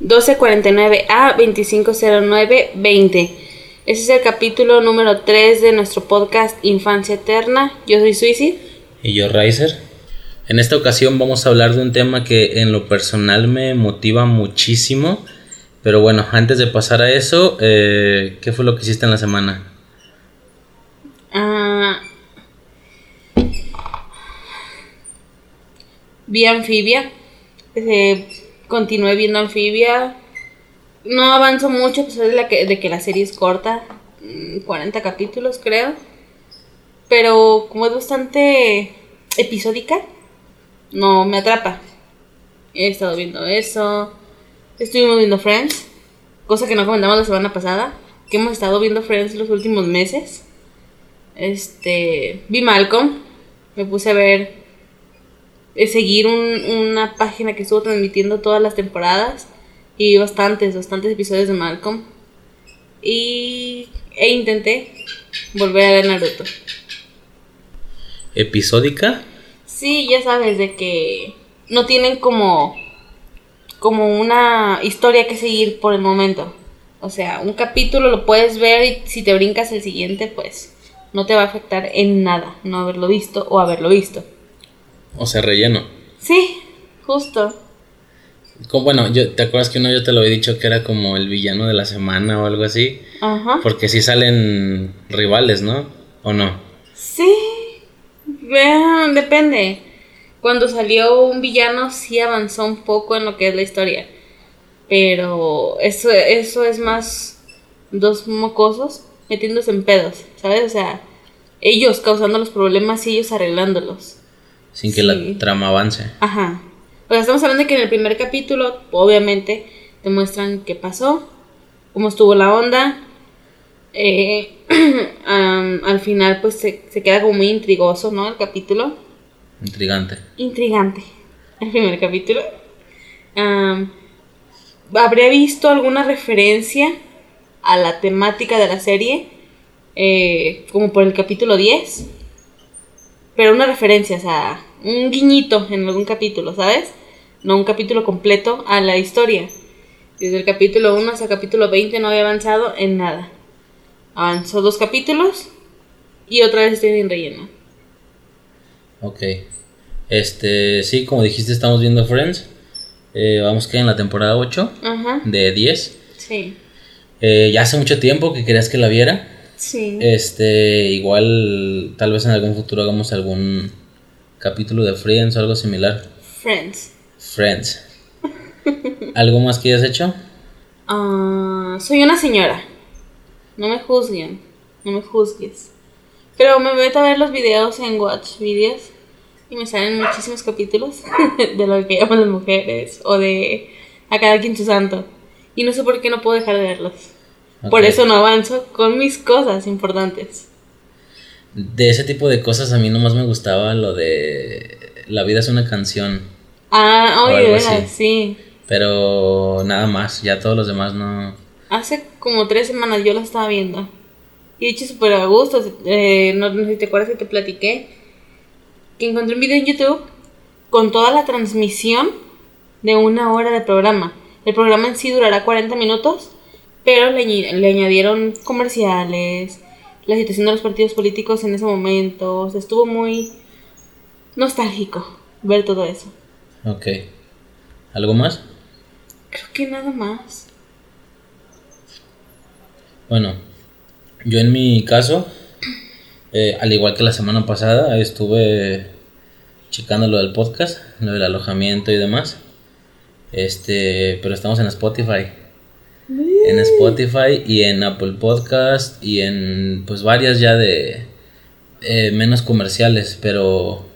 1249 a 250920. Ese es el capítulo número 3 de nuestro podcast Infancia Eterna. Yo soy Suicid. Y yo Riser. En esta ocasión vamos a hablar de un tema que en lo personal me motiva muchísimo. Pero bueno, antes de pasar a eso, eh, ¿qué fue lo que hiciste en la semana? Ah, vi Anfibia. Eh, continué viendo Anfibia. No avanzo mucho a pesar de, la que, de que la serie es corta. 40 mm, capítulos creo. Pero como es bastante episódica, no me atrapa. He estado viendo eso. Estuvimos viendo Friends. Cosa que no comentamos la semana pasada. Que hemos estado viendo Friends los últimos meses. Este. Vi Malcolm. Me puse a ver. Eh, seguir una página que estuvo transmitiendo todas las temporadas. Y bastantes, bastantes episodios de Malcolm. Y. E intenté volver a ver Naruto. ¿Episódica? Sí, ya sabes, de que no tienen como. como una historia que seguir por el momento. O sea, un capítulo lo puedes ver y si te brincas el siguiente, pues no te va a afectar en nada no haberlo visto o haberlo visto. O sea, relleno. Sí, justo. Como, bueno, yo, ¿te acuerdas que uno yo te lo había dicho que era como el villano de la semana o algo así? Ajá. Porque sí salen rivales, ¿no? ¿O no? Sí. Vean, depende. Cuando salió un villano sí avanzó un poco en lo que es la historia. Pero eso, eso es más dos mocosos metiéndose en pedos, ¿sabes? O sea, ellos causando los problemas y ellos arreglándolos. Sin que la trama avance. Ajá. O sea, estamos hablando de que en el primer capítulo, obviamente, te muestran qué pasó, cómo estuvo la onda. Eh, al final, pues se, se, queda como muy intrigoso, ¿no? El capítulo. Intrigante. Intrigante. El primer capítulo. Habría visto alguna referencia a la temática de la serie, eh, como por el capítulo 10, pero una referencia, o sea, un guiñito en algún capítulo, ¿sabes? No un capítulo completo a la historia. Desde el capítulo 1 hasta el capítulo 20 no había avanzado en nada. Avanzó dos capítulos y otra vez estoy en relleno. Ok. Este, sí, como dijiste, estamos viendo Friends. Eh, vamos que en la temporada 8 de 10. Sí. Eh, ya hace mucho tiempo que querías que la viera. Sí. Este, igual, tal vez en algún futuro hagamos algún capítulo de Friends o algo similar. Friends. Friends. ¿Algo más que hayas hecho? Ah, soy una señora. No me juzguen. No me juzgues. Pero me meto a ver los videos en Watch Videos y me salen muchísimos capítulos de lo que llaman las mujeres o de a cada quien su santo. Y no sé por qué no puedo dejar de verlos. Por eso no avanzo con mis cosas importantes. De ese tipo de cosas a mí nomás me gustaba lo de La vida es una canción. Ah, oye, sí. Pero nada más, ya todos los demás no. Hace como tres semanas yo la estaba viendo. Y de hecho súper a gusto. Eh, no, sé si te acuerdas que te platiqué. Que encontré un video en YouTube con toda la transmisión de una hora de programa. El programa en sí durará 40 minutos, pero le, le añadieron comerciales, la situación de los partidos políticos en ese momento. estuvo muy nostálgico ver todo eso. Ok. ¿Algo más? Creo que nada más. Bueno, yo en mi caso, eh, al igual que la semana pasada, estuve checando lo del podcast, lo del alojamiento y demás. Este, pero estamos en Spotify. En Spotify y en Apple Podcast y en pues varias ya de eh, menos comerciales, pero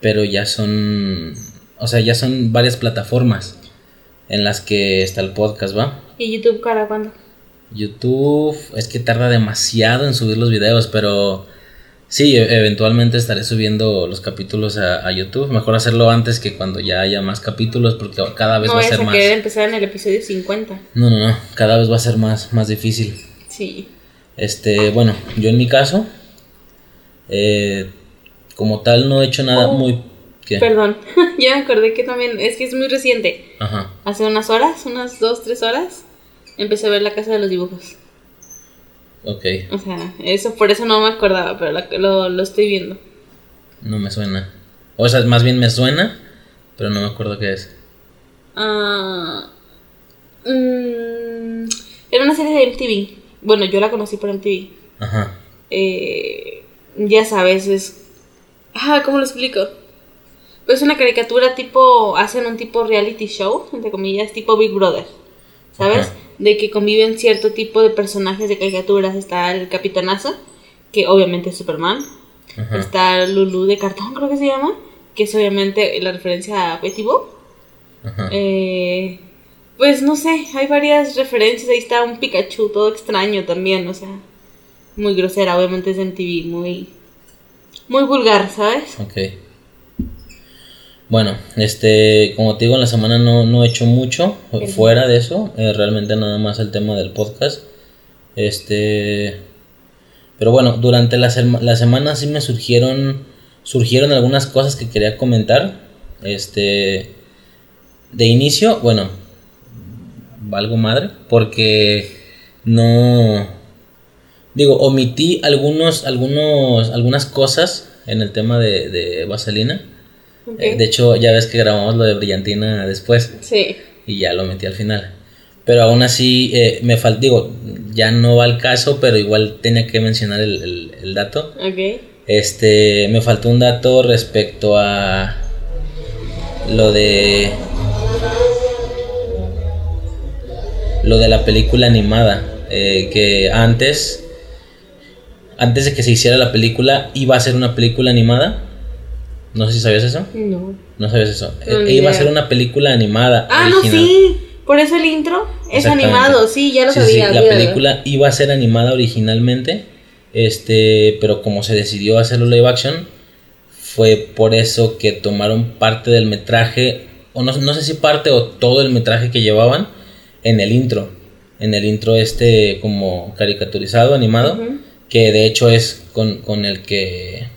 pero ya son o sea, ya son varias plataformas en las que está el podcast, ¿va? ¿Y YouTube cada cuándo? YouTube es que tarda demasiado en subir los videos, pero Sí, e-, eventualmente estaré subiendo los capítulos a, YouTube. Mejor hacerlo antes que cuando ya haya más capítulos porque cada vez va a ser más. empezar en el episodio 50. No, no, no. Cada vez va a ser más, más difícil. Sí. Este, bueno, yo en mi caso, eh, como tal, no he hecho nada oh. muy ¿Qué? Perdón, ya me acordé que también, es que es muy reciente. Ajá. Hace unas horas, unas dos, tres horas, empecé a ver la casa de los dibujos. Ok. O sea, eso por eso no me acordaba, pero la- lo, lo estoy viendo. No me suena. O sea, más bien me suena, pero no me acuerdo qué es. Ah, mm, era una serie de MTV. Bueno, yo la conocí por MTV. Ajá. Eh, ya sabes, es... Ah, ¿cómo lo explico? Pues una caricatura tipo... Hacen un tipo reality show, entre comillas, tipo Big Brother. ¿Sabes? Ajá. De que conviven cierto tipo de personajes de caricaturas. Está el Capitanazo, que obviamente es Superman. Ajá. Está Lulu de cartón, creo que se llama. Que es obviamente la referencia a Betty Boop. Ajá. Eh, pues no sé, hay varias referencias. Ahí está un Pikachu todo extraño también, o sea, muy grosera. Obviamente es MTV, muy, muy vulgar, ¿sabes? Ok. Bueno, este, como te digo, en la semana no, no he hecho mucho fuera de eso, eh, realmente nada más el tema del podcast. Este, pero bueno, durante la, la semana sí me surgieron, surgieron algunas cosas que quería comentar. Este, de inicio, bueno, valgo madre, porque no, digo, omití algunos, algunos, algunas cosas en el tema de, de Vaselina. Eh, de hecho, ya ves que grabamos lo de Brillantina después Sí, y ya lo metí al final. Pero aún así, eh, me falta, digo, ya no va al caso, pero igual tenía que mencionar el, el- el dato. ok. Este, me faltó un dato respecto a lo de lo de la película animada, eh, que antes, antes de que se hiciera la película, iba a ser una película animada. No sé si sabías eso. No. No sabías eso. No, Eh, ni iba a ser una película animada. Ah, no, sí. Por eso el intro es animado, sí, ya lo Sí, sí, sabía. la película iba a ser animada originalmente, este, pero como se decidió hacerlo live action, fue por eso que tomaron parte del metraje, o no, no sé si parte o todo el metraje que llevaban en el intro, en el intro este como caricaturizado, animado, que de hecho es con, con el que,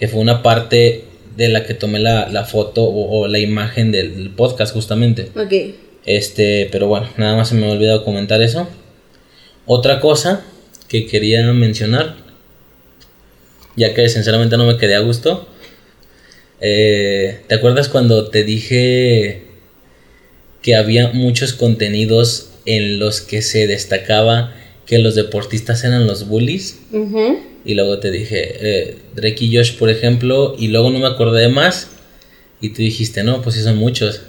que fue una parte de la que tomé la, la foto o, o la imagen del- del podcast justamente. Ok. Este, pero bueno, nada más se me ha olvidado comentar eso. Otra cosa que quería mencionar, ya que sinceramente no me quedé a gusto. eh, ¿Te acuerdas cuando te dije que había muchos contenidos en los que se destacaba que los deportistas eran los bullies? Ujú. Y luego te dije, eh, Drake y Josh, por ejemplo, y luego no me acordé de más. Y tú dijiste, no, pues sí son muchos.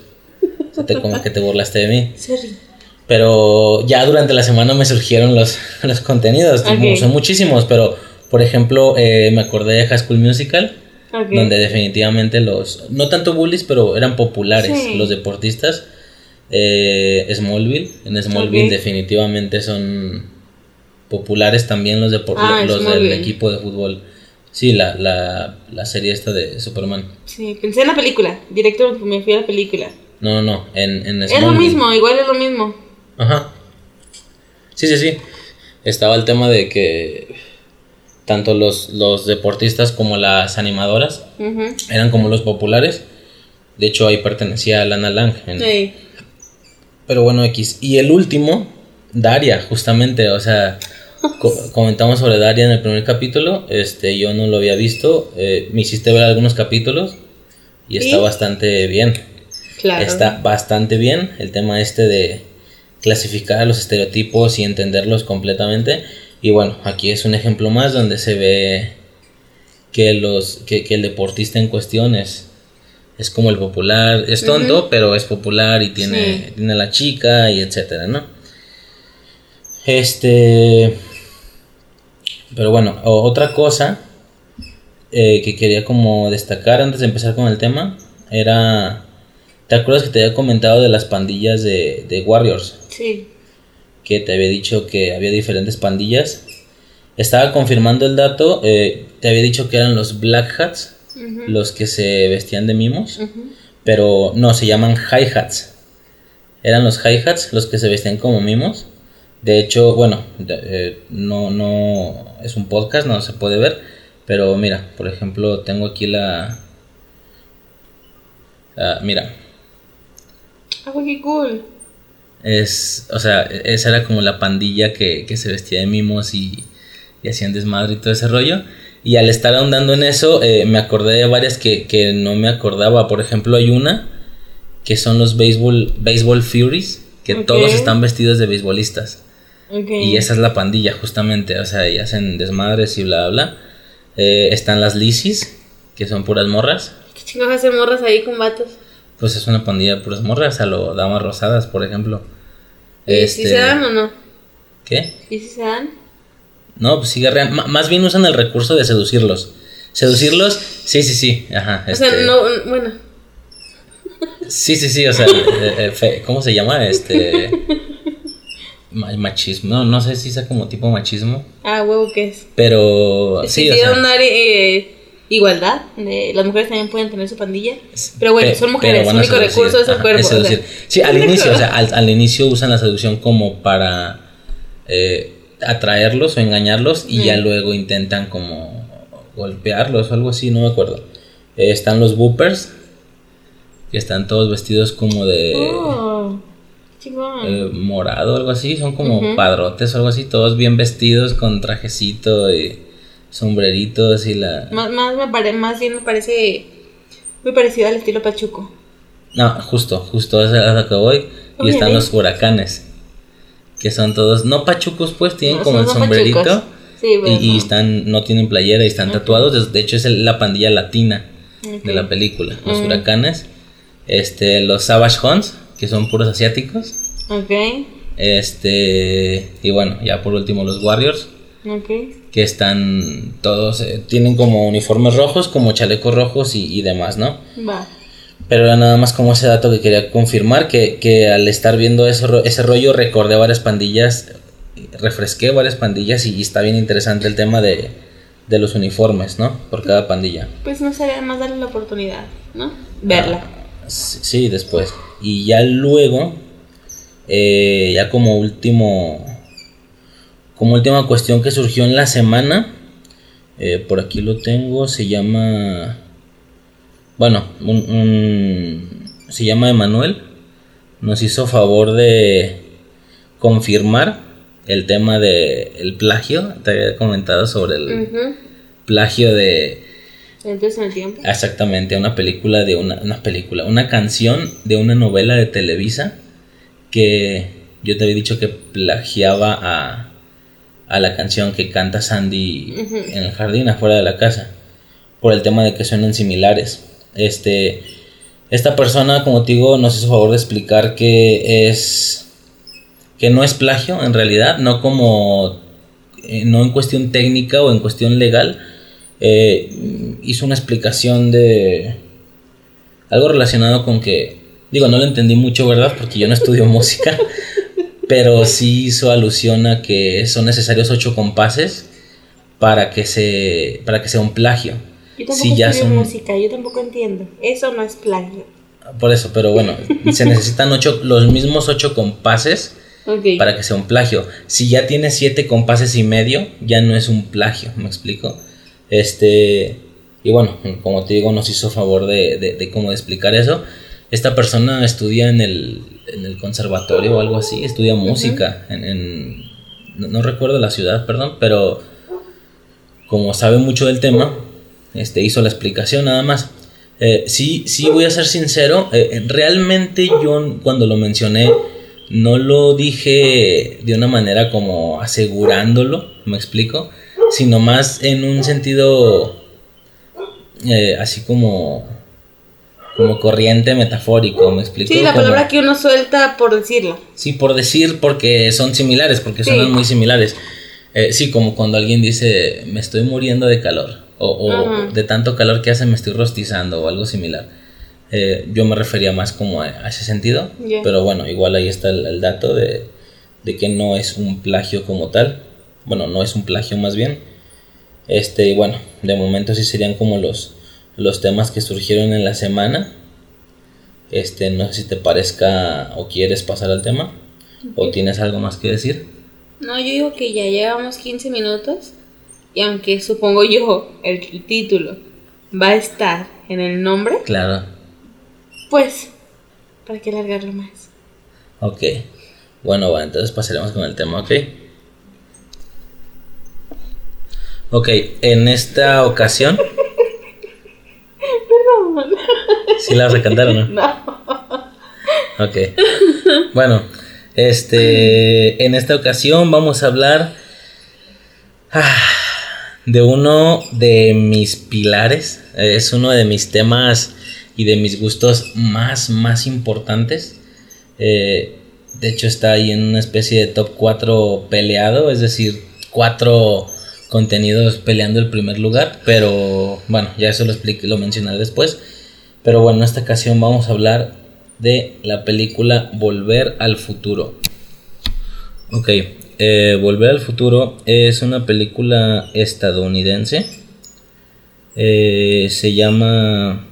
O sea, te, como que te burlaste de mí. Sorry. Pero ya durante la semana me surgieron los, los contenidos. Son muchísimos, pero por ejemplo, eh, me acordé de High School Musical, donde definitivamente los, no tanto bullies, pero eran populares Sí. los deportistas. Eh, Smallville, en Smallville definitivamente son populares también los, depor- Ah, los del equipo de fútbol. Sí, la, la, la serie esta de Superman. Sí, pensé en la película. Directo me fui a la película. No, no, no, en, en Es lo mismo, igual es lo mismo. Ajá. Sí, sí, sí. Estaba el tema de que tanto los, los deportistas como las animadoras eran como los populares. De hecho, ahí pertenecía a Lana Lang. en- Sí. Pero bueno, X. Y el último, Daria, justamente. O sea, co- comentamos sobre Daria en el primer capítulo. Este, yo no lo había visto. eh, me hiciste ver algunos capítulos. Y está ¿Y? bastante bien. Claro. Está bastante bien el tema este de clasificar los estereotipos y entenderlos completamente. Y bueno, aquí es un ejemplo más donde se ve que, los, que, que el deportista en cuestión es, es como el popular, es tonto, pero es popular y tiene, Sí. tiene la chica y etcétera, ¿no? Este. Pero bueno, otra cosa eh, que quería como destacar antes de empezar con el tema era. ¿Te acuerdas que te había comentado de las pandillas de, de Warriors? Sí. Que te había dicho que había diferentes pandillas. Estaba confirmando el dato. eh, te había dicho que eran los Black Hats, los que se vestían de mimos. Pero no, se llaman hi-hats. Eran los hi-hats los que se vestían como mimos. De hecho, bueno, eh, no, no es un podcast, no se puede ver. Pero mira, por ejemplo, tengo aquí la, mira, Ah, güey, qué cool. es, o sea, esa era como la pandilla que, que se vestía de mimos y, y hacían desmadre y todo ese rollo. Y al estar ahondando en eso, eh, me acordé de varias que, que no me acordaba. Por ejemplo, hay una que son los Baseball, baseball Furies, que todos están vestidos de beisbolistas. Y esa es la pandilla, justamente. O sea, y hacen desmadres y bla, bla. Eh, están las Lisis, que son puras morras. ¿Qué chingados hacen morras ahí con vatos? Pues es una pandilla de puras morras, a lo damas rosadas, por ejemplo. ¿Y Este, si se dan o no? ¿Qué? ¿Y si se dan? No, pues sí, guerrean. M- más bien usan el recurso de seducirlos. Seducirlos, sí, sí, sí. Ajá. O sea, este, no, bueno. Sí, sí, sí, o sea, eh, eh, ¿cómo se llama? Este. ma- Machismo. No, no sé si sea como tipo machismo. Ah, huevo, ¿qué es? Pero Es sí, o sea. una eh, igualdad. de- las mujeres también pueden tener su pandilla. Pero bueno, Pe- son mujeres, su único recurso es el ajá, cuerpo. o sea. seducir. sí, al inicio, o sea, al, al inicio usan la seducción como para eh, atraerlos o engañarlos y ya luego intentan como golpearlos o algo así, no me acuerdo. Eh, están los boopers, que están todos vestidos como de Oh, chingón. eh, morado algo así, son como padrotes o algo así, todos bien vestidos con trajecito y sombreritos y la... más, más, me pare, más bien me parece muy parecido al estilo Pachuco. No, justo, justo es a lo que voy. Y están los huracanes. Que son todos, no pachucos, pues tienen No, como el sombrerito. pachucos. Sí, y, bueno. y están, no tienen playera y están tatuados. De hecho, es la pandilla latina de la película. Los Mm. huracanes. Este, los Savage Hunts, que son puros asiáticos. Ok, Este, y bueno, ya por último los Warriors. ok. Que están todos, eh, tienen como uniformes rojos, como chalecos rojos y, y demás, ¿no? Va. Pero era nada más como ese dato que quería confirmar, que, que al estar viendo ro- ese rollo recordé varias pandillas, refresqué varias pandillas y, y está bien interesante el tema de, de los uniformes, ¿no? Por cada pandilla. Pues no sería más darle la oportunidad, ¿no? Verla. Sí, sí, después. Y ya luego, eh, ya como último, como última cuestión que surgió en la semana, eh, por aquí lo tengo, se llama, bueno, un, un- se llama Emanuel, nos hizo favor de confirmar el tema de el plagio, te había comentado sobre el plagio de Entonces en el tiempo. Exactamente, una película de una, una película, una canción de una novela de Televisa que yo te había dicho que plagiaba a, a la canción que canta Sandy en el jardín afuera de la casa por el tema de que suenan similares. Este, esta persona, como te digo, nos hizo favor de explicar que es que no es plagio en realidad, no como eh, no en cuestión técnica o en cuestión legal, eh, hizo una explicación de algo relacionado con que, digo, no lo entendí mucho, ¿verdad? Porque yo no estudio música, pero sí hizo alusión a que son necesarios ocho compases para que se para que sea un plagio. Yo tampoco ya son- música, yo tampoco entiendo. Eso no es plagio. Por eso, pero bueno, se necesitan ocho, los mismos ocho compases para que sea un plagio. Si ya tiene siete compases y medio, ya no es un plagio, ¿me explico? Este, y bueno, como te digo, nos hizo favor de, de, de cómo explicar eso. Esta persona estudia en el, en el conservatorio o algo así, estudia música en, en- no, no recuerdo la ciudad, perdón, pero como sabe mucho del tema, este, hizo la explicación nada más. Eh, sí, sí, voy a ser sincero, eh, realmente yo cuando lo mencioné no lo dije de una manera como asegurándolo, me explico, sino más en un sentido eh, así como como corriente metafórico, me explico. Sí, la Como- palabra que uno suelta por decirla. Sí, por decir, porque son similares, porque Sí. suenan muy similares. Eh, sí, como cuando alguien dice, me estoy muriendo de calor, o, o de tanto calor que hace me estoy rostizando, o algo similar. Eh, yo me refería más como a, a ese sentido, pero bueno, igual ahí está el, el dato de, de que no es un plagio como tal. Bueno, no es un plagio más bien. Este, y bueno, de momento sí serían como los, los temas que surgieron en la semana. Este, no sé si te parezca o quieres pasar al tema o tienes algo más que decir. No, yo digo que ya llevamos 15 minutos y aunque supongo yo el título va a estar en el nombre, Claro. Pues, ¿para qué alargarlo más? Ok. Bueno, va, entonces pasaremos con el tema, ¿ok? Ok, en esta ocasión. Perdón. ¿Sí la vas a cantar o no? No. Ok. Bueno, este. En esta ocasión vamos a hablar. ah, de uno de mis pilares. Es uno de mis temas y de mis gustos más, más importantes. Eh, de hecho, está ahí en una especie de top 4 peleado, es decir, cuatro contenidos peleando el primer lugar. Pero bueno, ya eso lo, expliqué, lo mencionaré después. Pero bueno, en esta ocasión vamos a hablar de la película Volver al Futuro. Ok, eh, Volver al Futuro es una película estadounidense. Eh, se llama.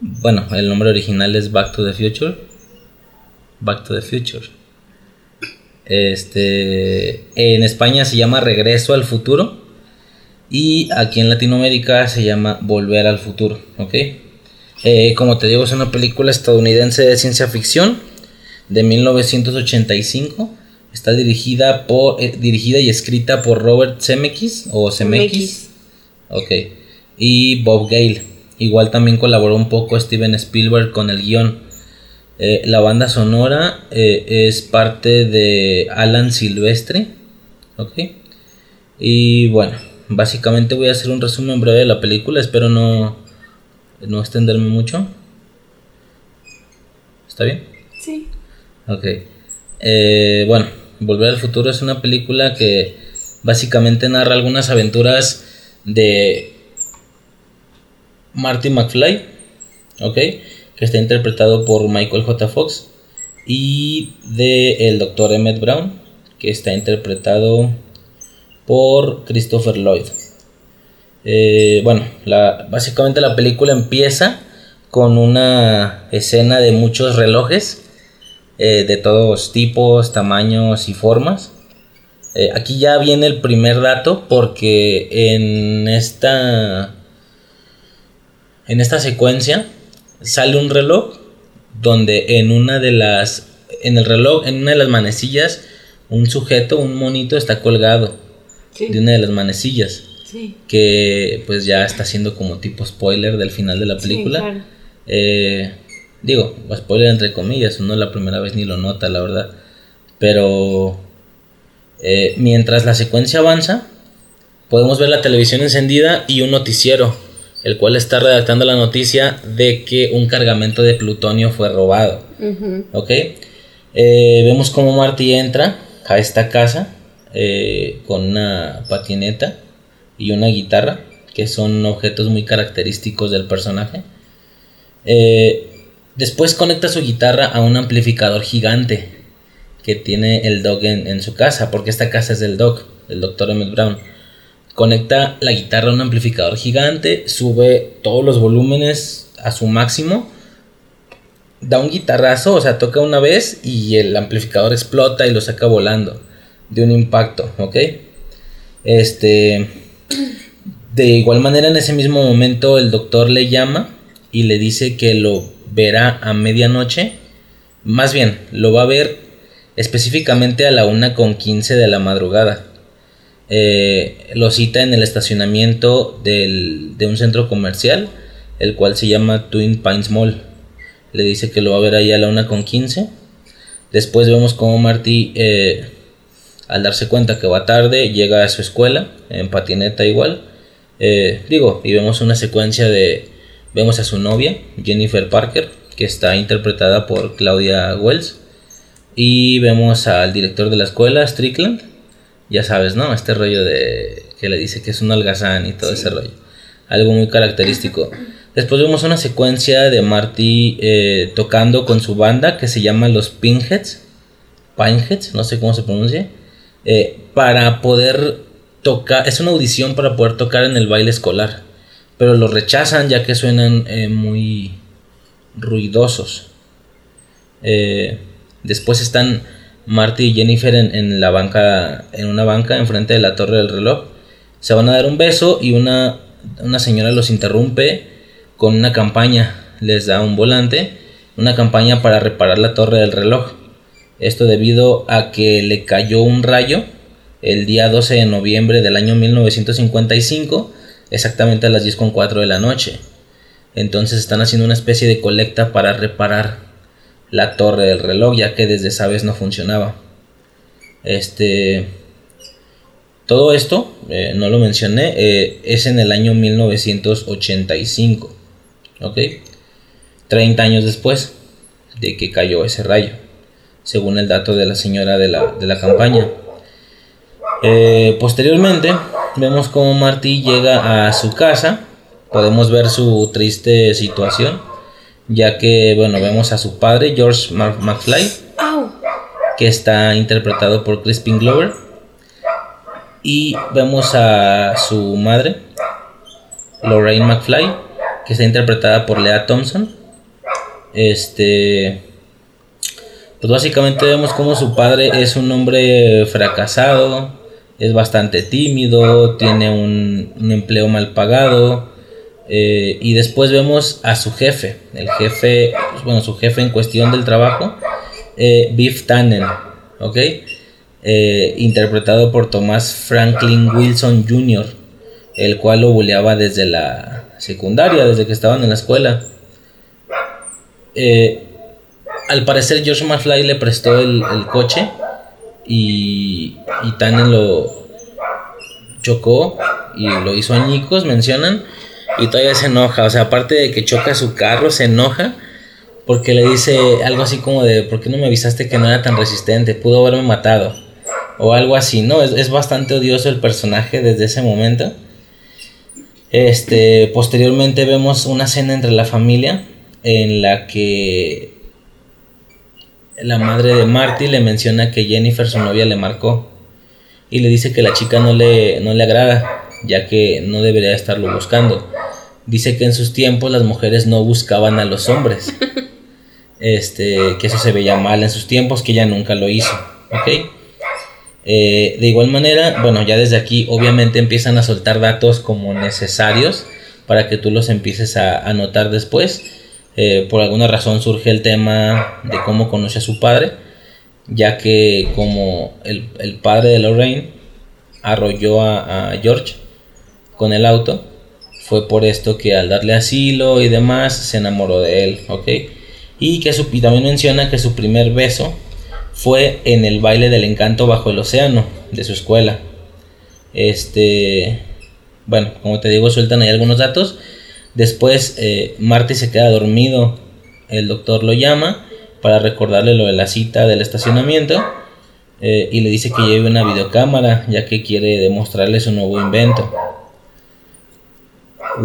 Bueno, el nombre original es Back to the Future. Back to the Future. Este. En España se llama Regreso al Futuro. Y aquí en Latinoamérica se llama Volver al Futuro. ¿Ok? Eh, como te digo, es una película estadounidense de ciencia ficción de 1985. Está dirigida por eh, dirigida y escrita por Robert Zemeckis o Zemeckis. Ok. Y Bob Gale. Igual también colaboró un poco Steven Spielberg con el guion. Eh, la banda sonora eh, es parte de Alan Silvestre. Ok. Y bueno, básicamente voy a hacer un resumen breve de la película. Espero no, no extenderme mucho. ¿Está bien? Sí. Ok. Eh, bueno, Volver al Futuro es una película que básicamente narra algunas aventuras de Marty McFly, ok, que está interpretado por Michael J. Fox, y de el Dr. Emmett Brown, que está interpretado por Christopher Lloyd. Eh, bueno, básicamente la película empieza con una escena de muchos relojes eh, de todos tipos, tamaños y formas. Eh, aquí ya viene el primer dato porque en esta en esta secuencia sale un reloj donde en una de las en el reloj en una de las manecillas un sujeto, un monito está colgado Sí. de una de las manecillas Sí. que pues ya está siendo como tipo spoiler del final de la película. Sí, claro. Eh, digo, spoiler entre comillas, uno la primera vez ni lo nota, la verdad. Pero eh, mientras la secuencia avanza, podemos ver la televisión encendida y un noticiero, el cual está redactando la noticia de que un cargamento de plutonio fue robado. ¿Ok? Eh, vemos cómo Marty entra a esta casa eh, con una patineta y una guitarra, que son objetos muy característicos del personaje. Eh, después conecta su guitarra a un amplificador gigante que tiene el Dog en, en su casa, porque esta casa es del Dog, el Dr. Emmett Brown. Conecta la guitarra a un amplificador gigante, sube todos los volúmenes a su máximo, da un guitarrazo, o sea, toca una vez y el amplificador explota y lo saca volando de un impacto, ¿ok? Este, de igual manera en ese mismo momento el doctor le llama y le dice que lo verá a medianoche, más bien, lo va a ver específicamente a la una con 15 de la madrugada. Eh, lo cita en el estacionamiento del- de un centro comercial, el cual se llama Twin Pines Mall. Le dice que lo va a ver ahí a la una con 15. Después vemos cómo Marty, eh, al darse cuenta que va tarde, llega a su escuela, en patineta igual. Eh, digo, y vemos una secuencia de... Vemos a su novia, Jennifer Parker, que está interpretada por Claudia Wells. Y vemos al director de la escuela, Strickland. Ya sabes, ¿no? Este rollo de que le dice que es un algazán y todo ese rollo. Algo muy característico. Después vemos una secuencia de Marty eh, tocando con su banda que se llama los Pinheads. Pineheads, no sé cómo se pronuncia. eh, para poder tocar, es una audición para poder tocar en el baile escolar. Pero lo rechazan ya que suenan eh, muy ruidosos. Eh, después están Marty y Jennifer en, la banca, en una banca enfrente de la torre del reloj. Se van a dar un beso y una, una señora los interrumpe con una campaña les da un volante, una campaña para reparar la torre del reloj. Esto debido a que le cayó un rayo el día 12 de noviembre del año 1955, exactamente a las 10.4 de la noche. Entonces están haciendo una especie de colecta para reparar la torre del reloj, ya que desde esa vez no funcionaba. Este. Todo esto, eh, no lo mencioné, eh, es en el año 1985. ¿Ok? 30 años después de que cayó ese rayo, según el dato de la señora de la, de la campaña. Eh, posteriormente, vemos cómo Marty llega a su casa. Podemos ver su triste situación, ya que, bueno, vemos a su padre, George McFly, que está interpretado por Crispin Glover. Y vemos a su madre, Lorraine McFly, que está interpretada por Lea Thompson. Este. Pues básicamente vemos como su padre es un hombre fracasado, es bastante tímido, tiene un, empleo mal pagado. Eh, y después vemos a su jefe, el jefe, pues bueno, su jefe en cuestión del trabajo, eh, Biff Tannen, ¿ok? Eh, interpretado por Thomas Franklin Wilson Jr., el cual lo buleaba desde la secundaria, desde que estaban en la escuela. al parecer George McFly le prestó el, coche y Tannen lo chocó y lo hizo añicos, mencionan, y todavía se enoja, o sea, aparte de que choca su carro, se enoja porque le dice algo así como de, ¿por qué no me avisaste que no era tan resistente? Pudo haberme matado. O algo así, ¿no? Es, es bastante odioso el personaje desde ese momento. Este, posteriormente vemos una cena entre la familia en la que la madre de Marty le menciona que Jennifer, su novia, le marcó y le dice que la chica no le, no le agrada, ya que no debería estarlo buscando. Dice que en sus tiempos las mujeres no buscaban a los hombres. Este, que eso se veía mal en sus tiempos, que ella nunca lo hizo. Eh, de igual manera, bueno, ya desde aquí obviamente empiezan a soltar datos como necesarios para que tú los empieces a anotar después. Eh, por alguna razón surge el tema de cómo conoce a su padre, ya que como el, padre de Lorraine arrolló a, George con el auto, fue por esto que al darle asilo y demás se enamoró de él, ¿ok? Y que su, y también menciona que su primer beso fue en el baile del encanto bajo el océano de su escuela. Este, bueno, como te digo, sueltan ahí algunos datos. Después eh, Marty se queda dormido, el doctor lo llama para recordarle lo de la cita del estacionamiento eh, y le dice que lleve una videocámara ya que quiere demostrarle su nuevo invento.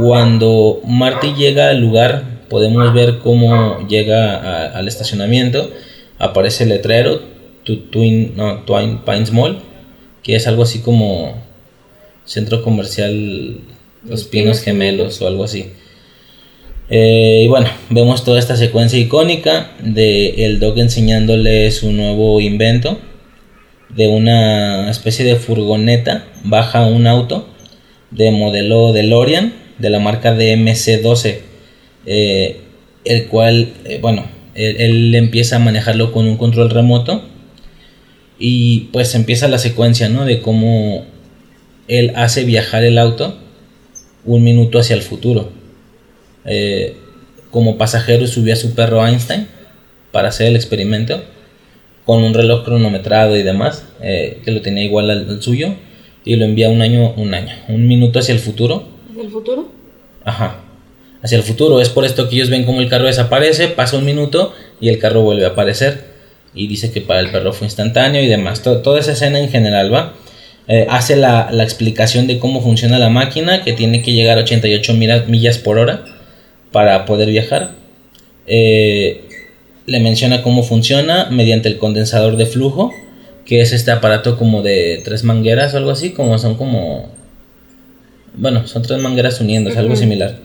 Cuando Marty llega al lugar podemos ver cómo llega al estacionamiento, aparece el letrero Twin, no, Twin Pines Mall, que es algo así como centro comercial Los Pinos Gemelos o algo así. Eh, y bueno, vemos toda esta secuencia icónica de el Doc enseñándole su nuevo invento de una especie de furgoneta, baja un auto de modelo DeLorean de la marca DMC-12, eh, el cual, eh, bueno, él, empieza a manejarlo con un control remoto y pues empieza la secuencia, ¿no? De cómo él hace viajar el auto un minuto hacia el futuro eh, como pasajero subió a su perro Einstein para hacer el experimento con un reloj cronometrado y demás, que lo tenía igual al, suyo, y lo envía un año, un año, un minuto hacia el futuro. ¿Hacia el futuro? Ajá, hacia el futuro. Es por esto que ellos ven como el carro desaparece, pasa un minuto y el carro vuelve a aparecer. Y dice que para el perro fue instantáneo y demás. toda esa escena en general va. Eh, hace la, la, explicación de cómo funciona la máquina, que tiene que llegar a 88 millas por hora para poder viajar. Eh, le menciona cómo funciona mediante el condensador de flujo, que es este aparato como de tres mangueras o algo así, como son como... Bueno, son tres mangueras uniéndose, algo similar.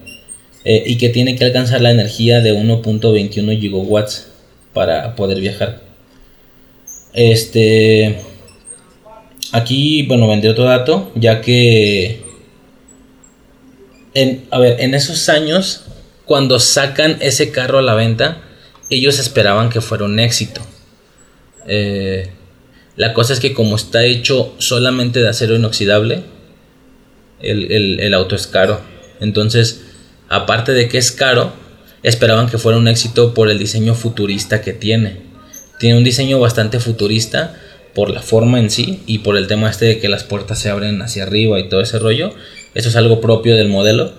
Eh, y que tiene que alcanzar la energía de 1.21 gigawatts para poder viajar. Este... Aquí, bueno, vendré otro dato, ya que... En, a ver, en esos años cuando sacan ese carro a la venta, ellos esperaban que fuera un éxito. Eh, la cosa es que como está hecho solamente de acero inoxidable, el, el auto es caro. Entonces, aparte de que es caro, esperaban que fuera un éxito por el diseño futurista que tiene. Tiene un diseño bastante futurista por la forma en sí y por el tema este de que las puertas se abren hacia arriba y todo ese rollo. Eso es algo propio del modelo.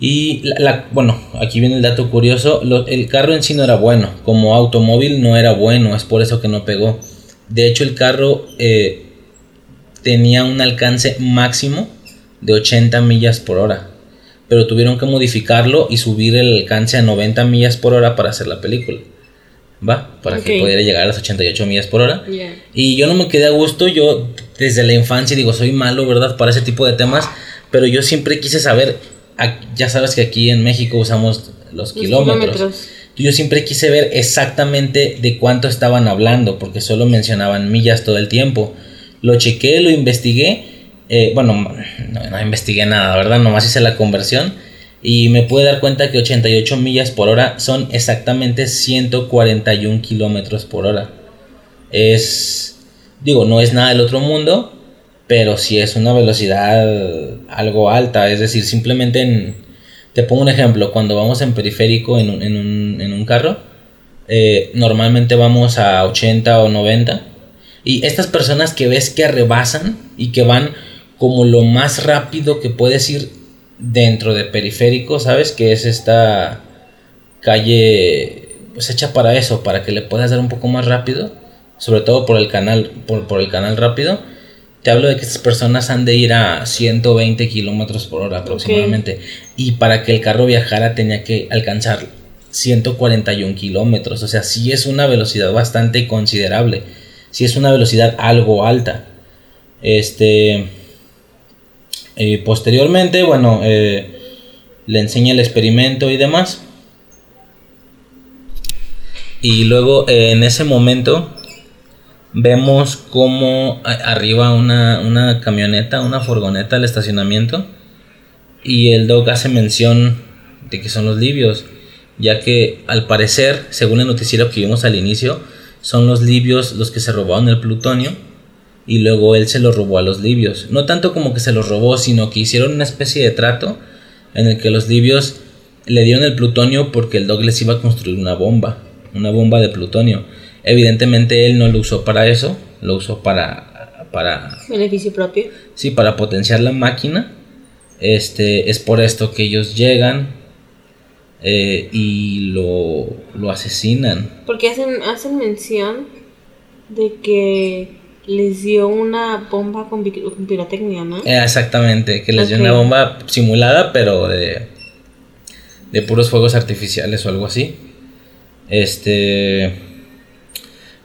Y la, bueno, aquí viene el dato curioso, el carro en sí no era bueno, como automóvil no era bueno, es por eso que no pegó. De hecho el carro eh, tenía un alcance máximo de 80 millas por hora, pero tuvieron que modificarlo y subir el alcance a 90 millas por hora para hacer la película. ¿Va? Para que pudiera llegar a las 88 millas por hora. Y yo no me quedé a gusto, yo desde la infancia digo, soy malo, ¿verdad? Para ese tipo de temas, pero yo siempre quise saber ya sabes que aquí en México usamos los, kilómetros. Yo siempre quise ver exactamente de cuánto estaban hablando, porque solo mencionaban millas todo el tiempo. Lo chequé, lo investigué. Eh, bueno, no, investigué nada, ¿verdad? Nomás hice la conversión. Y me pude dar cuenta que 88 millas por hora son exactamente 141 kilómetros por hora. Es. Digo, no es nada del otro mundo, pero si es una velocidad algo alta, es decir, simplemente en, te pongo un ejemplo, cuando vamos en periférico en un, en un, en un carro, eh, normalmente vamos a 80 o 90, y estas personas que ves que rebasan y que van como lo más rápido que puedes ir dentro de periférico, ¿sabes? Que es esta calle pues hecha para eso, para que le puedas dar un poco más rápido, sobre todo por el canal, por, por el canal rápido te hablo de que estas personas han de ir a 120 kilómetros por hora aproximadamente. Y para que el carro viajara tenía que alcanzar 141 kilómetros. O sea, sí es una velocidad bastante considerable. Sí es una velocidad algo alta. Este. Eh, posteriormente, bueno, eh, le enseña el experimento y demás. Y luego eh, en ese momento vemos como arriba una, camioneta, una furgoneta al estacionamiento y el dog hace mención de que son los libios, ya que al parecer, según el noticiero que vimos al inicio, son los libios los que se robaron el plutonio y luego él se lo robó a los libios. No tanto como que se los robó, sino que hicieron una especie de trato en el que los libios le dieron el plutonio porque el dog les iba a construir una bomba, una bomba de plutonio. Evidentemente él no lo usó para eso, lo usó para... para Beneficio propio. Sí, para potenciar la máquina. Este, es por esto que ellos llegan eh, y lo, lo asesinan. Porque hacen, hacen mención de que les dio una bomba con, pirotecnia, ¿no? Eh, exactamente, que les dio una bomba simulada, pero de, de puros fuegos artificiales o algo así. Este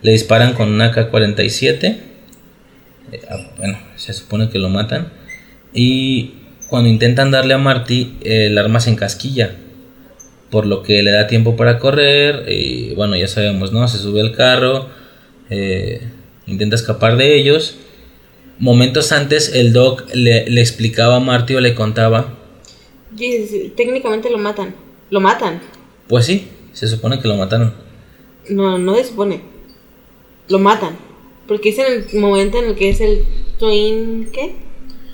le disparan con una K-47. Eh, ah, bueno, se supone que lo matan. Y cuando intentan darle a Marty, el arma se encasquilla. Por lo que le da tiempo para correr. Y bueno, ya sabemos, ¿no? Se sube al carro. Eh, intenta escapar de ellos. Momentos antes, el doc le, le explicaba a Marty o le contaba. técnicamente lo matan. Lo matan. Pues sí, se supone que lo mataron. No, no se supone lo matan. Porque es en el momento en el que es el Twin, ¿qué?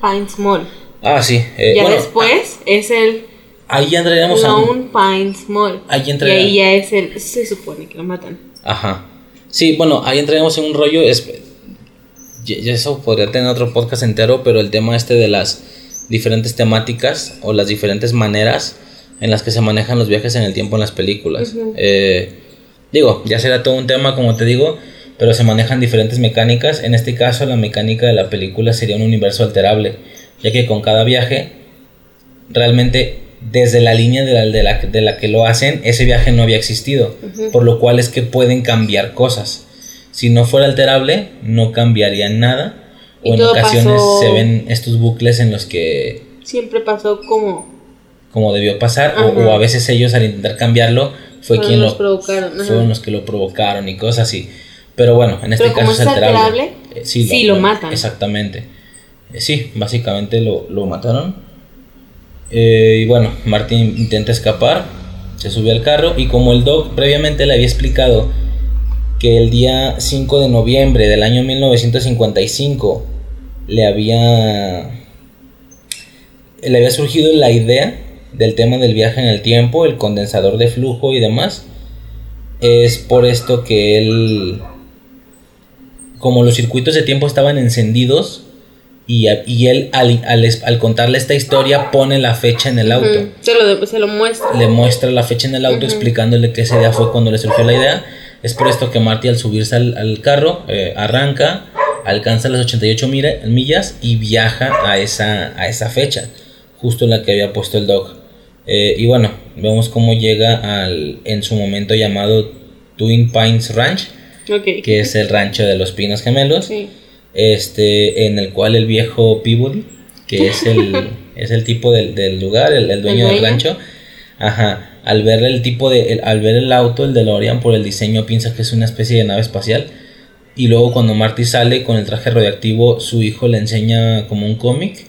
Pine Small. Ah, sí. Eh, ya después ah, es el... Ahí ya entraríamos a... un Pine Small. Ahí Y ahí ya es el... Se supone que lo matan. Ajá. Sí, bueno, ahí entraríamos en un rollo... Es, eso podría tener otro podcast entero, pero el tema este de las diferentes temáticas o las diferentes maneras en las que se manejan los viajes en el tiempo en las películas. eh, digo, ya será todo un tema, como te digo, pero se manejan diferentes mecánicas. En este caso, la mecánica de la película sería un universo alterable, ya que con cada viaje, realmente desde la línea de la, de la, de la que lo hacen, ese viaje no había existido, por lo cual es que pueden cambiar cosas. Si no fuera alterable, no cambiaría nada. O en ocasiones se ven estos bucles en los que... Siempre pasó como... Como debió pasar, o, a veces ellos al intentar cambiarlo fue quien lo... Provocaron. Fueron los que lo provocaron y cosas así. Pero bueno, en este caso es alterable. Eh, sí, lo, matan. Exactamente. Eh, sí, básicamente lo, mataron. Eh, y bueno, Martin intenta escapar, se sube al carro y como el Doc previamente le había explicado que el día 5 de noviembre del año 1955 le había le había surgido la idea del tema del viaje en el tiempo, el condensador de flujo y demás. Es por esto que él, como los circuitos de tiempo estaban encendidos, y, y él al, al, contarle esta historia pone la fecha en el auto. se, lo, se, lo, muestra. Le muestra la fecha en el auto explicándole que ese día fue cuando le surgió la idea. Es por esto que Marty al subirse al, carro eh, arranca, alcanza las 88 millas y viaja a esa, a esa fecha, justo la que había puesto el dog. Eh, y bueno, vemos cómo llega al en su momento llamado Twin Pines Ranch, que es el rancho de los Pinos Gemelos. Sí este, en el cual el viejo Peabody, que es el, es el tipo del, lugar, el, dueño del rancho, ajá, al ver el tipo de, al ver el auto, el de DeLorean por el diseño piensa que es una especie de nave espacial. Y luego cuando Marty sale con el traje radioactivo, su hijo le enseña como un cómic.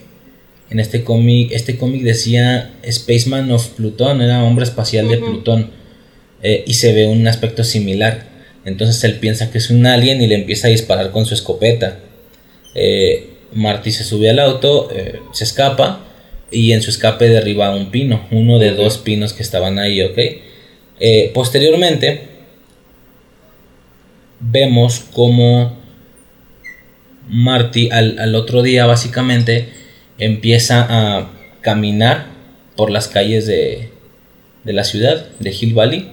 En este cómic, este cómic decía Spaceman of Plutón, era hombre espacial de Plutón. Eh, y se ve un aspecto similar. Entonces él piensa que es un alien y le empieza a disparar con su escopeta. Eh, Marty se sube al auto, eh, se escapa y en su escape derriba un pino, uno de dos pinos que estaban ahí, ¿ok? Eh, posteriormente vemos como Marty al, otro día básicamente empieza a caminar por las calles de, de la ciudad, de Hill Valley.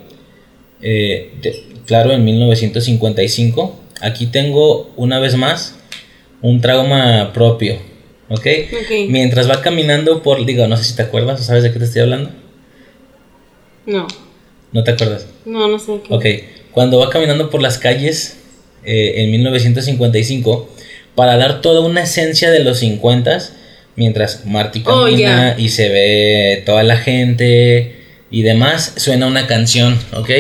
claro, en 1955. Aquí tengo una vez más un trauma propio, ¿ok? Mientras va caminando por, digo, no sé si te acuerdas o sabes de qué te estoy hablando. No. ¿No te acuerdas? No, no sé. Ok, cuando va caminando por las calles eh, en 1955, para dar toda una esencia de los 50, mientras Marty oh, camina y se ve toda la gente y demás, suena una canción, ¿ok?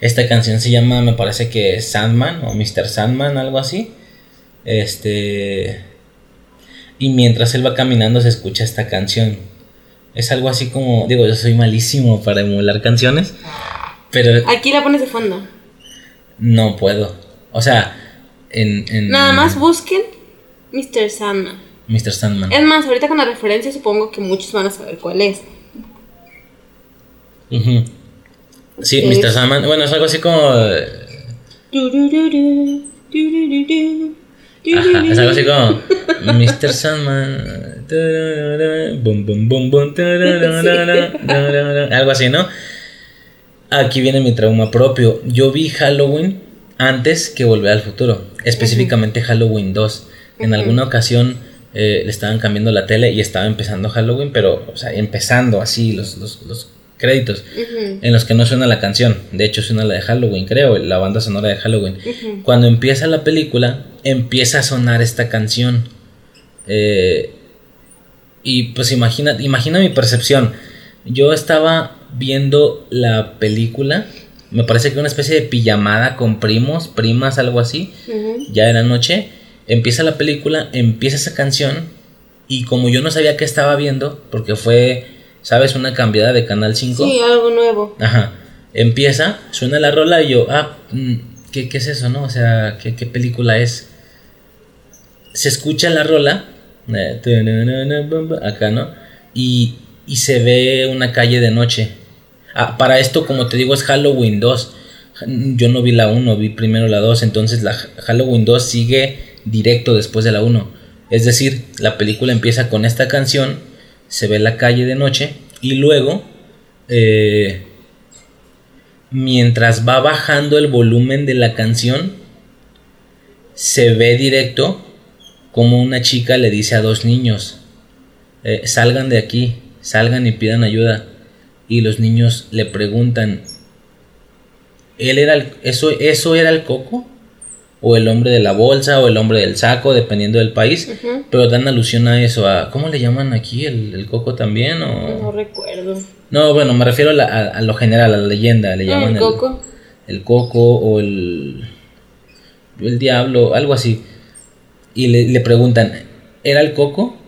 Esta canción se llama, me parece que Sandman o Mr. Sandman, algo así. Este. Y mientras él va caminando se escucha esta canción. Es algo así como. Digo, yo soy malísimo para emular canciones. Pero. Aquí la pones de fondo. No puedo. O sea, en. Nada más busquen Mr. Sandman. Mr. Sandman. Es más, ahorita con la referencia supongo que muchos van a saber cuál es. Sí, Mr. Sandman. Bueno, es algo así como es algo así como Mr. Sandman. Algo así, ¿no? Aquí viene mi trauma propio. Yo vi Halloween antes que Volver al Futuro. Específicamente Halloween 2. En alguna ocasión eh, le estaban cambiando la tele y estaba empezando Halloween, pero, o sea, empezando así los, los, los créditos en los que no suena la canción. De hecho, suena la de Halloween, creo, la banda sonora de Halloween. Cuando empieza la película, empieza a sonar esta canción. Eh, y pues imagina, imagina mi percepción. Yo estaba viendo la película, me parece que una especie de pijamada con primos, primas, algo así. Ya era noche. Empieza la película, empieza esa canción. Y como yo no sabía qué estaba viendo, porque fue ¿sabes? Una cambiada de Canal 5. Sí, algo nuevo. Ajá. Empieza, suena la rola y yo, ah, mm, ¿qué, qué es eso, no? O sea, ¿qué, ¿qué, película es? Se escucha la rola, eh, acá, ¿no? Y, y se ve una calle de noche. Ah, para esto, como te digo, es Halloween 2. Yo no vi la 1, vi primero la 2, entonces la Halloween 2 sigue directo después de la 1. Es decir, la película empieza con esta canción se ve la calle de noche y luego, eh, mientras va bajando el volumen de la canción, se ve directo como una chica le dice a dos niños, eh, salgan de aquí, salgan y pidan ayuda. Y los niños le preguntan, ¿él era el, eso, ¿eso era el coco? O el hombre de la bolsa o el hombre del saco, dependiendo del país, pero dan alusión a eso, a ¿cómo le llaman aquí el, coco también? O... No recuerdo. No, bueno, me refiero a, lo general, a la leyenda, le ah, llaman el coco. El, coco o el, el diablo, algo así. Y le, le preguntan, ¿era el coco?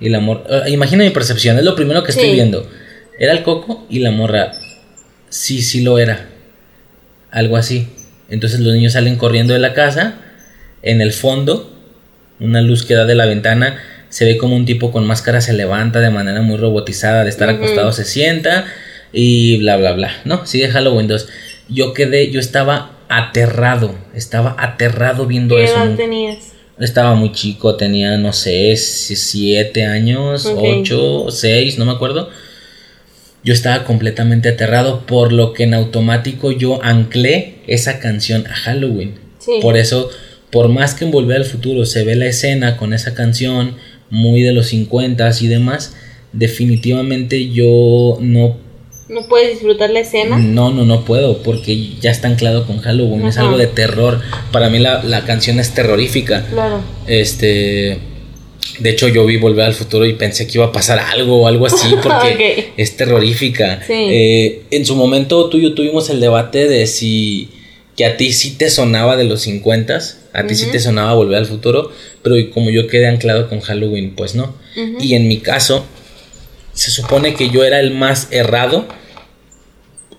Y la morra. imagina mi percepción, es lo primero que estoy viendo. Era el coco y la morra. Sí, sí lo era. Algo así. Entonces los niños salen corriendo de la casa. En el fondo, una luz que da de la ventana. Se ve como un tipo con máscara se levanta de manera muy robotizada. De estar acostado se sienta. Y bla, bla, bla. No, sigue Halloween 2. Yo quedé, yo estaba aterrado. Estaba aterrado viendo ¿Qué eso. edad tenías? estaba muy chico, tenía, no sé, si- siete años, ocho, seis, no me acuerdo. Yo estaba completamente aterrado, por lo que en automático yo anclé esa canción a Halloween. Sí. Por eso, por más que en Volver al Futuro se ve la escena con esa canción, muy de los 50 y demás, definitivamente yo no ¿No puedes disfrutar la escena? no, no, no puedo, porque ya está anclado con Halloween, es algo de terror. Para mí la, la canción es terrorífica. Claro. Este. De hecho, yo vi Volver al Futuro y pensé que iba a pasar algo o algo así, porque es terrorífica. Sí. Eh, en su momento, tú y yo tuvimos el debate de si. que a ti sí te sonaba de los 50 a ti sí te sonaba Volver al Futuro, pero como yo quedé anclado con Halloween, pues no. Y en mi caso, se supone que yo era el más errado,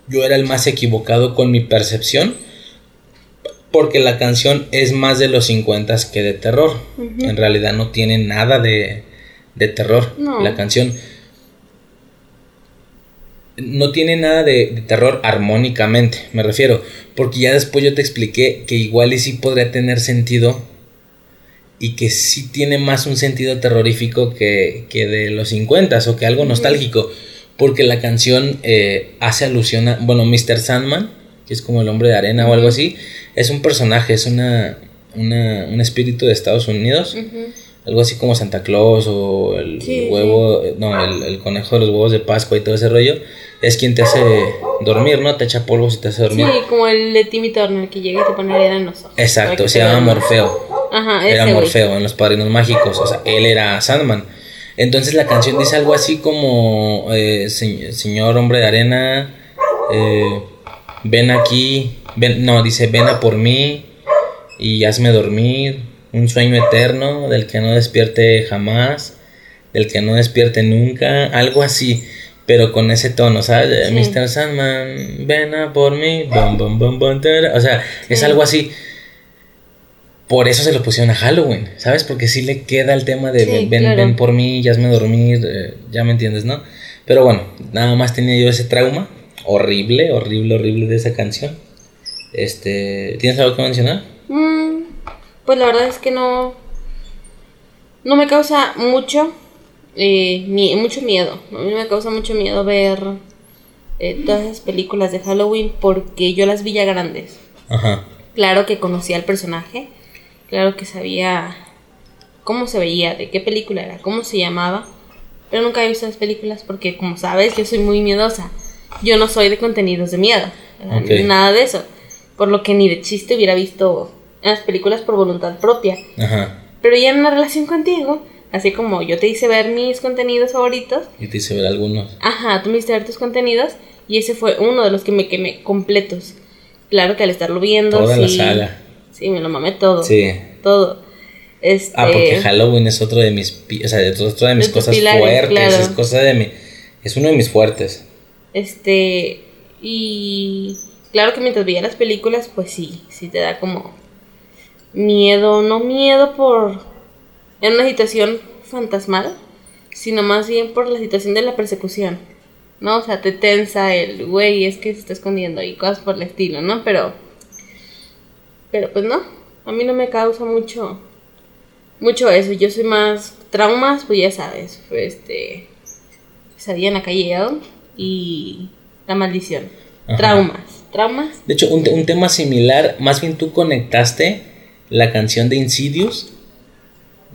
yo era el más equivocado con mi percepción, porque la canción es más de los 50 que de terror. En realidad no tiene nada de, de terror No. la canción. No tiene nada de, de terror armónicamente, me refiero, porque ya después yo te expliqué que igual y sí podría tener sentido y que sí tiene más un sentido terrorífico que, que de los 50 o que algo nostálgico, porque la canción eh, hace alusión a, bueno, Mr. Sandman, que es como el hombre de arena o algo así, es un personaje, es una, una, un espíritu de Estados Unidos, algo así como Santa Claus o el Sí, huevo, no, el, el conejo de los huevos de Pascua y todo ese rollo, es quien te hace dormir, ¿no? Te echa polvos y te hace dormir. Sí, como el de Timmy Turner que llega y te pone arena en los ojos. Exacto, se llama. Morfeo. Ajá, era ese güey. Morfeo en Los Padrinos Mágicos, o sea, él era Sandman. Entonces la canción dice algo así como, eh, "Se- señor hombre de arena, eh, ven aquí, ven, no, dice, ven a por mí y hazme dormir, un sueño eterno del que no despierte jamás, del que no despierte nunca, algo así. Pero con ese tono, ¿sabes? Sí. Mr. Sandman, ven a por mí, bum, bum, bum, tara". o sea, es algo así. Por eso se lo pusieron a Halloween, ¿sabes? Porque sí le queda el tema de Sí, ven, ven, claro. ven por mí, ya hazme dormir, eh, ya me entiendes, ¿no? Pero bueno, nada más tenía yo ese trauma horrible, horrible, horrible de esa canción. Este, ¿tienes algo que mencionar? Mm, pues la verdad es que no. No me causa mucho. eh, mi- mucho miedo. A mí me causa mucho miedo ver eh, todas esas películas de Halloween porque yo las vi ya grandes. Ajá. Claro que conocía al personaje. Claro que sabía cómo se veía, de qué película era, cómo se llamaba. Pero nunca he visto las películas porque, como sabes, yo soy muy miedosa. Yo no soy de contenidos de miedo. Nada de eso. Por lo que ni de chiste hubiera visto las películas por voluntad propia. Ajá. Pero ya en una relación contigo, así como yo te hice ver mis contenidos favoritos, Y te hice ver algunos. ajá, tú me hiciste ver tus contenidos y ese fue uno de los que me quemé completos. Claro que al estarlo viendo, Toda sí, la saga. Sí, me lo mamé todo. Sí. Todo. Este, Ah, porque Halloween es otro de mis, o sea, es otro de mis De cosas pilares, fuertes, claro. es cosa de mi, es uno de mis fuertes. Este, y claro que mientras veía las películas, pues sí, sí te da como miedo, no miedo por en una situación fantasmal, sino más bien por la situación de la persecución, ¿no? O sea, te tensa el güey, es que se está escondiendo y cosas por el estilo, ¿no? Pero, pero pues no, a mí no me causa mucho, mucho eso, yo soy más traumas, pues ya sabes, este, Pesadilla en la calle Elm y La maldición. Ajá. Traumas. Traumas. De hecho, un, te- un tema similar, más bien tú conectaste la canción de Insidious,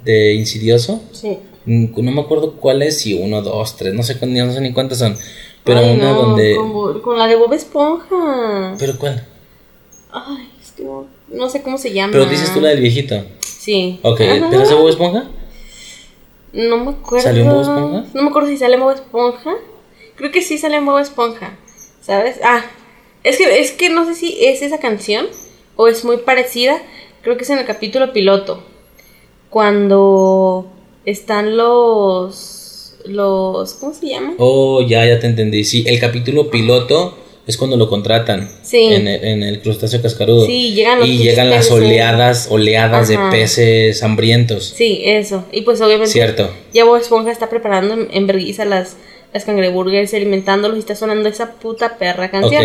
de Insidioso. Sí. Mm, No me acuerdo cuál es, si uno, dos, tres, no sé, no sé ni cuántas son. Pero Ay, una no, donde... Con, la de Bob Esponja. ¿Pero cuál? Ay, es que no, no sé cómo se llama. Pero dices tú la del viejito. Sí. Ok, Ajá. ¿pero es de Bob Esponja? No me acuerdo. ¿Salió en Bob Esponja? No me acuerdo si sale en Bob Esponja. Creo que sí sale en Bob Esponja. ¿Sabes? Ah, es que, es que no sé si es esa canción o es muy parecida. Creo que es en el capítulo piloto. Cuando están los. los. ¿Cómo se llama? Oh, ya, ya te entendí. Sí, el capítulo piloto es cuando lo contratan. Sí. En el, en el crustáceo cascarudo. Sí, llegan los Y llegan las oleadas, oleadas Ajá. de peces hambrientos. Sí, eso. Y pues obviamente. Cierto. Ya Bob Esponja está preparando en, en vergüenza las, las cangreburgers, alimentándolos y está sonando esa puta perra canción.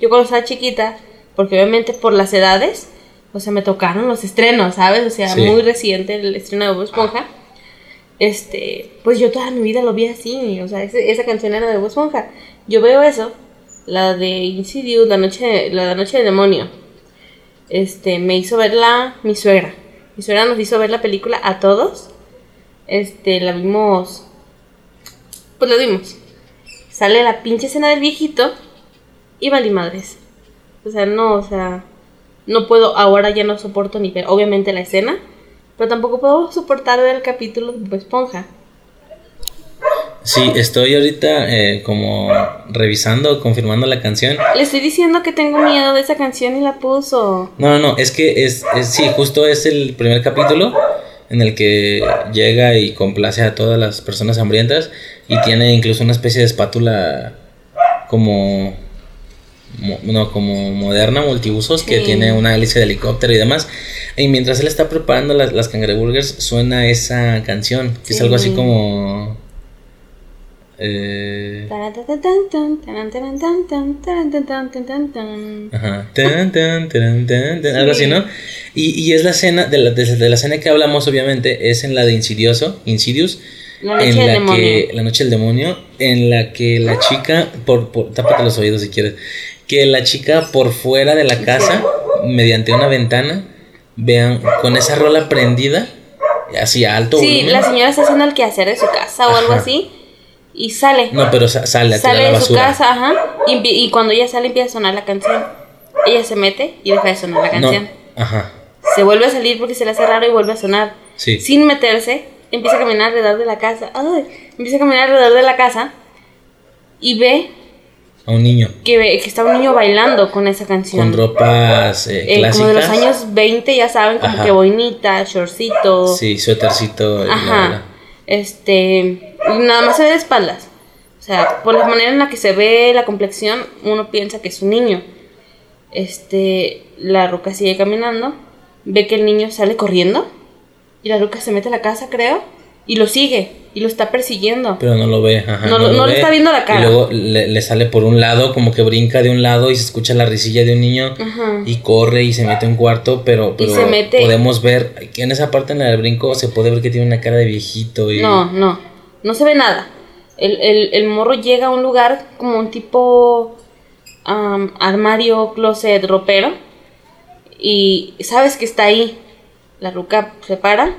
Yo cuando estaba chiquita, porque obviamente por las edades, o sea, me tocaron los estrenos, ¿sabes? O sea, Sí. muy reciente el estreno de Bob Esponja. Este, pues yo toda mi vida lo vi así, o sea, ese- esa canción era de Bob Esponja. Yo veo eso, la de Insidious, la noche, la noche del demonio. Este, me hizo verla mi suegra. Mi suegra nos hizo ver la película a todos. Este, la vimos. Pues la vimos. Sale la pinche escena del viejito y vale madres. O sea, no, o sea, no puedo, ahora ya no soporto ni ver, obviamente la escena, pero tampoco puedo soportar ver el capítulo de Bob Esponja. Sí, estoy ahorita eh, como revisando, confirmando la canción. Le estoy diciendo que tengo miedo de esa canción y la puso. No, no, no, es que es, es sí, justo es el primer capítulo en el que llega y complace a todas las personas hambrientas y tiene incluso una especie de espátula como mo- no, como moderna, multiusos, que Sí. tiene una hélice de helicóptero y demás. Y mientras él está preparando las, las cangreburgers, suena esa canción, que es algo así Sí. como... eh, Ajá. Algo así, ¿no? Y, y es la escena, de la, de, de la escena que hablamos, obviamente, es en la de Insidioso, Insidious, La noche en del la demonio. que, la noche del demonio, en la que la chica, por, por, tápate los oídos si quieres, que la chica por fuera de la casa, mediante una ventana, vean, con esa rola prendida, así a alto Sí, volumen. la señora está haciendo el quehacer de su casa o algo Ajá. así y sale. No, pero sa- sale a tirar sale la de su basura. casa, ajá, y, y cuando ella sale empieza a sonar la canción. Ella se mete y deja de sonar la No, canción. ajá, Se vuelve a salir porque se le hace raro y vuelve a sonar. sí. Sin meterse, empieza a caminar alrededor de la casa. Ay, empieza a caminar alrededor de la casa y ve A un niño. que, ve- que está un niño bailando con esa canción. Con ropas eh, Eh, clásicas. como de los años 20, ya saben, como Ajá. que boinita, shortcito. Sí, suétercito. la- Ajá. Este, nada más se ve de espaldas. O sea, por la manera en la que se ve la complexión, uno piensa que es un niño. Este, la ruca sigue caminando, ve que el niño sale corriendo y la ruca se mete a la casa, creo, y lo sigue y lo está persiguiendo. Pero no lo ve, ajá. No lo- no le ve. está viendo la cara. Y luego le, le sale por un lado, como que brinca de un lado y se escucha la risilla de un niño. Ajá. Y corre y se mete a un cuarto, pero, pero se mete- podemos ver en esa parte en la del brinco se puede ver que tiene una cara de viejito. Y... No, no, no se ve nada. El, el, el morro llega a un lugar como un tipo armario, closet, ropero. Y sabes que está ahí. La ruca se para,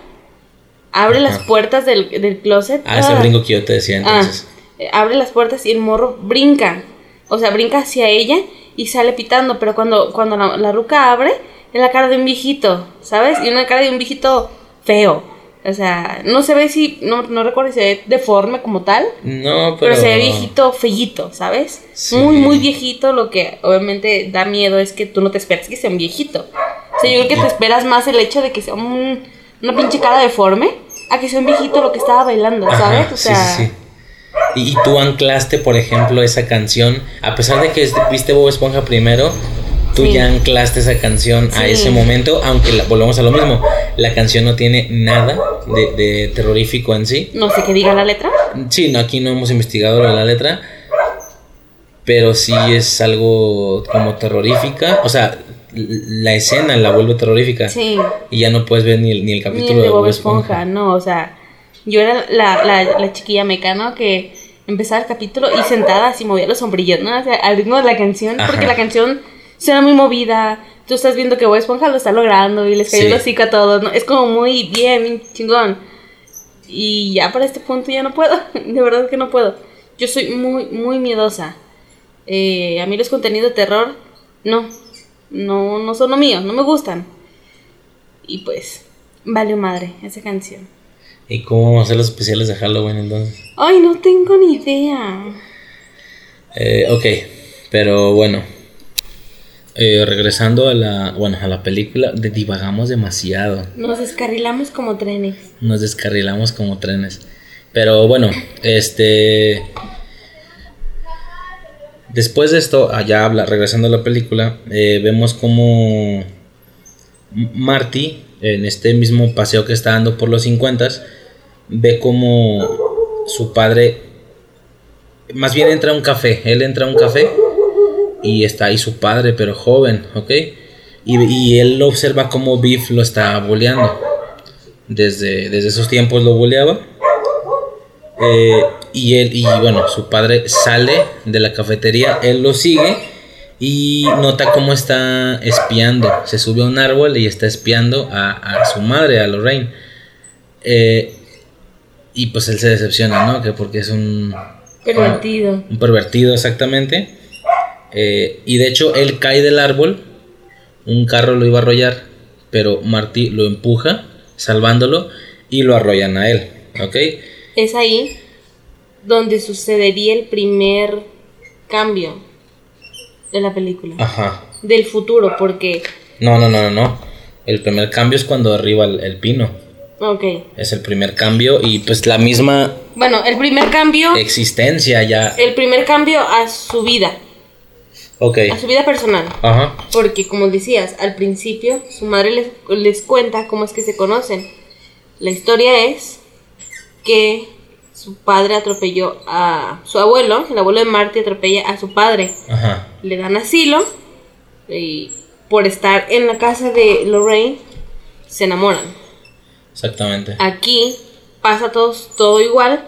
abre las Ajá. puertas del, del closet. Ah, ese brinco que yo te decía Ah, entonces. eh, abre las puertas y el morro brinca. O sea, brinca hacia ella y sale pitando. Pero cuando, cuando la, la ruca abre, es la cara de un viejito, ¿sabes? Y una cara de un viejito feo. O sea, no se ve si, no, no recuerdo si se ve deforme como tal, No, pero, pero. se ve viejito, fellito, ¿sabes? Sí. Muy, muy viejito, lo que obviamente da miedo es que tú no te esperas que sea un viejito. Sea, yo creo que te esperas más el hecho de que sea un, una pinche cara deforme a que sea un viejito lo que estaba bailando, Ajá, ¿sabes? O sí, sea, sí, sí. Y, y tú anclaste, por ejemplo, esa canción, a pesar de que viste Bob Esponja primero, tú Sí. ya anclaste esa canción a Sí. ese momento, aunque la- volvemos a lo mismo, la canción no tiene nada de, de terrorífico en sí. no sé qué diga la letra. Sí, no, aquí no hemos investigado la letra, pero sí es algo como terrorífica, o sea, la escena la vuelve terrorífica Sí. y ya no puedes ver ni el, ni el Ni capítulo el de Bob Esponja, no, o sea, yo era la, la, la chiquilla mecano que empezaba el capítulo y sentada así movía los sombrillos, ¿no? O sea, al ritmo de la canción, porque la canción suena muy movida, tú estás viendo que Bob Esponja lo está logrando y les cayó Sí. el hocico a todos, ¿no? Es como muy bien, bien chingón. Y ya para este punto ya no puedo, de verdad que no puedo. Yo soy muy, muy miedosa. Eh, a mí los contenidos de terror, no, no, no son lo mío, no me gustan. Y pues, vale madre esa canción. ¿Y cómo vamos a hacer los especiales de Halloween entonces? Ay, no tengo ni idea. Eh, ok, pero bueno. eh, regresando a la, bueno, a la película, divagamos demasiado. Nos descarrilamos como trenes. Nos descarrilamos como trenes. Pero bueno, este. Después de esto, allá habla, regresando a la película, eh, vemos como Marty, en este mismo paseo que está dando por los 50, ve como su padre, más bien entra a un café, él entra a un café y está ahí su padre, pero joven, ¿ok? Y, y él observa como Biff lo está boleando. Desde, desde esos tiempos lo boleaba. Eh, y él, y bueno, su padre sale de la cafetería, él lo sigue y nota cómo está espiando. Se sube a un árbol y está espiando a, a su madre, a Lorraine. Eh, y pues él se decepciona, ¿no? Que porque es un, Pervertido. un pervertido exactamente. Eh, y de hecho él cae del árbol, un carro lo iba a arrollar, pero Marty lo empuja, salvándolo, y lo arrollan a él, ¿ok? Es ahí donde sucedería el primer cambio de la película. Ajá. Del futuro, porque... No, no, no, no, no. El primer cambio es cuando arriba el, el pino. Ok. Es el primer cambio y pues la misma Bueno, el primer cambio... existencia ya. El primer cambio a su vida. Ok. A su vida personal. Ajá. Porque, como decías, al principio su madre les, les cuenta cómo es que se conocen. La historia es que su padre atropelló a su abuelo, el abuelo de Marty atropella a su padre. Ajá. Le dan asilo y por estar en la casa de Lorraine se enamoran. Exactamente. Aquí pasa todo, todo igual,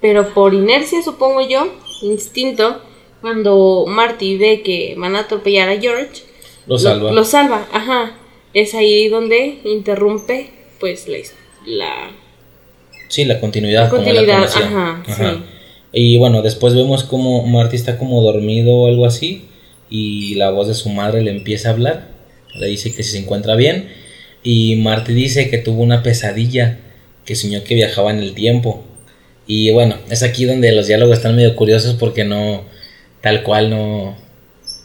pero por inercia, supongo yo, instinto, cuando Marty ve que van a atropellar a George, Lo salva. Lo, salva, ajá. Es ahí donde interrumpe, pues, la... Sí, la continuidad. como la continuidad, conocía. ajá, sí. Y bueno, después vemos como Marty está como dormido o algo así. Y la voz de su madre le empieza a hablar. Le dice que si se encuentra bien. Y Marty dice que tuvo una pesadilla. Que soñó que viajaba en el tiempo. Y bueno, es aquí donde los diálogos están medio curiosos porque no. Tal cual no.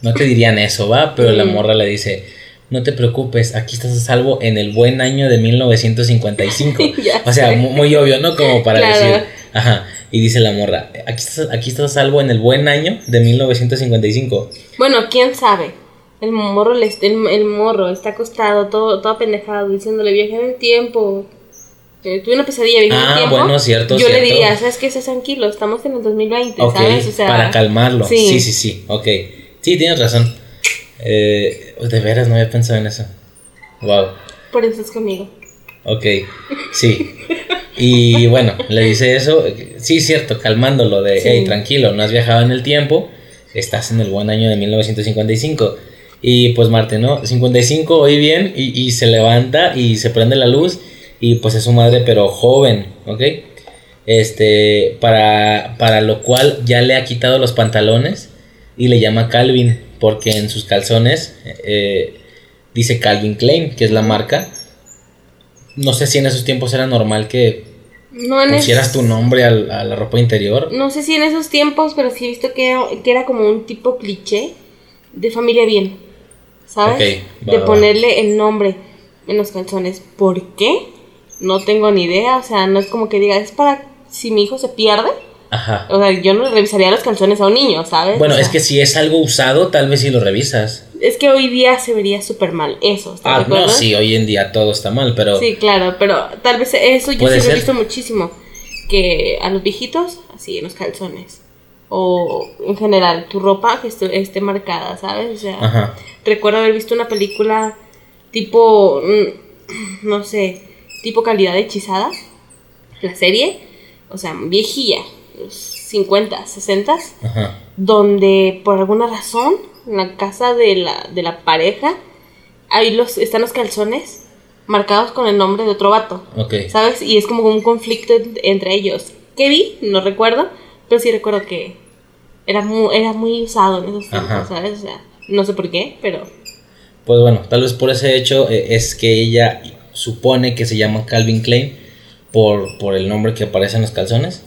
No te dirían eso, ¿va? Pero la morra le dice. No te preocupes, aquí estás a salvo en el buen año de 1955. Ya o sea, sé. mu- muy obvio, ¿no? Como para Claro. decir, Ajá. Y dice la morra, aquí estás, aquí estás a salvo en el buen año de 1955. Bueno, quién sabe. El morro, le, el, el morro está acostado, todo, todo pendejado, diciéndole viaje en el tiempo. Eh, tuve una pesadilla, en Ah, tiempo. bueno, cierto, Yo le cierto. diría, ¿sabes qué? Estás tranquilo, estamos en el 2020, Ok, ¿sabes? O sea, para calmarlo. sí. Sí. sí, sí, ok. Sí, tienes razón. Eh, de veras, no había pensado en eso. Wow. Por eso es conmigo. Ok, sí. Y bueno, le dice eso. Sí, cierto, calmándolo de, Sí. hey, tranquilo, no has viajado en el tiempo, estás en el buen año de 1955. Y pues Marte, ¿no? 55, hoy bien, y, y se levanta y se prende la luz y pues es su madre, pero joven, ¿ok? Este, para, para lo cual ya le ha quitado los pantalones y le llama Calvin, porque en sus calzones eh, dice Calvin Klein, que es la marca. No sé si en esos tiempos era normal que No, en pusieras tu nombre a la ropa interior. no sé si en esos tiempos, pero sí he visto que era, que era como un tipo cliché de familia bien. ¿Sabes? Ok, va, de va, va. ponerle el nombre en los calzones. ¿Por qué? No tengo ni idea. O sea, no es como que diga, es para si mi hijo se pierde. Ajá. O sea, yo no le revisaría los calzones a un niño, ¿sabes? Bueno, O sea, es que si es algo usado, tal vez si lo revisas. Es que hoy día se vería súper mal eso. ¿estás de Ah, no, sí, hoy en día todo está mal, pero Sí, claro, pero tal vez eso yo sí lo he visto muchísimo. Que a los viejitos, así en los calzones. O en general, tu ropa que esté, esté marcada, ¿sabes? O sea, Ajá. recuerdo haber visto una película tipo, mm, no sé, tipo calidad hechizada. La serie, o sea, viejilla, 50, 60, Ajá. donde por alguna razón en la casa de la, de la pareja ahí los, están los calzones marcados con el nombre de otro vato, Ok. ¿sabes? Y es como un conflicto en- entre ellos. ¿Qué vi? No recuerdo, pero sí recuerdo que era muy, era muy usado en esos tiempos. ¿sabes? O sea, no sé por qué, pero Pues bueno, tal vez por ese hecho eh, es que ella supone que se llama Calvin Klein por, por el nombre que aparece en los calzones.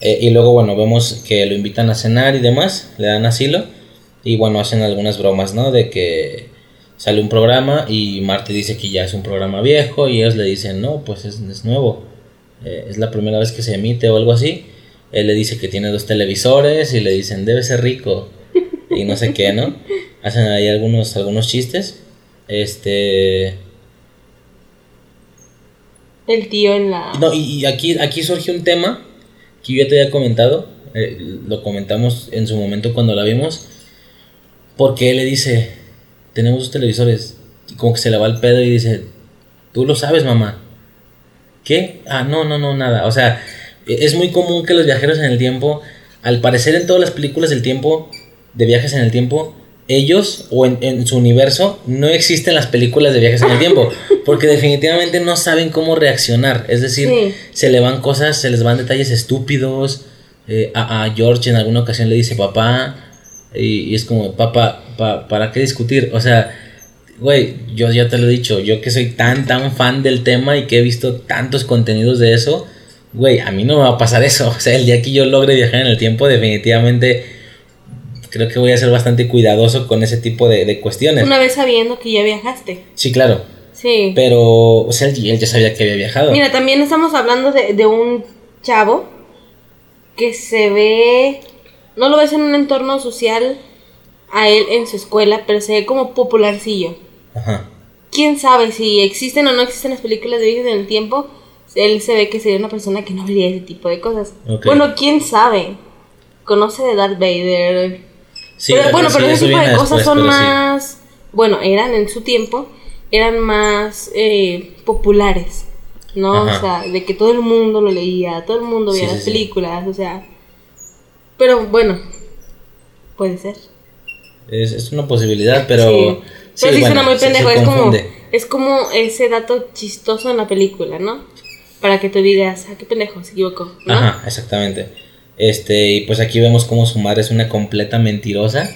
Eh, y luego, bueno, vemos que lo invitan a cenar y demás, le dan asilo. Y bueno, hacen algunas bromas, ¿no? De que sale un programa y Marty dice que ya es un programa viejo y ellos le dicen, no, pues es, es nuevo. Eh, es la primera vez que se emite o algo así. Él le dice que tiene dos televisores y le dicen, debe ser rico. Y no sé qué, ¿no? Hacen ahí algunos, algunos chistes. Este... El tío en la... No, y, y aquí, aquí surge un tema que ya te había comentado. eh, lo comentamos en su momento cuando la vimos. Porque él le dice, tenemos dos televisores. Y como que se le va el pedo y dice, tú lo sabes, mamá. ¿Qué? Ah, no, no, no, nada. O sea, e- es muy común que los viajeros en el tiempo, al parecer en todas las películas del tiempo, de viajes en el tiempo, ellos o en, en su universo no existen las películas de viajes en el tiempo, porque definitivamente no saben cómo reaccionar. Es decir, Sí. se le van cosas, se les van detalles estúpidos. eh, a, a George en alguna ocasión le dice papá, y, y es como, papá, pa- ¿para qué discutir? O sea, güey, yo ya te lo he dicho, yo que soy tan, tan fan del tema y que he visto tantos contenidos de eso, güey, a mí no me va a pasar eso. O sea, el día que yo logre viajar en el tiempo, definitivamente creo que voy a ser bastante cuidadoso con ese tipo de, de cuestiones. Una vez sabiendo que ya viajaste. Sí, claro. Sí. Pero, o sea, él, él ya sabía que había viajado. Mira, también estamos hablando de, de un chavo que se ve, no lo ves en un entorno social a él en su escuela, pero se ve como popularcillo. Ajá. ¿Quién sabe si existen o no existen las películas de viajes en el tiempo? Él se ve que sería una persona que no vería ese tipo de cosas. Bueno, ¿quién sabe? Conoce de Darth Vader. Sí, pero, bueno, pero ese tipo de cosas después, son más... Bueno, eran en su tiempo, eran más eh, populares, ¿no? Ajá. O sea, de que todo el mundo lo leía, todo el mundo veía las películas, o sea... Pero bueno, puede ser. Es, es una posibilidad, pero. sí, pero sí bueno, suena muy se- se pendejo, es como, es como ese dato chistoso en la película, ¿no? Para que tú digas, ah, qué pendejo, se equivocó, ¿no? Ajá, exactamente. Este, y pues aquí vemos cómo su madre es una completa mentirosa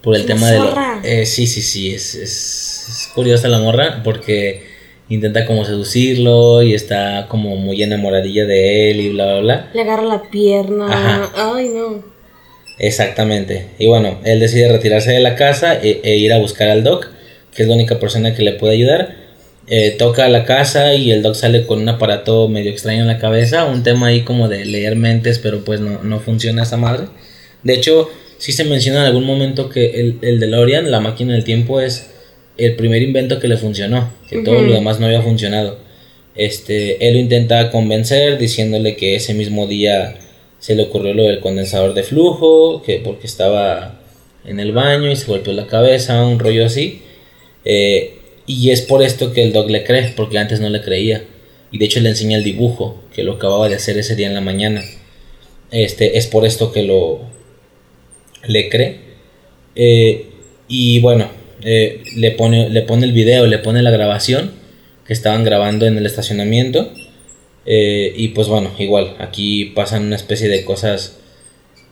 por el una tema de lo- eh, sí, sí, sí, es, es, es curiosa la morra porque intenta como seducirlo y está como muy enamoradilla de él y bla, bla, bla. Le agarra la pierna, Ajá. ay no. Exactamente. Y bueno, él decide retirarse de la casa e, e ir a buscar al Doc, que es la única persona que le puede ayudar. Eh, toca a la casa y el Doc sale con un aparato medio extraño en la cabeza, un tema ahí como de leer mentes, pero pues no, no funciona esa madre. De hecho, sí se menciona en algún momento que el, el DeLorean, la máquina del tiempo, es el primer invento que le funcionó, que todo Ujú. lo demás no había funcionado. Este, él lo intenta convencer diciéndole que ese mismo día se le ocurrió lo del condensador de flujo, que porque estaba en el baño y se golpeó la cabeza, un rollo así. Eh, y es por esto que el Doc le cree, porque antes no le creía. Y de hecho le enseña el dibujo, que lo acababa de hacer ese día en la mañana. Este, es por esto que lo le cree. Eh, y bueno, eh, le, pone, le pone el video, le pone la grabación que estaban grabando en el estacionamiento. Eh, y pues bueno, igual, aquí pasan una especie de cosas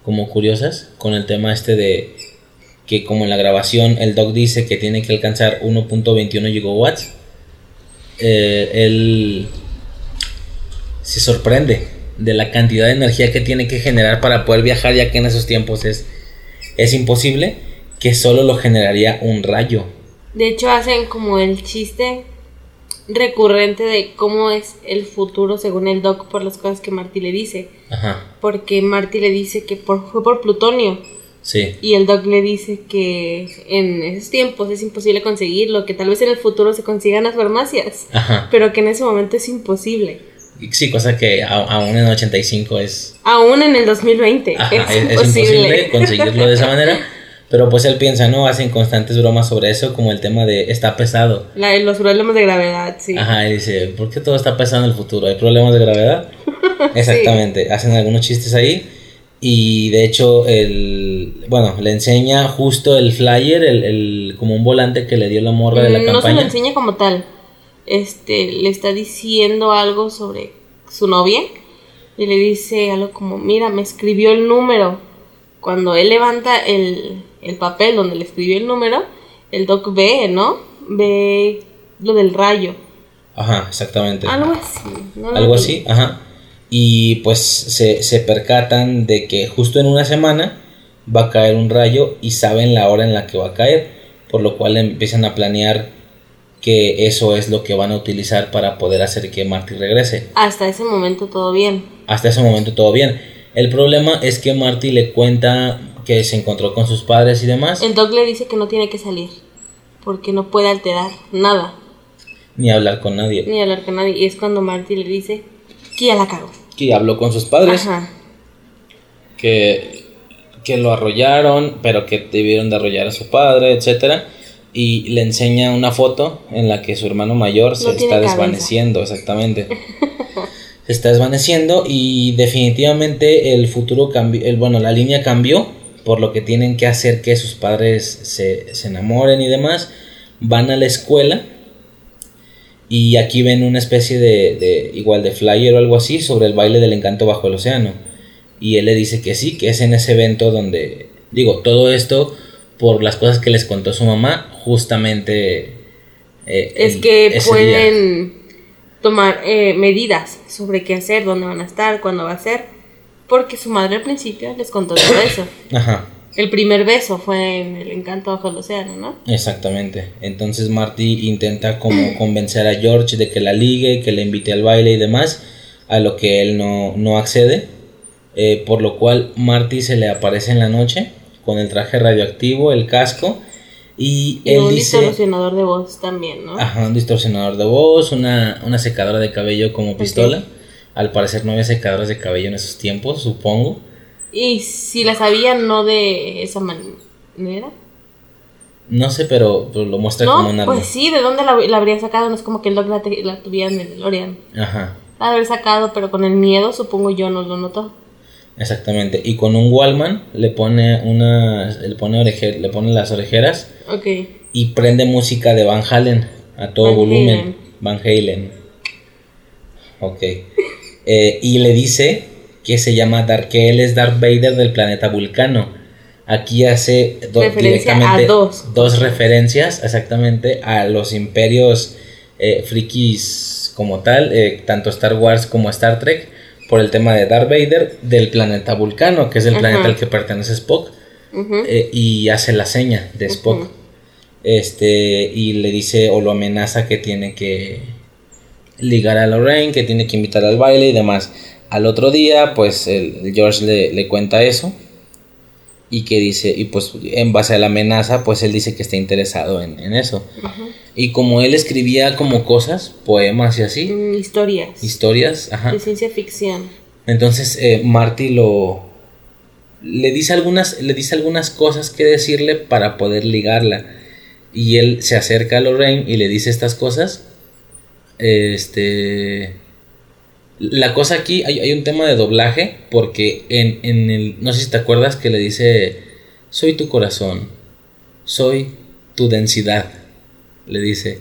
como curiosas con el tema este de que como en la grabación el doc dice que tiene que alcanzar 1.21 gigawatts, eh, él se sorprende de la cantidad de energía que tiene que generar para poder viajar, ya que en esos tiempos es, es imposible, que solo lo generaría un rayo. De hecho, hacen como el chiste recurrente de cómo es el futuro según el Doc por las cosas que Marty le dice. Ajá, Porque Marty le dice que por, fue por plutonio. Sí, Y el Doc le dice que en esos tiempos es imposible conseguirlo, que tal vez en el futuro se consigan las farmacias, ajá. pero que en ese momento es imposible. Sí, cosa que aún en 85 es, Aún en el 2020 Ajá, es, es, es imposible. conseguirlo de esa manera. Pero pues él piensa, ¿no? Hacen constantes bromas sobre eso, como el tema de está pesado. La- los problemas de gravedad, sí. Ajá, y dice, ¿por qué todo está pesado en el futuro? ¿Hay problemas de gravedad? Exactamente, hacen algunos chistes ahí. Y de hecho, el, bueno, le enseña justo el flyer, el, el- como un volante que le dio la morra de la Mm, no se lo campaña. enseña como tal. Este, le está diciendo algo sobre su novia y le dice algo como, mira, me escribió el número. Cuando él levanta el, el papel donde le escribió el número, el doc ve, ¿no? Ve lo del rayo. Ajá, exactamente. Algo así. ¿no? Algo así, ajá. Y pues se, se percatan de que justo en una semana va a caer un rayo y saben la hora en la que va a caer, por lo cual empiezan a planear que eso es lo que van a utilizar para poder hacer que Marty regrese. Hasta ese momento todo bien. Hasta ese momento todo bien. El problema es que Marty le cuenta que se encontró con sus padres y demás. El Doc le dice que no tiene que salir, porque no puede alterar nada. Ni hablar con nadie. Ni hablar con nadie. Y es cuando Marty le dice que ya la cago. Que habló con sus padres. Ajá. Que, que lo arrollaron, pero que debieron de arrollar a su padre, etcétera y le enseña una foto en la que su hermano mayor se está desvaneciendo, exactamente. se está desvaneciendo y definitivamente el futuro cambió, el, bueno, la línea cambió, por lo que tienen que hacer que sus padres se, se enamoren y demás. Van a la escuela y aquí ven una especie de, de, igual de flyer o algo así sobre el baile del encanto bajo el océano. Y él le dice que sí, que es en ese evento donde, digo, todo esto por las cosas que les contó su mamá, justamente... Eh, es que pueden tomar eh, medidas sobre qué hacer, dónde van a estar, cuándo va a ser, porque su madre al principio les contó todo eso. Ajá. El primer beso fue en el encanto bajo el océano, ¿no? Exactamente. Entonces Marty intenta como convencer a George de que la ligue, que le invite al baile y demás, a lo que él no, no accede, eh, por lo cual Marty se le aparece en la noche con el traje radioactivo, el casco. Y, él un distorsionador de voz también, ¿no? Ajá, un distorsionador de voz, una, una secadora de cabello como pistola. Al parecer no había secadoras de cabello en esos tiempos, supongo. Y si las había, no de esa manera. No sé, pero, lo muestra como una Pues sí, ¿de dónde la, habría sacado? No es como que el Doc la, la tuviera en el DeLorean. Ajá. La haber sacado, pero con el miedo, supongo yo, no lo notó. Exactamente. Y con un Wallman le pone una le pone le pone las orejeras. Ok. Y prende música de Van Halen a todo volumen. Van Halen. Ok. Eh, y le dice que se llama Dark, que él es Darth Vader del planeta Vulcano. Aquí hace directamente dos. referencias exactamente a los imperios eh, frikis como tal, eh, tanto Star Wars como Star Trek por el tema de Darth Vader del planeta Vulcano, que es el planeta al que pertenece Spock, eh, y hace la seña de Spock. Este, y le dice o lo amenaza que tiene que ligar a Lorraine, que tiene que invitar al baile y demás. Al otro día, pues el, George le, cuenta eso y que dice, y pues en base a la amenaza, pues él dice que está interesado en, eso. Y como él escribía como cosas, poemas y así. Mm, historias. Historias, ajá. De ciencia ficción. Entonces eh, Marty lo... Le dice, algunas, le dice algunas cosas que decirle para poder ligarla. Y él se acerca a Lorraine y le dice estas cosas. Este... La cosa aquí, hay, hay un tema de doblaje, porque en, en el... No sé si te acuerdas que le dice, soy tu corazón, soy tu densidad le dice.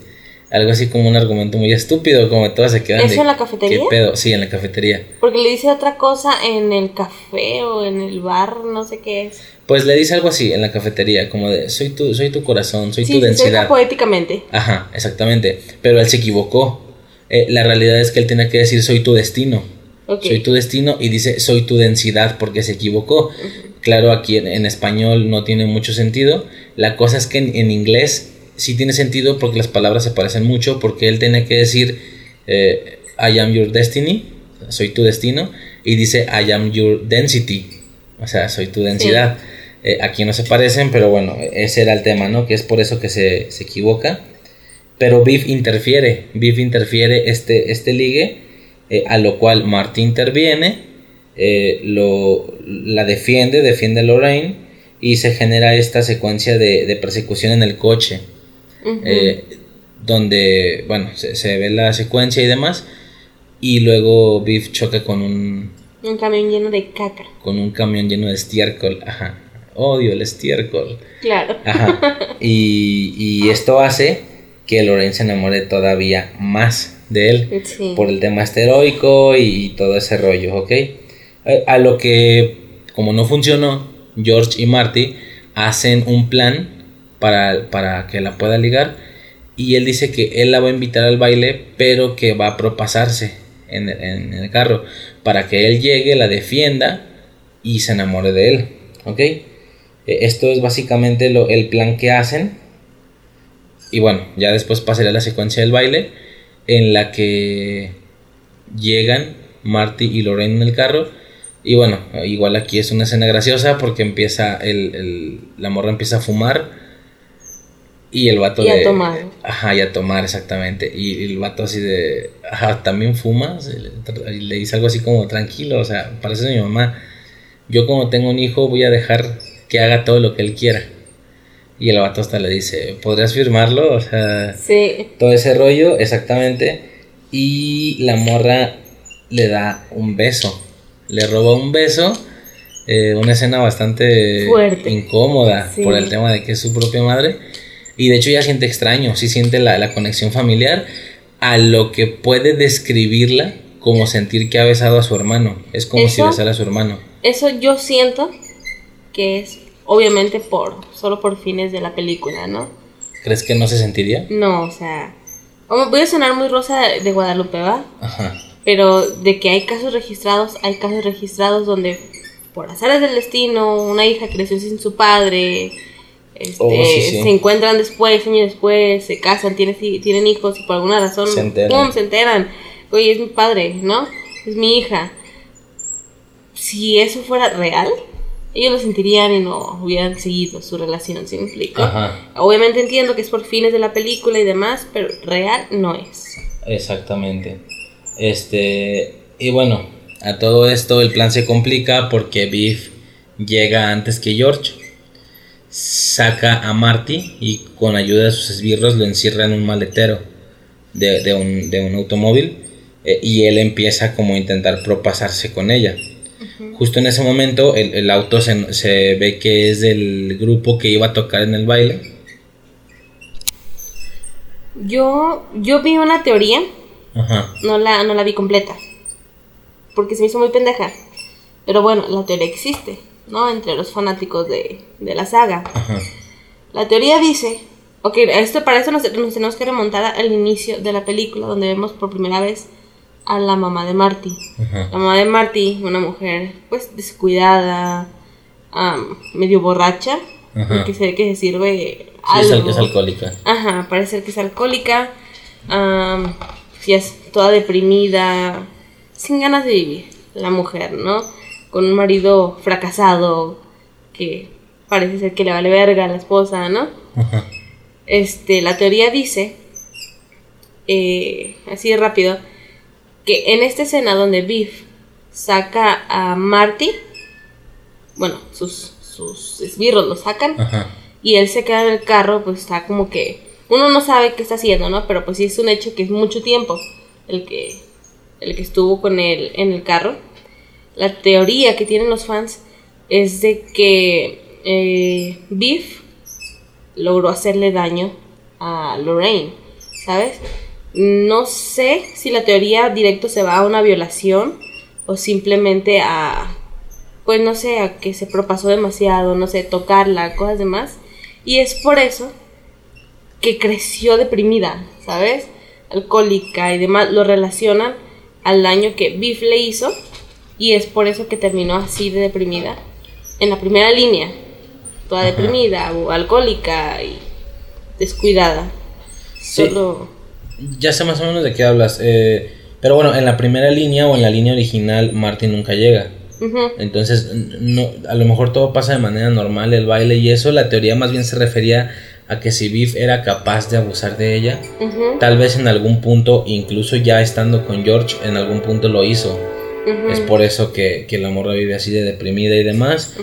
Algo así como un argumento muy estúpido, como todas se quedan. ¿Eso en la cafetería? ¿Qué pedo? Sí, en la cafetería. Porque le dice otra cosa en el café o en el bar, no sé qué es. Pues le dice algo así en la cafetería, como de soy tu, soy tu corazón, soy tu densidad. poéticamente. Ajá, exactamente. Pero él se equivocó. Eh, la realidad es que él tiene que decir soy tu destino. Soy tu destino y dice soy tu densidad porque se equivocó. Claro, aquí en, español no tiene mucho sentido. La cosa es que en inglés sí tiene sentido porque las palabras se parecen mucho, porque él tiene que decir eh, I am your destiny, soy tu destino, y dice I am your density, o sea, soy tu densidad. Eh, aquí no se parecen, pero bueno, ese era el tema, ¿no? Que es por eso que se, equivoca. Pero Biff interfiere, Biff interfiere este, este ligue, eh, a lo cual Marty interviene, lo, la defiende, defiende a Lorraine, y se genera esta secuencia de, de persecución en el coche. Eh, donde, bueno, se, ve la secuencia y demás, y luego Biff choca con un... Un camión lleno de caca. Con un camión lleno de estiércol, ajá. Odio el estiércol. Claro. Ajá. Y, esto hace que Lorenz se enamore todavía más de él por el tema esteroico y, todo ese rollo, ¿ok? A lo que, como no funcionó, George y Marty hacen un plan para, que la pueda ligar. Y él dice que él la va a invitar al baile, pero que va a propasarse en, en, el carro para que él llegue, la defienda y se enamore de él. ¿Ok? Eh, esto es básicamente lo, el plan que hacen. Y bueno, ya después pasaría la secuencia del baile en la que llegan Marty y Lorraine en el carro. Y bueno, igual aquí es una escena graciosa porque empieza el, el la morra empieza a fumar y el vato Y a de... tomar. Ajá, y a tomar exactamente. Y el vato así de... Ajá, también fumas. Y le, y le dice algo así como tranquilo, o sea, parece mi mamá. Yo como tengo un hijo voy a dejar que haga todo lo que él quiera. Y el vato hasta le dice, ¿podrías firmarlo? O sea, Sí. todo ese rollo, exactamente. Y la morra le da un beso. Le roba un beso. eh, una escena bastante Fuerte. incómoda Sí. por el tema de que es su propia madre. Y de hecho ya siente extraño, sí siente la, la conexión familiar a lo que puede describirla como sentir que ha besado a su hermano. Es como si besara a su hermano. Eso yo siento que es obviamente por solo por fines de la película, ¿no? ¿Crees que no se sentiría? No, o sea, voy a sonar muy rosa de Guadalupe, ¿va? Ajá. Pero de que hay casos registrados, hay casos registrados donde por azares del destino, una hija creció sin su padre, este, Oh, sí, sí. se encuentran después, años después, se casan, tienen, tienen hijos y por alguna razón, Se enteran. ¡pum! se enteran. Oye, es mi padre, ¿no? Es mi hija. Si eso fuera real, ellos lo sentirían y no hubieran seguido su relación, ¿sí me explico? Ajá. Obviamente entiendo que es por fines de la película y demás, pero real no es. Exactamente. Este, y bueno, a todo esto el plan se complica porque Biff llega antes que George, saca a Marty y con ayuda de sus esbirros lo encierra en un maletero de, de un, de un automóvil eh, y él empieza como a intentar propasarse con ella. Justo en ese momento el, el auto se, se ve que es del grupo que iba a tocar en el baile. Yo, yo vi una teoría, Ajá. no la, no la vi completa, porque se me hizo muy pendeja. Pero bueno, la teoría existe, ¿no? Entre los fanáticos de, de la saga. Ajá. La teoría dice, ok, esto, para eso nos, nos tenemos que remontar al inicio de la película, donde vemos por primera vez a la mamá de Marty. Ajá. La mamá de Marty, una mujer pues descuidada, medio borracha, que se ve que se sirve Sí, es, algo. es alcohólica. Ajá, parece ser que es alcohólica, sí es toda deprimida, sin ganas de vivir, la mujer, ¿no? Con un marido fracasado que parece ser que le vale verga a la esposa, ¿no? Ajá. Este, la teoría dice, eh, así de rápido, que en esta escena donde Biff saca a Marty, bueno, sus, sus esbirros lo sacan, Ajá. y él se queda en el carro, pues está como que uno no sabe qué está haciendo, ¿no? Pero pues sí es un hecho que es mucho tiempo el que el que estuvo con él en el carro. La teoría que tienen los fans es de que eh, Biff logró hacerle daño a Lorraine, ¿sabes? No sé si la teoría directo se va a una violación o simplemente a pues no sé, a que se propasó demasiado, no sé, tocarla, cosas demás. Y es por eso que creció deprimida, ¿sabes? Alcohólica y demás, lo relacionan al daño que Biff le hizo y es por eso que terminó así de deprimida. En la primera línea, toda Ajá. deprimida o alcohólica y descuidada. Sí. Solo... Ya sé más o menos de qué hablas. eh, pero bueno, en la primera línea o en la línea original, Marty nunca llega. Entonces, no, a lo mejor todo pasa de manera normal, el baile y eso. La teoría más bien se refería a que si Biff era capaz de abusar de ella, tal vez en algún punto, incluso ya estando con George, en algún punto lo hizo. Es por eso que, que la morra vive así de deprimida y demás.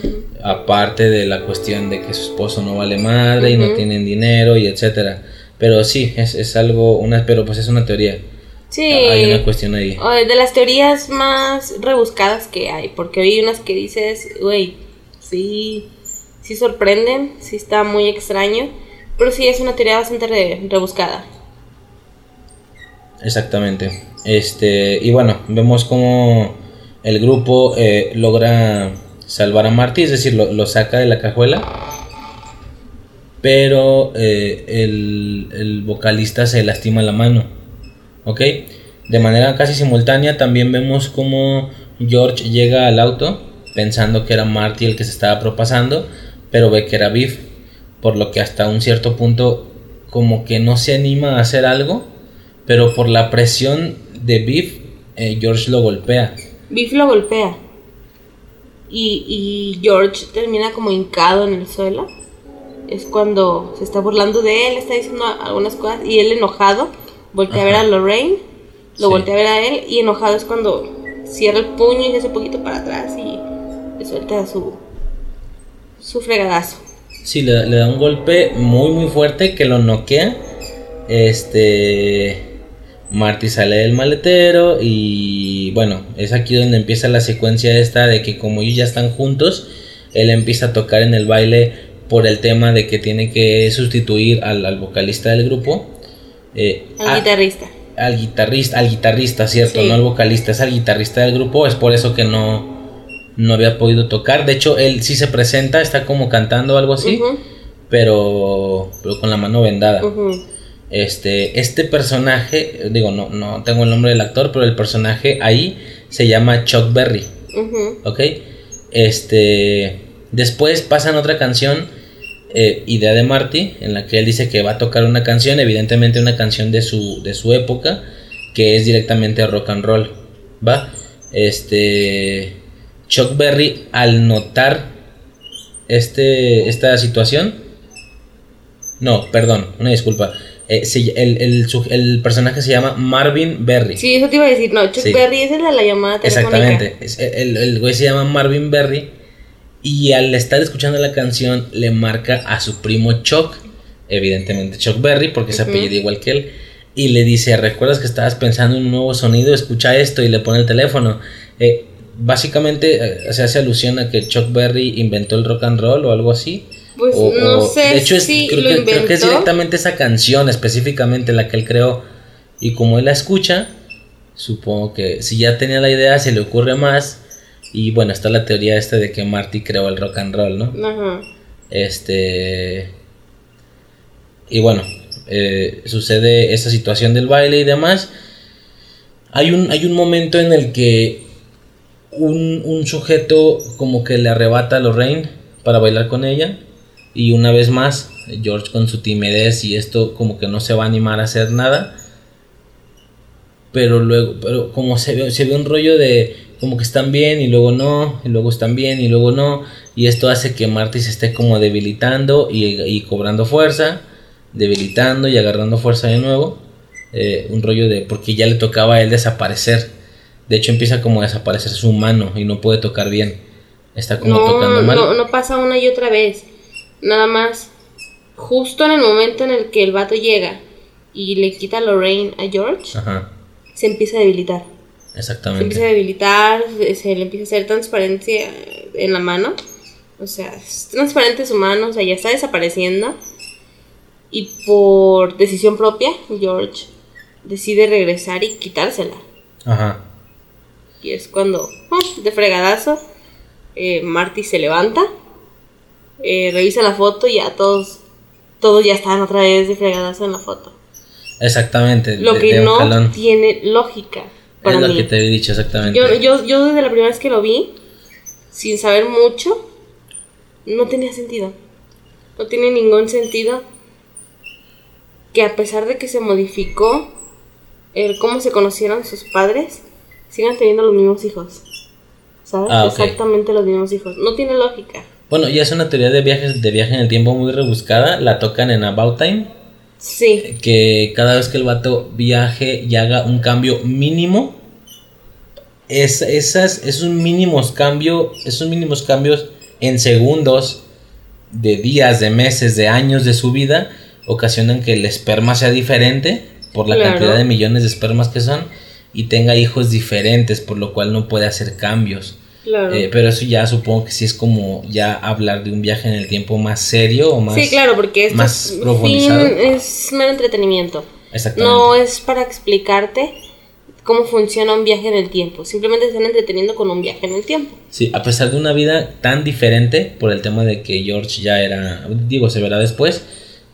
Aparte de la cuestión de que su esposo no vale madre y no tienen dinero y etcétera. Pero sí, es, es algo, una, pero pues es una teoría. Sí. Hay una cuestión ahí. De las teorías más rebuscadas que hay, porque hay unas que dices, güey, sí, sí sorprenden, sí está muy extraño, pero sí es una teoría bastante re- rebuscada. Exactamente. Este, y bueno, vemos como el grupo eh, logra salvar a Marty, es decir, lo, lo saca de la cajuela. Pero eh, el, el vocalista se lastima la mano. ¿Ok? De manera casi simultánea también vemos como George llega al auto pensando que era Marty el que se estaba propasando. pero ve que era Biff, por lo que hasta un cierto punto como que no se anima a hacer algo, pero por la presión de Biff, eh, George lo golpea. Biff lo golpea. Y, y George termina como hincado en el suelo. Es cuando se está burlando de él, está diciendo algunas cosas y él enojado voltea a ver a Lorraine, lo Sí. voltea a ver a él y enojado es cuando cierra el puño y se hace un poquito para atrás y le suelta su, su fregadazo. Sí, le, le da un golpe muy muy fuerte que lo noquea. Este. Marty sale del maletero y bueno, es aquí donde empieza la secuencia esta de que como ellos ya están juntos, él empieza a tocar en el baile por el tema de que tiene que sustituir al, al vocalista del grupo. Eh, Al a- guitarrista. al guitarrista, al guitarrista, cierto, Sí. no al vocalista, es al guitarrista del grupo, es por eso que no, no había podido tocar. De hecho, él sí se presenta, está como cantando o algo así, pero, pero con la mano vendada. Este, este personaje, digo, no, no tengo el nombre del actor, pero el personaje ahí se llama Chuck Berry, Ujú. ¿ok? Este, después pasan otra canción, eh, Idea de Marty, en la que él dice que va a tocar una canción, evidentemente una canción de su, de su época, que es directamente rock and roll, ¿va? Este, Chuck Berry, al notar este, esta situación, no, perdón, una disculpa, eh, el, el el personaje se llama Marvin Berry. Sí, eso te iba a decir. No, Chuck Sí. Berry es el de la llamada telefónica. Exactamente. El, el güey se llama Marvin Berry. Y al estar escuchando la canción, le marca a su primo Chuck. Evidentemente Chuck Berry, porque se Ujú. apellida igual que él. Y le dice: ¿Recuerdas que estabas pensando en un nuevo sonido? Escucha esto. Y le pone el teléfono. Eh, básicamente eh, se hace alusión a que Chuck Berry inventó el rock and roll o algo así. Pues O- no o- sé de hecho, es- si creo, lo que, inventó. creo que es directamente esa canción específicamente la que él creó. Y como él la escucha, supongo que si ya tenía la idea, se le ocurre más. Y bueno, está la teoría esta de que Marty creó el rock and roll, ¿no? Ajá. Este. Y bueno, eh, sucede esa situación del baile y demás. Hay un, hay un momento en el que un, un sujeto como que le arrebata a Lorraine para bailar con ella. Y una vez más, George con su timidez y esto como que no se va a animar a hacer nada. Pero luego, pero como se ve, se ve un rollo de como que están bien y luego no, y luego están bien y luego no. Y esto hace que Marty se esté como debilitando y, y cobrando fuerza, debilitando y agarrando fuerza de nuevo. Eh, un rollo de porque ya le tocaba a él desaparecer. De hecho empieza como a desaparecer su mano y no puede tocar bien. Está como No, tocando mal. no, no pasa una y otra vez. Nada más, justo en el momento en el que el vato llega y le quita Lorraine a George, Ajá, se empieza a debilitar. Se empieza a exactamente. debilitar, se, le empieza a hacer transparencia en la mano. O sea, es transparente su mano, o sea, ya está desapareciendo. Y por decisión propia, George decide regresar y quitársela. Ajá. Y es cuando, de fregadazo, eh, Marty se levanta, eh, revisa la foto y ya todos, todos ya están otra vez de fregadazo en la foto. Exactamente. Lo de- que de no jalón. tiene lógica para es lo mí. que te había dicho exactamente. Yo, yo, yo desde la primera vez que lo vi, sin saber mucho, no tenía sentido. No tiene ningún sentido que a pesar de que se modificó el cómo se conocieron sus padres, sigan teniendo los mismos hijos. ¿Sabes? Ah. Exactamente los mismos hijos. No tiene lógica. Bueno, ya es una teoría de viajes de viaje en el tiempo muy rebuscada. La tocan en About Time. Sí. Que cada vez que el vato viaje y haga un cambio mínimo. Es, esas, esos mínimos cambios. Esos mínimos cambios en segundos. De días, de meses, de años de su vida. Ocasionan que el esperma sea diferente. Por la Claro. cantidad de millones de espermas que son. Y tenga hijos diferentes. Por lo cual no puede hacer cambios. Claro. Eh, pero eso ya supongo que sí es como ya hablar de un viaje en el tiempo más serio o más... sí, claro, porque esto más es, profundizado. es mero entretenimiento. Exactamente. No es para explicarte cómo funciona un viaje en el tiempo. Simplemente están entreteniendo con un viaje en el tiempo. Sí, a pesar de una vida tan diferente por el tema de que George ya era, digo, se verá después,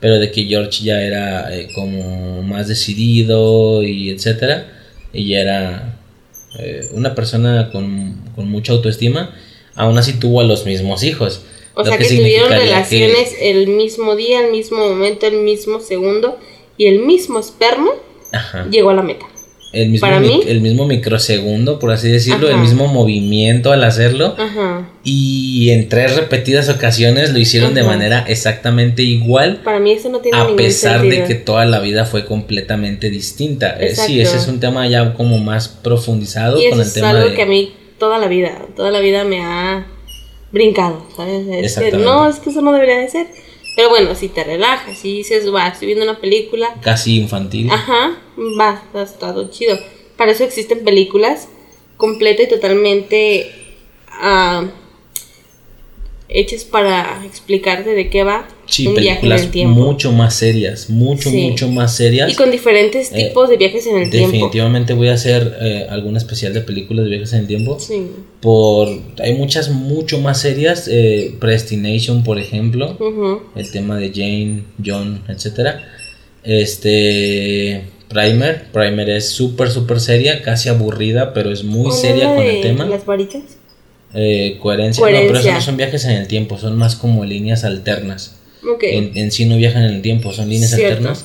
pero de que George ya era eh, como más decidido y etcétera, y ya era eh, una persona con, con mucha autoestima, aún así tuvo a los mismos hijos. O sea, que que tuvieron relaciones el mismo día, el mismo momento, el mismo segundo y el mismo esperma Ajá. llegó a la meta. El mismo, para mi- mí- el mismo microsegundo, por así decirlo, el mismo movimiento al hacerlo. Ajá. Y en tres repetidas ocasiones lo hicieron de manera exactamente igual. Para mí eso no tiene A pesar de que toda la vida fue completamente distinta. Eh, sí, ese es un tema ya como más profundizado Y con eso el es tema algo de... que a mí toda la vida, toda la vida me ha brincado, ¿sabes? Es que, no, es que eso no debería de ser. Pero bueno, si te relajas, si dices, va, estoy viendo una película, Casi infantil. ajá, va, está todo chido. Para eso existen películas completa y totalmente ah, hechas para explicarte de qué va Sí, un viaje en películas el tiempo. mucho más serias, mucho, Sí. mucho más serias. Y con diferentes Eh, tipos de viajes en el tiempo. Definitivamente voy a hacer eh, algún especial de películas de viajes en el tiempo. Sí. Por hay muchas mucho más serias, eh, Predestination, por ejemplo, el tema de Jane, John, etcétera. Este Primer, Primer es súper súper seria, casi aburrida, pero es muy ¿Cuál seria con el tema. Las varitas. Eh, coherencia. no, pero eso Coherencia. no son viajes en el tiempo, son más como líneas alternas. Ok. En, en sí no viajan en el tiempo, son líneas Cierto. alternas.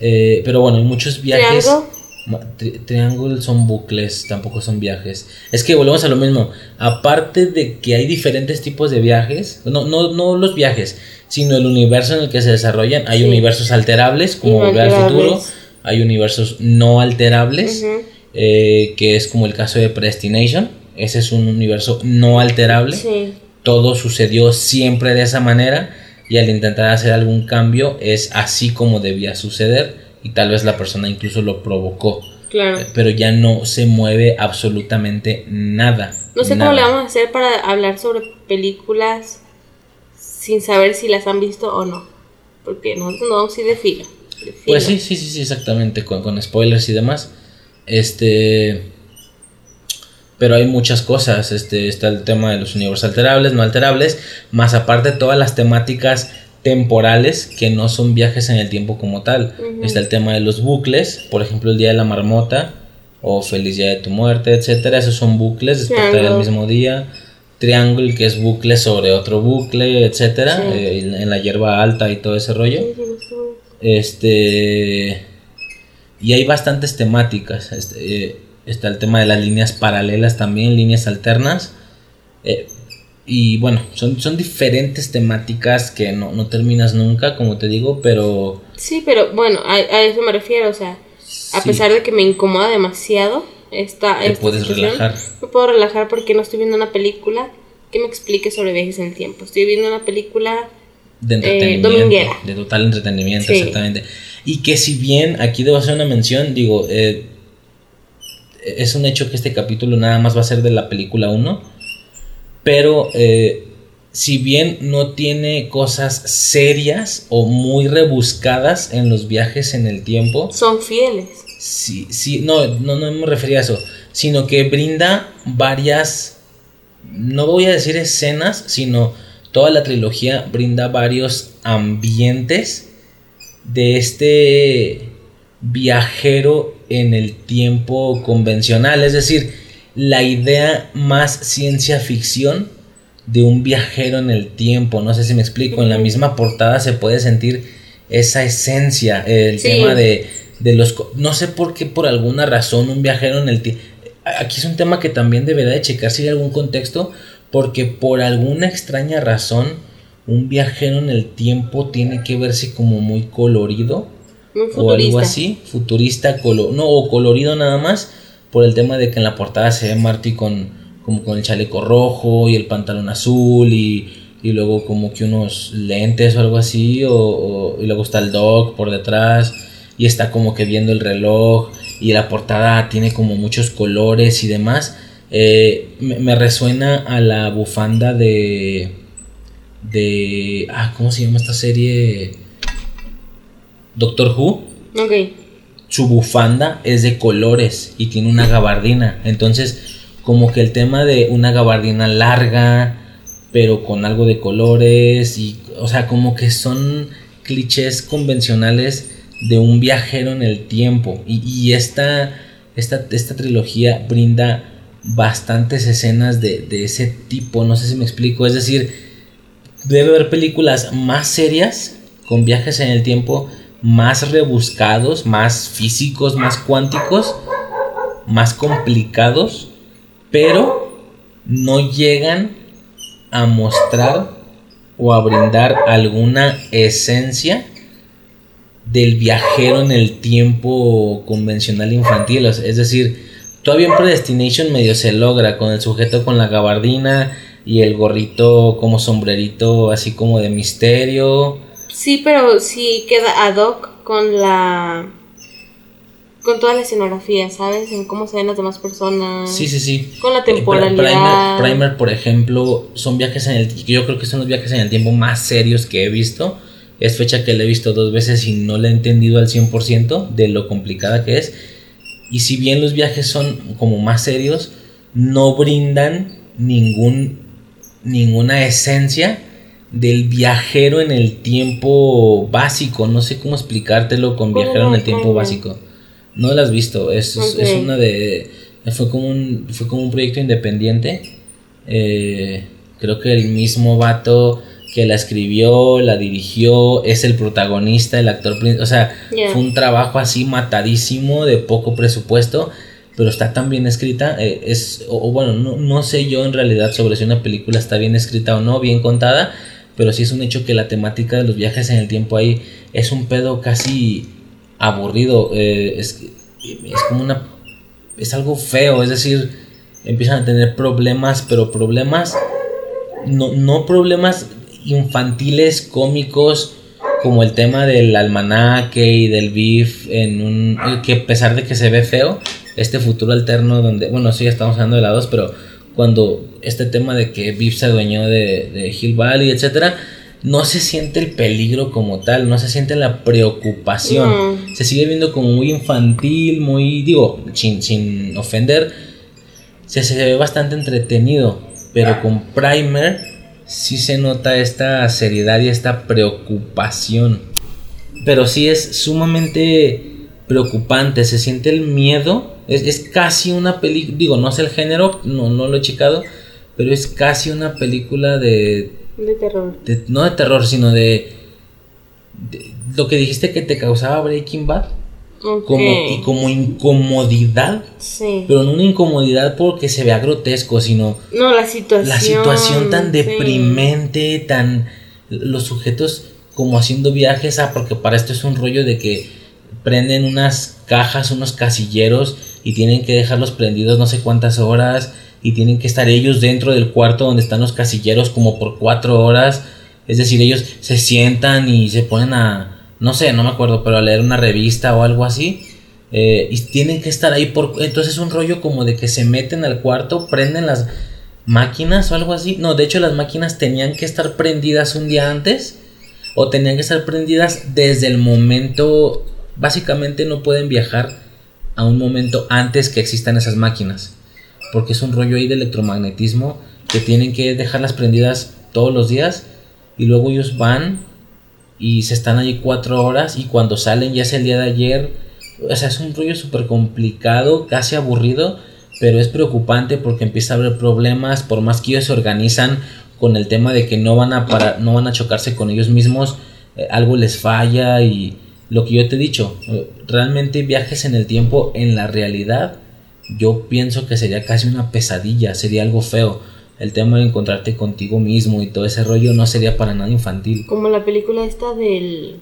Eh, pero bueno, hay muchos viajes. Triángulo. Tri- Triángulo son bucles, tampoco son viajes. Es que volvemos a lo mismo. Aparte de que hay diferentes tipos de viajes, no, no, no los viajes, sino el universo en el que se desarrollan. Hay Sí. universos alterables, como Volver al futuro. Hay universos no alterables, Ujú. eh, que es como el caso de Predestination. Ese es un universo no alterable Sí. todo sucedió siempre de esa manera y al intentar hacer algún cambio es así como debía suceder y tal vez la persona incluso lo provocó, Claro. eh, pero ya no se mueve absolutamente nada. No sé nada. cómo le vamos a hacer para hablar sobre películas sin saber si las han visto o no. Porque nosotros no vamos a ir de filo. Pues sí, sí, sí, sí, exactamente, con, con spoilers y demás. Este. Pero hay muchas cosas. Este, está el tema de los universos alterables, no alterables. Más aparte, todas las temáticas temporales que no son viajes en el tiempo como tal. Está el tema de los bucles, por ejemplo, el día de la marmota o feliz día de tu muerte, etcétera. Esos son bucles, despertar el mismo día. Triángulo, que es bucle sobre otro bucle, etcétera. Sí. eh, en- la hierba alta y todo ese rollo. Este. Y hay bastantes temáticas. Este, eh, está el tema de las líneas paralelas también, líneas alternas. Eh, y bueno, son, son diferentes temáticas que no, no terminas nunca, como te digo, pero. Sí, pero bueno, a, a eso me refiero. O sea, a sí, pesar de que me incomoda demasiado esta, te esta puedes relajar. Me puedo relajar porque no estoy viendo una película que me explique sobre viajes en el tiempo. Estoy viendo una película De entretenimiento. Eh, dominguera. de total entretenimiento, Sí. exactamente. Y que si bien aquí debo hacer una mención, digo, eh, es un hecho que este capítulo nada más va a ser de la película 1, pero eh, si bien no tiene cosas serias o muy rebuscadas en los viajes en el tiempo, son fieles. sí, sí, no, no, no me refería a eso, sino que brinda varias, no voy a decir escenas, sino toda la trilogía brinda varios ambientes de este viajero en el tiempo convencional, es decir, la idea más ciencia ficción de un viajero en el tiempo, no sé si me explico, en la misma portada se puede sentir esa esencia, el Sí. tema de, de los... No sé por qué, por alguna razón, un viajero en el tiempo... Aquí es un tema que también deberá de checar si hay algún contexto, porque por alguna extraña razón, un viajero en el tiempo tiene que verse como muy colorido Muy o algo futurista. así, futurista, colo no, o colorido nada más, por el tema de que en la portada se ve Marty con, como con el chaleco rojo y el pantalón azul y, y luego como que unos lentes o algo así, o, o- y luego está el dog por detrás y está como que viendo el reloj y la portada tiene como muchos colores y demás. Eh, me, me resuena a la bufanda de de ah cómo se llama esta serie Doctor Who Ok. su bufanda es de colores y tiene una gabardina. Entonces, como que el tema de una gabardina larga, pero con algo de colores, y, o sea, como que son clichés convencionales de un viajero en el tiempo. Y, y esta, esta, esta trilogía brinda bastantes escenas de, de ese tipo, no sé si me explico. Es decir, debe haber películas más serias, con viajes en el tiempo más rebuscados, más físicos, más cuánticos, más complicados, pero no llegan a mostrar o a brindar alguna esencia del viajero en el tiempo convencional infantil. Es decir, todavía en Predestination medio se logra con el sujeto con la gabardina y el gorrito como sombrerito así como de misterio Sí, pero sí queda ad hoc con la. con toda la escenografía, ¿sabes? En cómo se ven las demás personas. Sí, sí, sí. Con la temporalidad. Primer, Primer, por ejemplo, son viajes en el. Yo creo que son los viajes en el tiempo más serios que he visto. Es fecha que la he visto dos veces y no la he entendido al 100% de lo complicada que es. Y si bien los viajes son como más serios, no brindan ningún, ninguna esencia del viajero en el tiempo básico. No sé cómo explicártelo con viajero en el tiempo básico. No lo has visto. Es, es, una de. Fue como un, fue como un proyecto independiente. Eh, creo que el mismo vato que la escribió, la dirigió, es el protagonista, el actor. O sea, fue un trabajo así matadísimo, de poco presupuesto, pero está tan bien escrita. Eh, es, o, bueno, no, no, sé yo en realidad sobre si una película está bien escrita o no, bien contada, pero sí es un hecho que la temática de los viajes en el tiempo ahí es un pedo casi aburrido, eh, es, es como una... es algo feo, es decir, empiezan a tener problemas, pero problemas, no, no problemas infantiles, cómicos, como el tema del almanaque y del beef en un que a pesar de que se ve feo este futuro alterno donde bueno sí estamos hablando de la 2 pero cuando este tema de que Viv se adueñó de, de Hill Valley, etcétera, no se siente el peligro como tal, no se siente la preocupación. Se sigue viendo como muy infantil, muy, digo, sin, sin ofender, se, se ve bastante entretenido, pero con Primer sí se nota esta seriedad y esta preocupación. Pero sí es sumamente preocupante, se siente el miedo es, casi una película, digo, no sé el género, no, no lo he checado, pero es casi una película de... De terror. no de terror, sino de, Lo que dijiste que te causaba Breaking Bad. Como, y como incomodidad. Sí. Pero no una incomodidad porque se vea grotesco, sino... No, la situación. La situación tan deprimente, tan... Los sujetos como haciendo viajes, ah, porque para esto es un rollo de que prenden unas cajas, unos casilleros y tienen que dejarlos prendidos no sé cuántas horas y tienen que estar ellos dentro del cuarto donde están los casilleros como por cuatro horas. Es decir, ellos se sientan y se ponen a, no sé, no me acuerdo, pero a leer una revista o algo así. Eh, y tienen que estar ahí por... Entonces es un rollo como de que se meten al cuarto, prenden las máquinas o algo así. No, de hecho las máquinas tenían que estar prendidas un día antes o tenían que estar prendidas desde el momento... Básicamente no pueden viajar a un momento antes que existan esas máquinas. Porque es un rollo ahí de electromagnetismo que tienen que dejarlas prendidas todos los días y luego ellos van y se están allí cuatro horas y cuando salen ya es el día de ayer. O sea, es un rollo súper complicado, casi aburrido, pero es preocupante porque empieza a haber problemas, por más que ellos se organizan con el tema de que no van a, para, no van a chocarse con ellos mismos, eh, algo les falla y lo que yo te he dicho, realmente viajes en el tiempo en la realidad, yo pienso que sería casi una pesadilla, sería algo feo. El tema de encontrarte contigo mismo y todo ese rollo no sería para nada infantil. Como la película esta del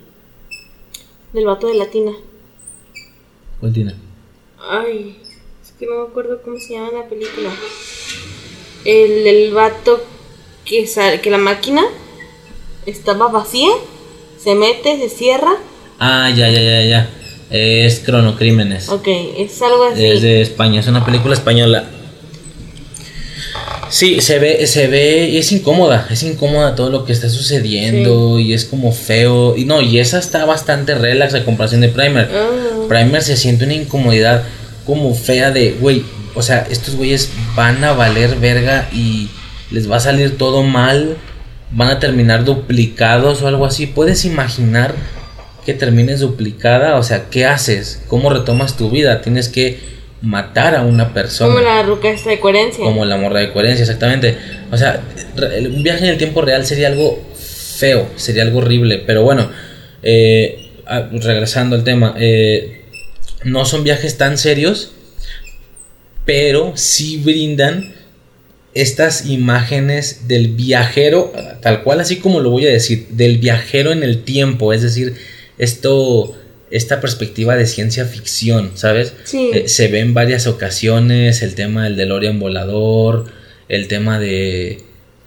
del vato de Latina. ¿Cuál tiene? Ay, es que no me acuerdo cómo se llama la película. El, el vato que, que la máquina estaba vacía, se mete, se cierra Ah, ya, ya, ya, ya. Es Cronocrímenes. Ok, es algo así. Es de España, es una película española. Sí, se ve, se ve, y es incómoda, es incómoda todo lo que está sucediendo y es como feo. Y no, y esa está bastante relax a comparación de Primer. Ah. Primer se siente una incomodidad como fea de, güey, o sea, estos güeyes van a valer verga y les va a salir todo mal, van a terminar duplicados o algo así. ¿Puedes imaginar que termines duplicada, o sea, ¿qué haces? ¿Cómo retomas tu vida? Tienes que matar a una persona. Como la ruca de coherencia. Como la morra de coherencia, exactamente. O sea, un viaje en el tiempo real sería algo feo, sería algo horrible. Pero bueno, eh, regresando al tema, eh, no son viajes tan serios, pero sí brindan estas imágenes del viajero, tal cual así como lo voy a decir, del viajero en el tiempo, es decir, esto, esta perspectiva de ciencia ficción, ¿sabes? Sí. Eh, se ve en varias ocasiones el tema del DeLorean volador, el tema de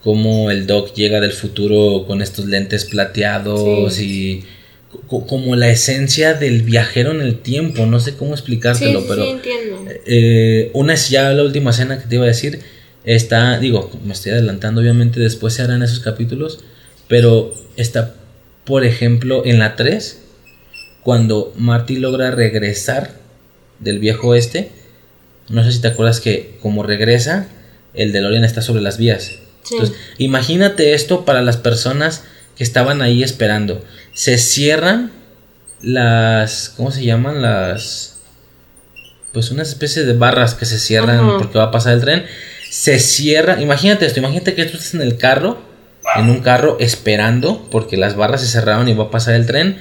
cómo el Doc llega del futuro con estos lentes plateados y co- como la esencia del viajero en el tiempo, no sé cómo explicártelo, sí, pero sí, entiendo. eh, una es ya la última escena que te iba a decir. Está, digo, me estoy adelantando, obviamente después se harán esos capítulos. Pero está, por ejemplo, en la 3, cuando Marty logra regresar del viejo oeste. No sé si te acuerdas que como regresa, el DeLorean está sobre las vías. Sí. Entonces, imagínate esto para las personas que estaban ahí esperando. Se cierran las. ¿Cómo se llaman? Las. Pues unas especies de barras que se cierran Ajá. porque va a pasar el tren. Se cierra. Imagínate esto. Imagínate que tú estás en el carro. En un carro esperando. Porque las barras se cerraron y va a pasar el tren.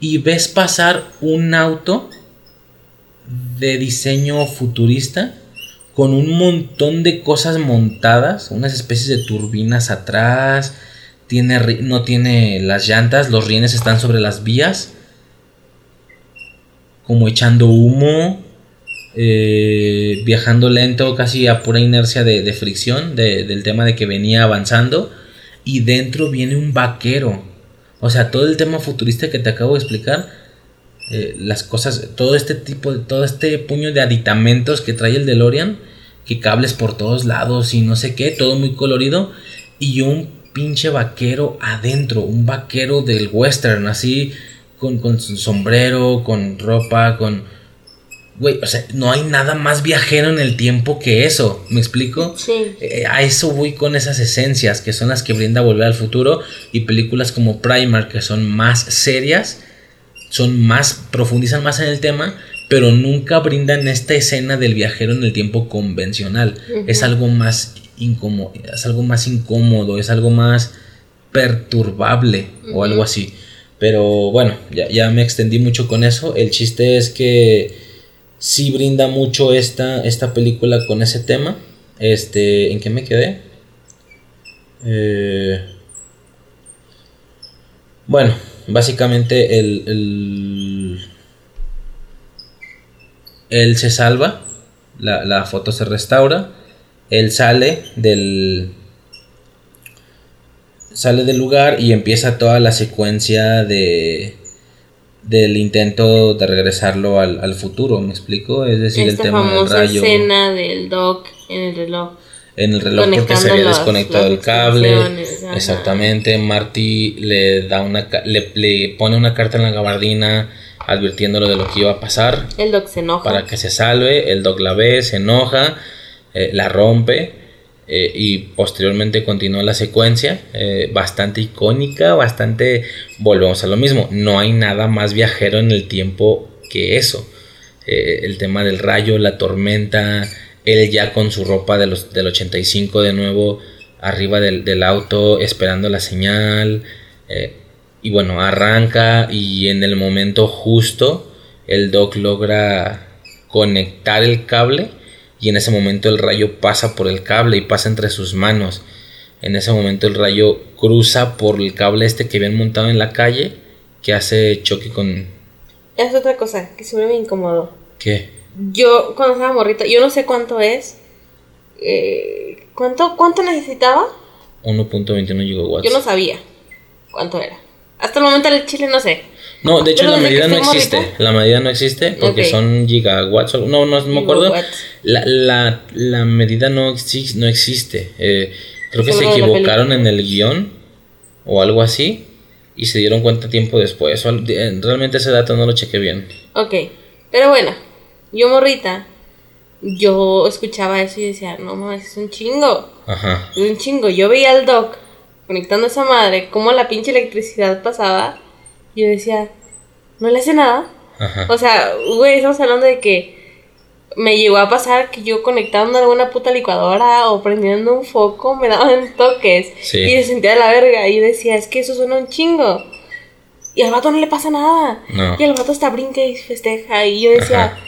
Y ves pasar un auto de diseño futurista con un montón de cosas montadas, unas especies de turbinas atrás, tiene no tiene las llantas, los rines están sobre las vías, como echando humo, eh, viajando lento, casi a pura inercia de, fricción, de- del tema de que venía avanzando, y dentro viene un vaquero. O sea, todo el tema futurista que te acabo de explicar, eh, las cosas, todo este tipo, todo este puño de aditamentos que trae el DeLorean, que cables por todos lados y no sé qué, todo muy colorido, y un pinche vaquero adentro, un vaquero del western, así, con, con su sombrero, con ropa, con... Güey, o sea, no hay nada más viajero en el tiempo que eso, ¿me explico? Sí. Eh, a eso voy con esas esencias que son las que brinda Volver al Futuro y películas como Primer que son más serias, son más profundizan más en el tema, pero nunca brindan esta escena del viajero en el tiempo convencional. Es algo más incómodo, es algo más incómodo, es algo más perturbable o algo así. Pero bueno, ya, ya me extendí mucho con eso. El chiste es que sí brinda mucho esta, esta película con ese tema. Este, ¿en qué me quedé? Eh, bueno, básicamente el, el- él se salva, la, la foto se restaura, él sale del sale del lugar y empieza toda la secuencia de del intento de regresarlo al, al futuro, ¿me explico? Es decir, Esta el tema del rayo escena del Doc en el reloj. en el reloj porque se había desconectado el cable. ajá. Exactamente, Marty le da una le, le pone una carta en la gabardina advirtiéndolo de lo que iba a pasar El Doc se enoja. para que se salve. El Doc la ve, se enoja, eh, la rompe eh, y posteriormente continúa la secuencia. eh, bastante icónica, bastante. Volvemos a lo mismo. No hay nada más viajero en el tiempo que eso. Eh, el tema del rayo, la tormenta, él ya con su ropa de los, del 85 de nuevo arriba del, del auto esperando la señal. y bueno, arranca y en el momento justo el Doc logra conectar el cable y en ese momento el rayo pasa por el cable y pasa entre sus manos. En ese momento el rayo cruza por el cable este que habían montado en la calle que hace choque con... Es otra cosa que siempre me incomodó. ¿Qué? Yo, cuando estaba morrita, yo no sé cuánto es. eh, ¿cuánto, ¿Cuánto necesitaba? 1.21 gigawatts. Yo no sabía cuánto era. Hasta el momento del chile no sé. No, de hecho la medida no existe. La medida no existe porque son gigawatts. o- No, no, no me acuerdo. La, la, la medida no, exi- no existe. Eh, creo que se equivocaron en el guion o algo así y se dieron cuenta tiempo después. De- Realmente ese dato no lo chequé bien. Ok. Pero bueno, yo morrita, yo escuchaba eso y decía, no mames, es un chingo. Ajá. Es un chingo. Yo veía al doc conectando esa madre, cómo la pinche electricidad pasaba. Yo decía, ¿no le hace nada? Ajá. O sea, güey, estamos hablando de que me llegó a pasar que yo conectando alguna puta licuadora o prendiendo un foco me daban toques Sí. y se sentía la verga y yo decía, es que eso suena un chingo. Y al vato no le pasa nada. No. Y el vato hasta brinca y festeja y yo decía,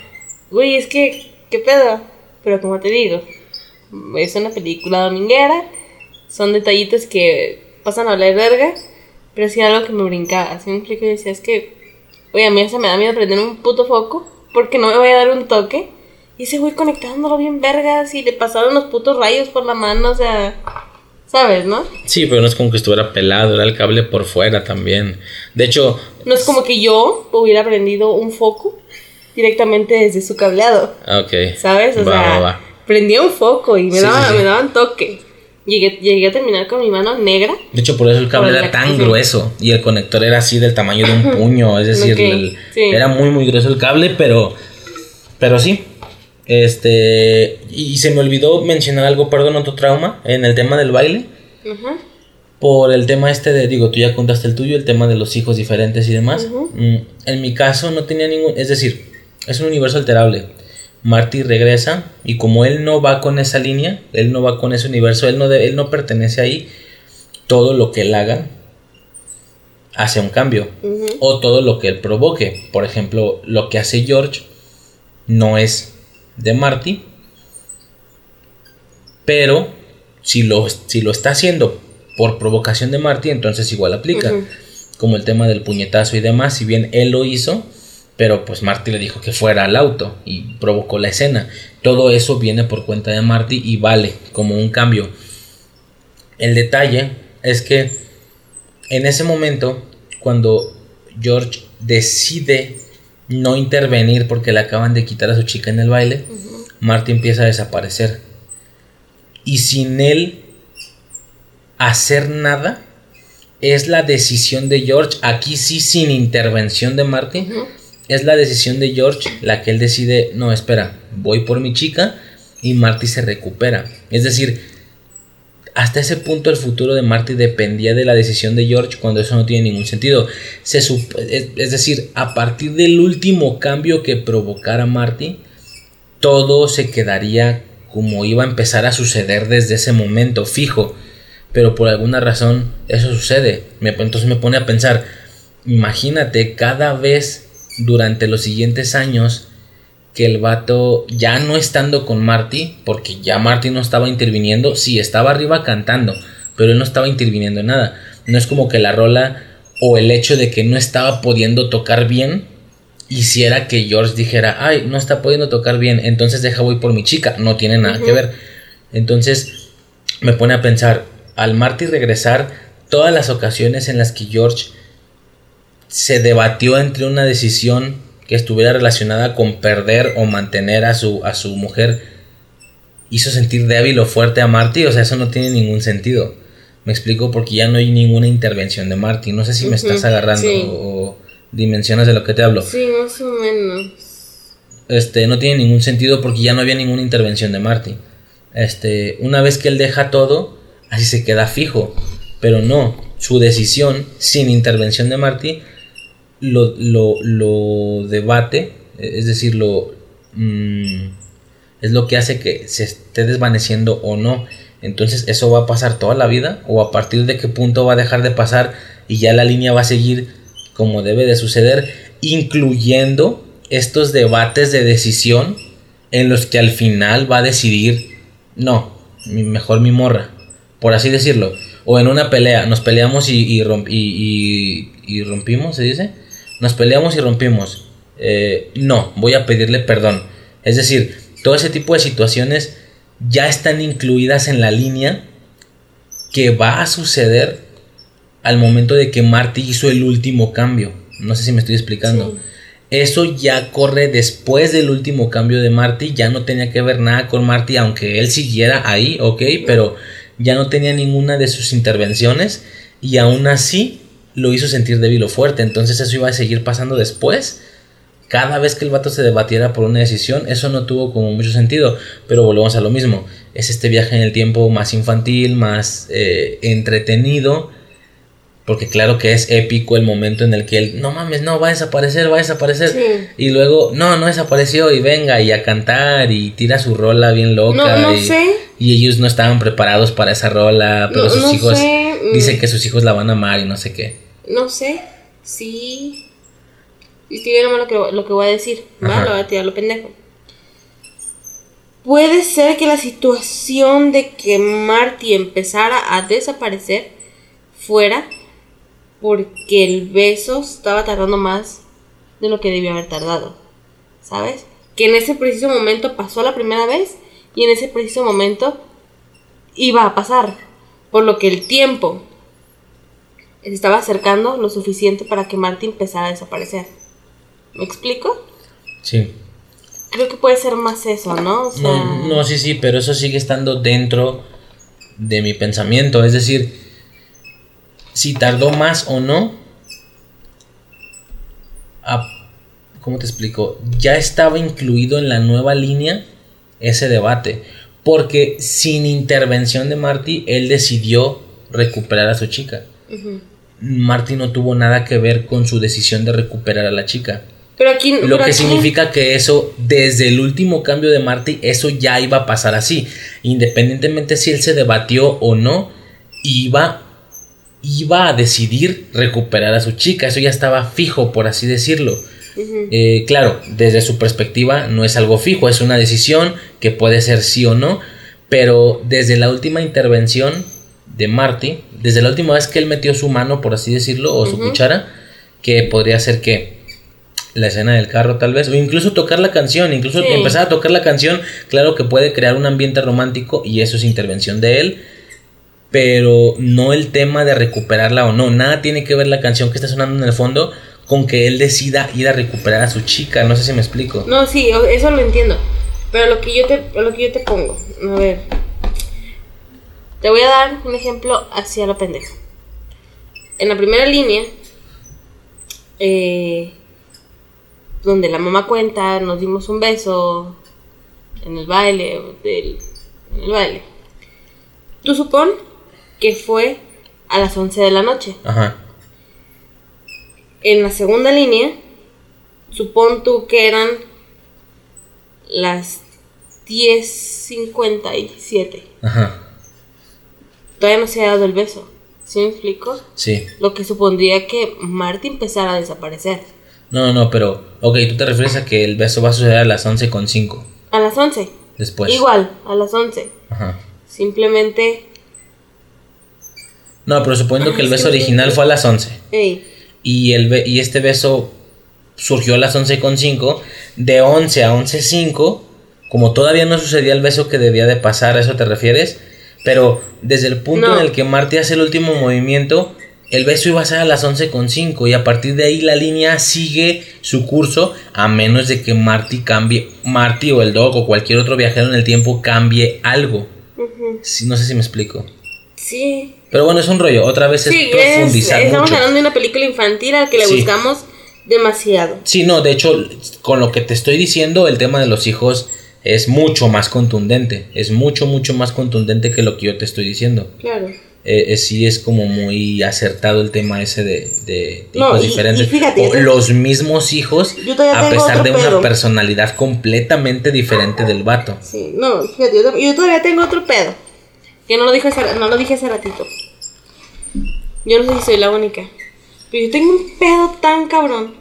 güey, es que, ¿qué pedo? Pero como te digo, es una película dominguera, son detallitos que pasan a la verga, pero sí algo que me brincaba. Así me explico y decía, es que, oye, a mí se me da miedo prender un puto foco porque no me voy a dar un toque. Y ese güey conectándolo bien vergas y le pasaron los putos rayos por la mano, o sea, ¿sabes, no? Sí, pero no es como que estuviera pelado, era el cable por fuera también. De hecho, No es como que yo hubiera prendido un foco directamente desde su cableado, ah, ok. ¿sabes? O Va, sea, va, va. prendía un foco y me, Sí, sí, sí. me daban toque. Llegué, llegué a terminar con mi mano negra. De hecho, por eso el cable era tan grueso y el conector era así del tamaño de un puño, es decir, Ok, el- sí. era muy muy grueso el cable, pero pero sí. Este, y se me olvidó mencionar algo, perdón, otro trauma en el tema del baile. Ajá. Por el tema este de, digo, tú ya contaste el tuyo, el tema de los hijos diferentes y demás. Mm, En mi caso no tenía ningún, es decir, es un universo alterable. Marty regresa y como él no va con esa línea, él no va con ese universo, él no, de- él no pertenece ahí, todo lo que él haga hace un cambio. O todo lo que él provoque. Por ejemplo, lo que hace George no es de Marty, pero si lo, si lo está haciendo por provocación de Marty, entonces igual aplica. Como el tema del puñetazo y demás, si bien él lo hizo, pero pues Marty le dijo que fuera al auto y provocó la escena. Todo eso viene por cuenta de Marty y vale como un cambio. El detalle es que en ese momento, cuando George decide no intervenir porque le acaban de quitar a su chica en el baile, Marty empieza a desaparecer. Y sin él hacer nada, es la decisión de George, aquí sí sin intervención de Marty. Es la decisión de George la que él decide, no, espera, voy por mi chica y Marty se recupera. Es decir, hasta ese punto el futuro de Marty dependía de la decisión de George cuando eso no tiene ningún sentido. Es, decir, a partir del último cambio que provocara Marty, todo se quedaría como iba a empezar a suceder desde ese momento, fijo. Pero por alguna razón eso sucede. Entonces me pone a pensar, imagínate cada vez durante los siguientes años que el vato ya no estando con Marty, porque ya Marty no estaba interviniendo, sí, estaba arriba cantando, pero él no estaba interviniendo en nada. No es como que la rola o el hecho de que no estaba pudiendo tocar bien hiciera que George dijera, ay, no está pudiendo tocar bien, entonces deja voy por mi chica, no tiene nada que ver. Entonces me pone a pensar, al Marty regresar, todas las ocasiones en las que George se debatió entre una decisión que estuviera relacionada con perder o mantener a su, a su mujer, hizo sentir débil o fuerte a Marty, o sea, eso no tiene ningún sentido. Me explico porque ya no hay ninguna intervención de Marty. No sé si me estás agarrando sí. o, o dimensiones de lo que te hablo. Sí, más o menos. Este, no tiene ningún sentido porque ya no había ninguna intervención de Marty. Este, una vez que él deja todo, así se queda fijo. Pero no, su decisión, sin intervención de Marty, lo, lo, lo debate, es decir, lo, mm, es lo que hace que se esté desvaneciendo o no. Entonces, eso va a pasar toda la vida, o a partir de qué punto va a dejar de pasar y ya la línea va a seguir como debe de suceder, incluyendo estos debates de decisión en los que al final va a decidir, no, mejor mi morra, por así decirlo. O en una pelea, nos peleamos y, y, romp- y- y rompimos, se dice. Nos peleamos y rompimos. Eh, no, voy a pedirle perdón. Es decir, todo ese tipo de situaciones ya están incluidas en la línea que va a suceder al momento de que Marty hizo el último cambio. No sé si me estoy explicando. Sí. Eso ya corre después del último cambio de Marty. Ya no tenía que ver nada con Marty, aunque él siguiera ahí, ok, pero ya no tenía ninguna de sus intervenciones. Y aún así lo hizo sentir débil o fuerte. Entonces eso iba a seguir pasando después. Cada vez que el vato se debatiera por una decisión, eso no tuvo como mucho sentido. Pero volvemos a lo mismo. Es este viaje en el tiempo más infantil, más eh, entretenido Porque claro que es épico el momento en el que él, no mames, no, va a desaparecer, va a desaparecer. Y luego, no, no desapareció y venga y a cantar y tira su rola bien loca. No, no y, sé. y ellos no estaban preparados para esa rola, pero No- sus hijos sé, mm. dicen que sus hijos la van a amar y no sé qué. No sé. Y estoy viendo lo que, lo que voy a decir. ¿va? Lo voy a tirar lo pendejo. Puede ser que la situación de que Marty empezara a desaparecer fuera porque el beso estaba tardando más de lo que debió haber tardado. ¿Sabes? Que en ese preciso momento pasó la primera vez y en ese preciso momento iba a pasar. Por lo que el tiempo se estaba acercando lo suficiente para que Marty empezara a desaparecer. ¿Me explico? Sí. Creo que puede ser más eso, ¿no? O sea, No, no, sí, sí, pero eso sigue estando dentro de mi pensamiento. Es decir, si tardó más o no, a- ¿cómo te explico? Ya estaba incluido en la nueva línea ese debate. Porque sin intervención de Marty, él decidió recuperar a su chica. ujú. Marty no tuvo nada que ver con su decisión de recuperar a la chica. Pero aquí. Lo pero que aquí- significa que eso, desde el último cambio de Marty, eso ya iba a pasar así. Independientemente si él se debatió o no, iba, iba a decidir recuperar a su chica. Eso ya estaba fijo, por así decirlo. Eh, claro, desde su perspectiva no es algo fijo, es una decisión que puede ser sí o no. Pero desde la última intervención de Marty, desde la última vez que él metió su mano, por así decirlo, o su cuchara, que podría ser que la escena del carro tal vez, o incluso tocar la canción, incluso Sí. empezar a tocar la canción, claro que puede crear un ambiente romántico y eso es intervención de él, pero no el tema de recuperarla o no, nada tiene que ver la canción que está sonando en el fondo con que él decida ir a recuperar a su chica, no sé si me explico. No, sí, eso lo entiendo. Pero lo que yo te, lo que yo te pongo, a ver. Te voy a dar un ejemplo hacia lo pendejo. En la primera línea, eh, donde la mamá cuenta, nos dimos un beso en el baile, del- en el baile. Tú supón que fue a las 11 de la noche. Ajá. En la segunda línea, supón tú que eran las 10.57. Ajá. Todavía no se ha dado el beso. ¿Sí me explico? Sí. Lo que supondría que Marty empezara a desaparecer. No, no, pero ok, tú te refieres a que el beso va a suceder a las 11.5 A las 11. después. Igual, a las 11. Ajá. Simplemente... No, pero suponiendo que el beso original fue a las 11 Ey, y, el be- y este beso surgió a las 11.5, de 11 a 11.5, como todavía no sucedía el beso que debía de pasar, ¿a eso te refieres? Pero desde el punto No. en el que Marty hace el último movimiento, el beso iba a ser a las 11.5 y a partir de ahí la línea sigue su curso a menos de que Marty cambie, Marty o el dog o cualquier otro viajero en el tiempo cambie algo. Sí, no sé si me explico. Sí. Pero bueno, es un rollo. Otra vez es Sí, es, profundizar estamos mucho. hablando de una película infantil a la que le Sí. buscamos demasiado. Sí, no, de hecho, con lo que te estoy diciendo, el tema de los hijos es mucho más contundente. Es mucho, mucho más contundente que lo que yo te estoy diciendo. Claro. Eh, eh, sí es como muy acertado el tema ese de, de No, hijos y- diferentes. y fíjate, o los mismos hijos, a pesar de pedo. una personalidad completamente diferente del vato. Sí, no, fíjate, yo, yo todavía tengo otro pedo. Que no lo dije hace, no lo dije hace ratito. Yo no sé si soy la única. Pero yo tengo un pedo tan cabrón.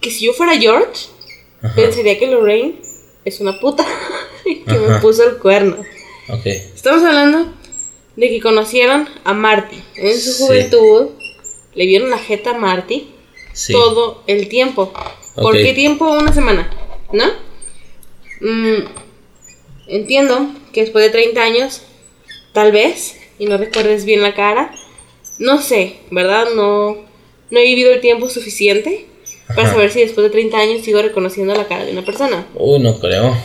Que si yo fuera George, Ajá. pensaría que Lorraine es una puta. que me puso el cuerno. Ok. Estamos hablando de que conocieron a Marty. En su Sí. juventud le vieron la jeta a Marty Sí. todo el tiempo. ¿Por qué tiempo? Una semana, ¿no? Mm, entiendo que después de 30 años, tal vez, y no recuerdes bien la cara, no sé, ¿verdad? No, no he vivido el tiempo suficiente para saber si después de 30 años sigo reconociendo la cara de una persona. Uy, no creo.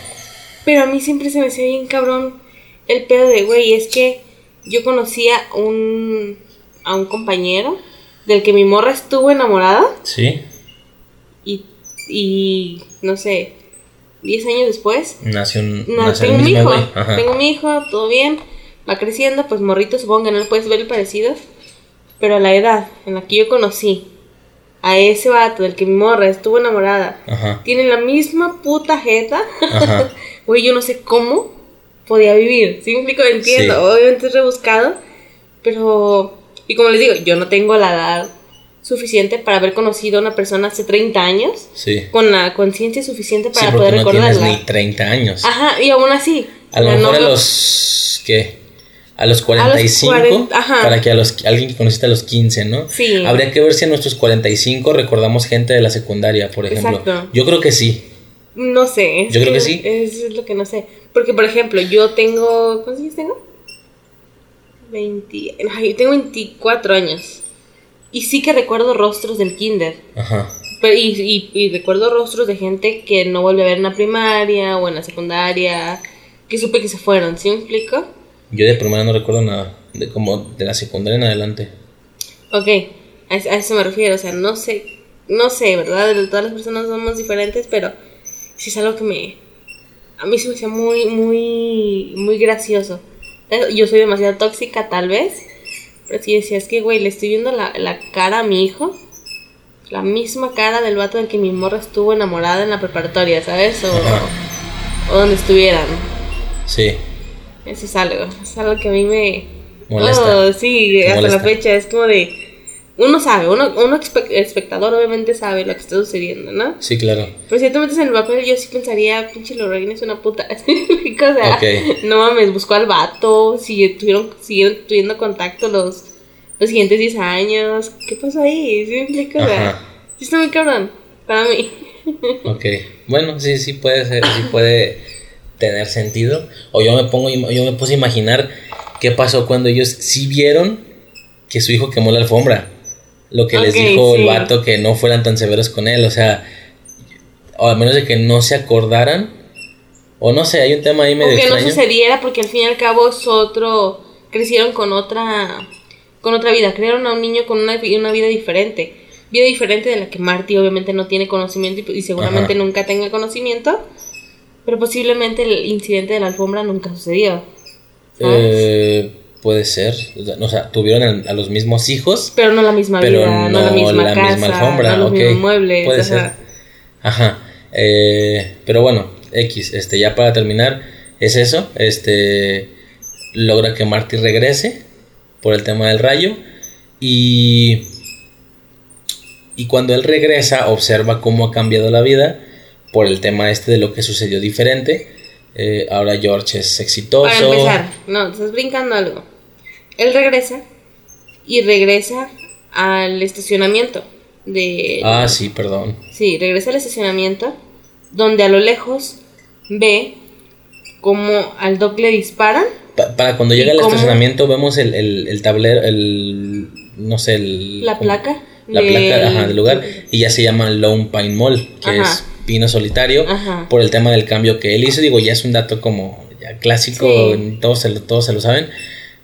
Pero a mí siempre se me hacía bien cabrón el pedo de, güey, es que yo conocía un, a un compañero del que mi morra estuvo enamorada Sí. y, y no sé, 10 años después, Nació un. no, nació tengo mismo hijo. Ajá. tengo mi hijo, todo bien, va creciendo, pues morrito supongo que no le puedes ver el parecido, Pero a la edad en la que yo conocí a ese vato del que mi morra estuvo enamorada, Ajá. tiene la misma puta jeta, güey, yo no sé cómo podía vivir. ¿Sí me explico? Entiendo, Sí. obviamente es rebuscado, pero... Y como les digo, yo no tengo la edad suficiente para haber conocido a una persona hace 30 años Sí. con la conciencia suficiente Sí, para porque poder no tienes recordarla. ni 30 años. Ajá, y aún así. A lo mejor no a los. ¿Qué? A los 45. 40, ajá. Para que a los alguien que conociste a los 15, ¿no? Sí. Habría que ver si a nuestros 45 recordamos gente de la secundaria, por ejemplo. Exacto. Yo creo que sí. No sé. Yo creo que sí. Eso es lo que no sé. Porque, por ejemplo, yo tengo. ¿Cuántos años tengo? 20. Ay, tengo 24 años. Y sí que recuerdo rostros del kinder. Ajá. Pero, y, y- y recuerdo rostros de gente que no volví a ver en la primaria o en la secundaria. Que supe que se fueron. ¿Sí me explico? Yo de primera no recuerdo nada. De como de la secundaria en adelante. Ok, a, a eso me refiero, o sea, no sé, no sé, ¿verdad? Todas las personas somos diferentes, pero sí es algo que me... A mí se me hacía muy, muy, muy gracioso. Yo soy demasiado tóxica, tal vez, pero sí decía, es que, güey, le estoy viendo la, la cara a mi hijo, la misma cara del vato del que mi morra estuvo enamorada en la preparatoria, ¿sabes? O donde estuvieran. Sí. Eso es algo, es algo que a mí me... Molesta. Oh, sí, Te hasta molesta. la fecha es como de... Uno sabe, uno, uno espectador obviamente sabe lo que está sucediendo, ¿no? Sí, claro. Pero si metes en el papel, yo sí pensaría, pinche Lorraine es una puta. o sea, Ok. no mames, buscó al vato, sigue, tuvieron, siguieron teniendo contacto los, los siguientes 10 años. ¿Qué pasó ahí? ¿Sí me explico? O sea, sí está muy cabrón, para mí. Ok. Bueno, sí, sí puede ser, sí puede tener sentido. O yo me pongo, yo me puse a imaginar qué pasó cuando ellos sí vieron que su hijo quemó la alfombra. Lo que les dijo el vato que no fueran tan severos con él. O sea, o al menos de que no se acordaran. O no sé, hay un tema ahí O medio que no extraño. sucediera porque al fin y al cabo es otro, crecieron con otra, con otra vida, crearon a un niño con una, vi- una vida diferente, vida diferente de la que Marty obviamente no tiene conocimiento y, y seguramente Ajá. nunca tenga conocimiento, pero posiblemente el incidente de la alfombra nunca sucedió. Eh, puede ser. O sea, tuvieron a los mismos hijos. pero no la misma pero vida, no, no la misma la casa, misma alfombra, no los ok, mismos muebles, puede ser. Ajá. Eh, pero bueno, X, este, ya para terminar, es eso. Este logra que Marty regrese por el tema del rayo. Y. Y cuando él regresa, observa cómo ha cambiado la vida por el tema este de lo que sucedió diferente. Eh, ahora George es exitoso. Para empezar, no, estás brincando algo. Él regresa y regresa al estacionamiento de Ah, sí, perdón. Sí, regresa al estacionamiento donde a lo lejos ve como al Doc le disparan. Pa- para cuando llega ¿Y al estacionamiento vemos el, el, el tablero, el, no sé, el... La placa La placa ajá, del lugar y ya se llama Lone Pine Mall, que Ajá. es pino solitario, Ajá. por el tema del cambio que él hizo. Digo, ya es un dato como ya clásico, Sí. todos, se lo, todos se lo saben,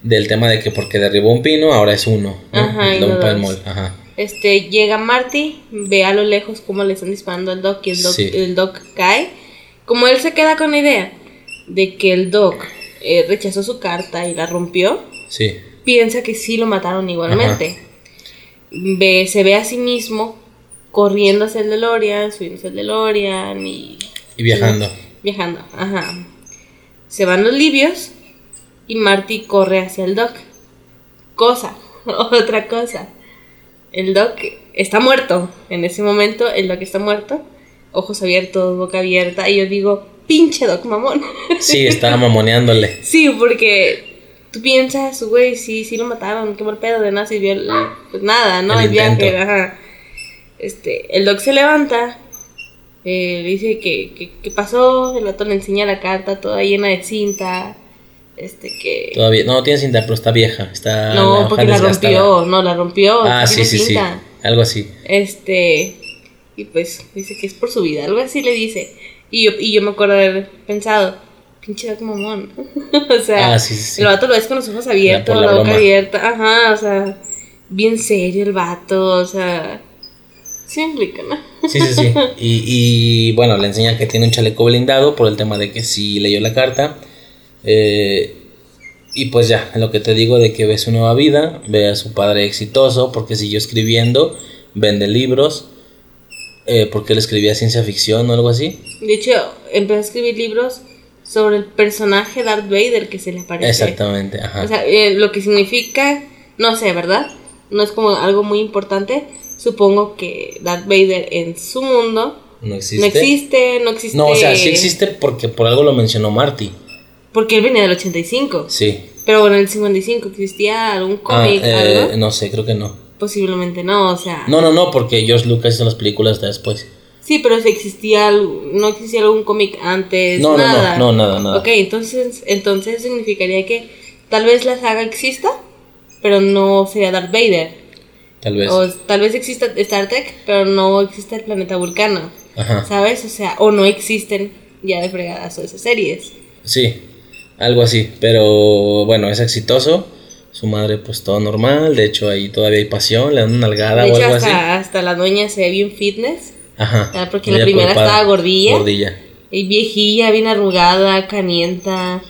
del tema de que porque derribó un pino, ahora es uno. ¿no? Ajá, y no ajá. Este, llega Marty, ve a lo lejos cómo le están disparando al Doc y el Doc, Sí. el doc cae. Como él se queda con la idea de que el Doc eh, rechazó su carta y la rompió, Sí, piensa que sí lo mataron igualmente. Ve, se ve a sí mismo corriendo hacia el DeLorean, subiéndose al DeLorean y y viajando. viajando. Ajá. Se van los libios y Marty corre hacia el Doc. Cosa, otra cosa. El Doc está muerto. En ese momento el Doc está muerto. Ojos abiertos, boca abierta. Y yo digo, pinche Doc mamón. Sí, estaba mamoneándole. Sí, porque tú piensas, güey, sí, sí lo mataron, qué mal pedo, de nada sirvió pues nada, ¿no? El El, viaje, ajá. Este, el doc se levanta, eh, dice que, que, que pasó, el vato le enseña la carta toda llena de cinta, este, que... Todavía, no, tiene cinta, pero está vieja. Está no, hoja porque la rompió, no, la rompió. Ah, sí, sí, sí. cinta. Algo así. Este, y pues dice que es por su vida, algo así le dice. Y yo, y yo me acuerdo haber pensado, pinche Doc mamón. o sea, Ah, sí, sí, sí. el vato lo ves con los ojos abiertos, la, la boca broma. abierta, ajá, o sea, bien serio el vato, o sea, sí me explica, ¿no? Sí, sí, sí. Y, y, bueno, le enseña que tiene un chaleco blindado por el tema de que sí leyó la carta. Eh, y pues ya, lo que te digo de que ve su nueva vida, ve a su padre exitoso porque siguió escribiendo, vende libros, eh, porque él escribía ciencia ficción o algo así. De hecho, empezó a escribir libros sobre el personaje Darth Vader que se le aparece. Exactamente, ajá. O sea, eh, lo que significa, no sé, ¿verdad? No es como algo muy importante. Supongo que Darth Vader en su mundo no existe. no existe, no existe. No, o sea, sí existe porque por algo lo mencionó Marty. Porque él venía del 85. Sí. Pero bueno, en el 55 existía algún Ah, cómic, eh, algo. no sé, creo que no. Posiblemente no, o sea. No, no, no, porque George Lucas hizo las películas hasta después. Sí, pero si existía, no existía algún cómic antes, No, no, no, nada. no, nada, nada. Ok, entonces, entonces significaría que tal vez la saga exista, pero no sería Darth Vader. Tal vez. O tal vez exista Star Trek, pero no existe el planeta Vulcano. Ajá. ¿Sabes? O sea, o no existen ya de fregadas o esas series. Sí, algo así. Pero bueno, es exitoso. Su madre, pues todo normal. De hecho, ahí todavía hay pasión. Le dan una nalgada de o hecho, algo así. hasta, hasta la dueña se ve bien fitness. Ajá. Porque la primera culpada. estaba gordilla. Gordilla. Y viejilla, bien arrugada, canienta.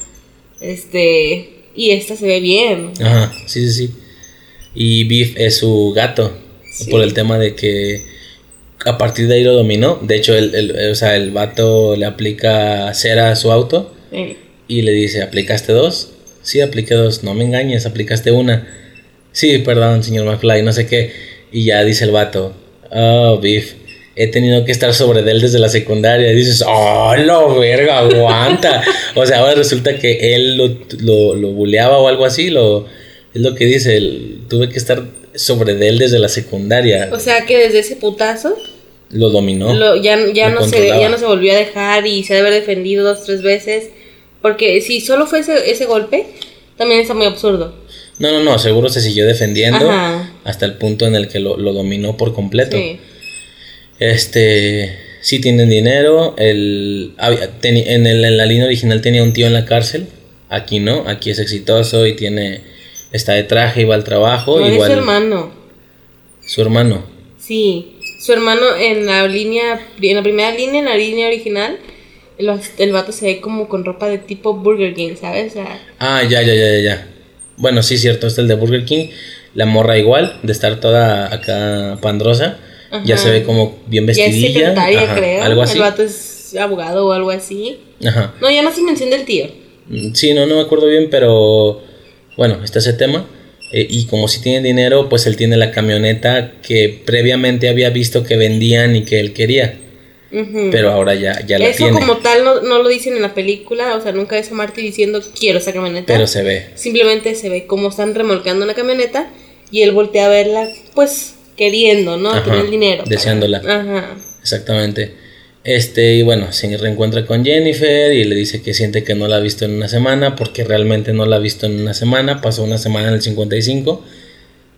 Este. Y esta se ve bien. Ajá, sí, sí, sí. Y Beef es su gato. Sí. Por el tema de que a partir de ahí lo dominó. De hecho, el, el- o sea, el vato le aplica cera a su auto y le dice, ¿aplicaste dos? Sí, apliqué dos. No me engañes, aplicaste una. Sí, perdón, señor McFly, no sé qué. Y ya dice el vato, oh, Beef, he tenido que estar sobre él desde la secundaria. Y dices, oh, lo verga, aguanta. o sea, ahora resulta que él lo, lo, lo buleaba o algo así. Lo, es lo que dice, el- tuve que estar sobre de él desde la secundaria. o sea que desde ese putazo Lo dominó. lo- ya, ya, Lo no se, ya no se volvió a dejar y se ha de haber defendido dos, tres veces. Porque si solo fue ese, ese golpe, también está muy absurdo. No, no, no, seguro se siguió defendiendo Ajá. hasta el punto en el que lo, lo dominó por completo. Sí. Este, sí tienen dinero. El, en, el- en la línea original tenía un tío en la cárcel. Aquí no, aquí es exitoso y tiene, está de traje y va al trabajo. No, es igual su hermano. su hermano. Sí. Su hermano en la línea, en la primera línea, en la línea original, el, el vato se ve como con ropa de tipo Burger King, ¿sabes? O sea, Ah, ya, ya, ya, ya, ya. Bueno, sí, cierto, es el de Burger King. La morra igual, de estar toda acá pandrosa. Ya Ajá. se ve como bien ya es vestidilla. secretaria, ajá, creo. Algo así. El vato es abogado o algo así. Ajá. No, ya no se menciona el tío. Mm, Sí, no, no me acuerdo bien, pero bueno, está ese tema. Eh, y como si tiene dinero, pues él tiene la camioneta que previamente había visto que vendían y que él quería. Pero ahora ya, ya la Eso tiene. como tal no, no lo dicen en la película, o sea, nunca ves a Marty diciendo quiero esa camioneta. Pero se ve. Simplemente se ve cómo están remolcando una camioneta y él voltea a verla, pues queriendo, ¿no? Ajá, Tener el dinero. deseándola. Ajá. Exactamente. Este, y bueno, se reencuentra con Jennifer y le dice que siente que no la ha visto en una semana, porque realmente no la ha visto en una semana, pasó una semana en el 55,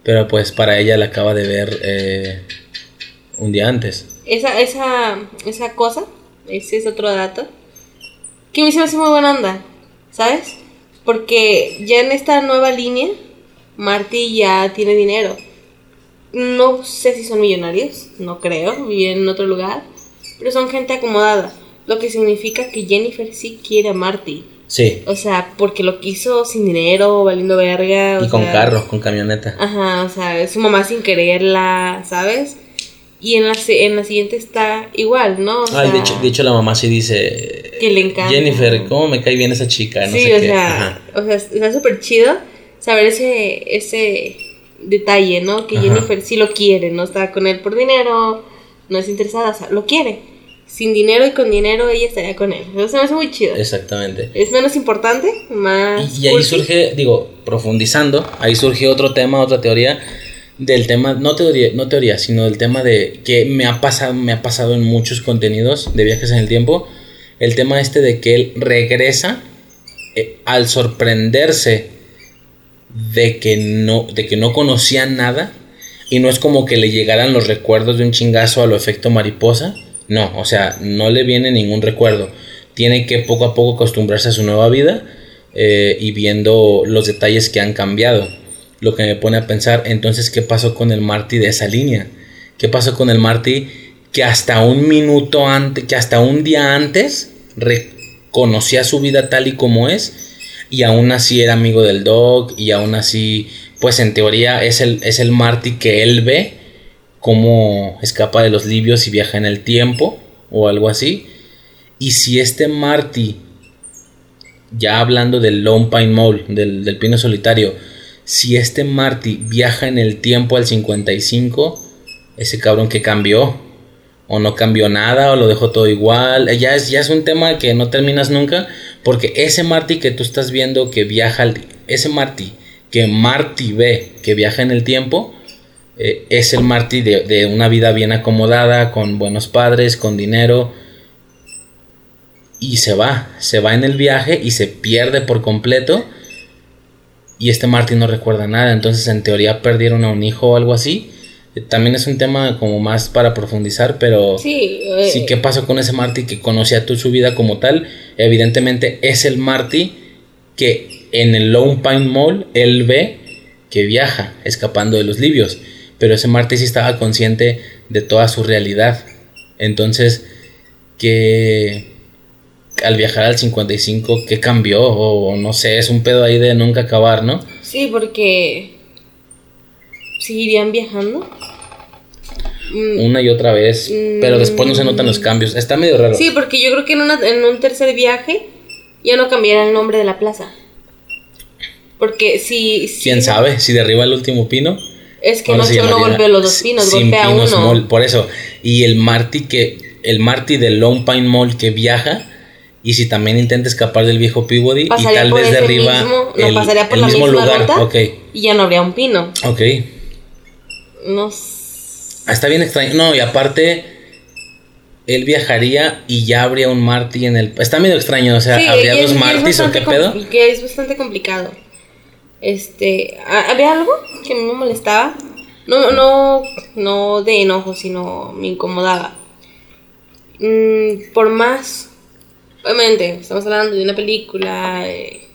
pero pues para ella la acaba de ver eh, un día antes. Esa, esa, esa cosa, ese es otro dato, que a mí me hace muy buena onda, ¿sabes? Porque ya en esta nueva línea, Marty ya tiene dinero. No sé si son millonarios, no creo, viven en otro lugar, pero son gente acomodada, lo que significa que Jennifer sí quiere a Marty. Sí, O sea, porque lo quiso sin dinero, valiendo verga. o y con sea, carro, con camioneta. Ajá, o sea, su mamá sin quererla, ¿sabes? Y en la, en la siguiente está igual, ¿no? O Ay, de hecho, de hecho la mamá sí dice... Que le encanta. Jennifer, ¿cómo me cae bien esa chica? No sí, sé o qué. sea, o sea, está súper chido saber ese, ese detalle, ¿no? Que Ajá. Jennifer sí lo quiere, no está con él por dinero, no es interesada, o sea, lo quiere. Sin dinero y con dinero ella estaría con él. Eso me hace muy chido. Exactamente. Es menos importante, más... Y, y ahí cursi. surge, digo, profundizando, ahí surge otro tema, otra teoría del tema, no teoría, no teoría, sino del tema de que me ha pasado, me ha pasado en muchos contenidos de viajes en el tiempo, el tema este de que él regresa eh, al sorprenderse de que no, de que no conocía nada y no es como que le llegaran los recuerdos de un chingazo a lo efecto mariposa, no, o sea, no le viene ningún recuerdo, tiene que poco a poco acostumbrarse a su nueva vida eh, y viendo los detalles que han cambiado. Lo que me pone a pensar, entonces, ¿qué pasó con el Marty de esa línea? ¿Qué pasó con el Marty que hasta un minuto antes, que hasta un día antes reconocía su vida tal y como es? y aún así era amigo del Doc y aún así, pues en teoría es el, es el Marty que él ve cómo escapa de los libios y viaja en el tiempo o algo así. Y si este Marty, ya hablando del Lone Pine Mole, del, del pino solitario, si este Marty viaja en el tiempo al 55, ese cabrón que cambió, o no cambió nada, o lo dejó todo igual, ya es, ya es un tema que no terminas nunca, porque ese Marty que tú estás viendo que viaja, ese Marty que Marty ve que viaja en el tiempo, eh, es el Marty de, de una vida bien acomodada, con buenos padres, con dinero, y se va, se va en el viaje y se pierde por completo. Y este Marty no recuerda nada, entonces en teoría perdieron a un hijo o algo así. Eh, También es un tema como más para profundizar, pero Sí, eh, sí, ¿qué pasó con ese Marty que conocía tú su vida como tal? Evidentemente es el Marty que en el Lone Pine Mall él ve que viaja escapando de los libios, pero ese Marty sí estaba consciente de toda su realidad. Entonces, que al viajar al 55, ¿qué cambió? O no sé, es un pedo ahí de nunca acabar, ¿no? Sí, porque seguirían viajando. Mm, Una y otra vez, pero después no se notan los cambios. Está medio raro. Sí, porque yo creo que en, una- en un tercer viaje ya no cambiará el nombre de la plaza. Porque si... si- ¿Quién sabe? Si derriba el último pino. Es que ahora no, golpea los dos pinos, Sin golpea Pinos uno. Mall, por eso. Y el Marty que el Marty del Lone Pine Mall que viaja y si también intenta escapar del viejo Peabody y tal vez derriba mismo, no, el, pasaría por el la mismo misma lugar. ruta. Ok, Y ya no habría un pino. ok. No Ah, Está bien extraño. No, y aparte él viajaría y ya habría un Marty en el está medio extraño, o sea, Sí, habría dos Martys o qué pedo? Que es bastante complicado. Este, ¿ha- había algo que me molestaba. No, no, no de enojo, sino me incomodaba. Mm, por más, obviamente, estamos hablando de una película, eh,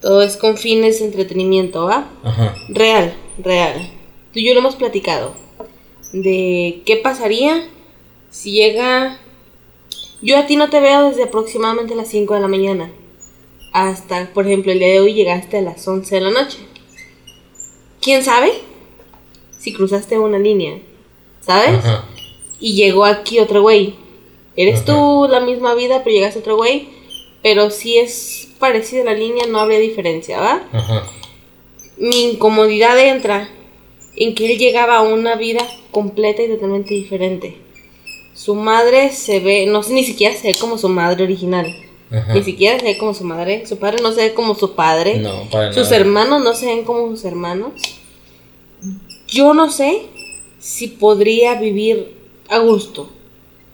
todo es con fines de entretenimiento, ¿va? Ajá. Real, real. Tú y yo lo hemos platicado. De qué pasaría si llega... Yo a ti no te veo desde aproximadamente las 5 de la mañana. Hasta, por ejemplo, el día de hoy llegaste a las 11 de la noche. ¿Quién sabe? Si cruzaste una línea. ¿Sabes? Ajá. Y llegó aquí otro güey. Eres Ajá. tú la misma vida, pero llegaste otro güey. Pero si es parecida la línea, no habría diferencia, ¿va? Ajá. mi incomodidad entra en que él llegaba a una vida completa y totalmente diferente. Su madre se ve, no sé, ni siquiera se ve como su madre original. Ajá. Ni siquiera se ve como su madre. Su padre no se ve como su padre. No, para Sus nada. hermanos no se ven como sus hermanos. Yo no sé si podría vivir a gusto.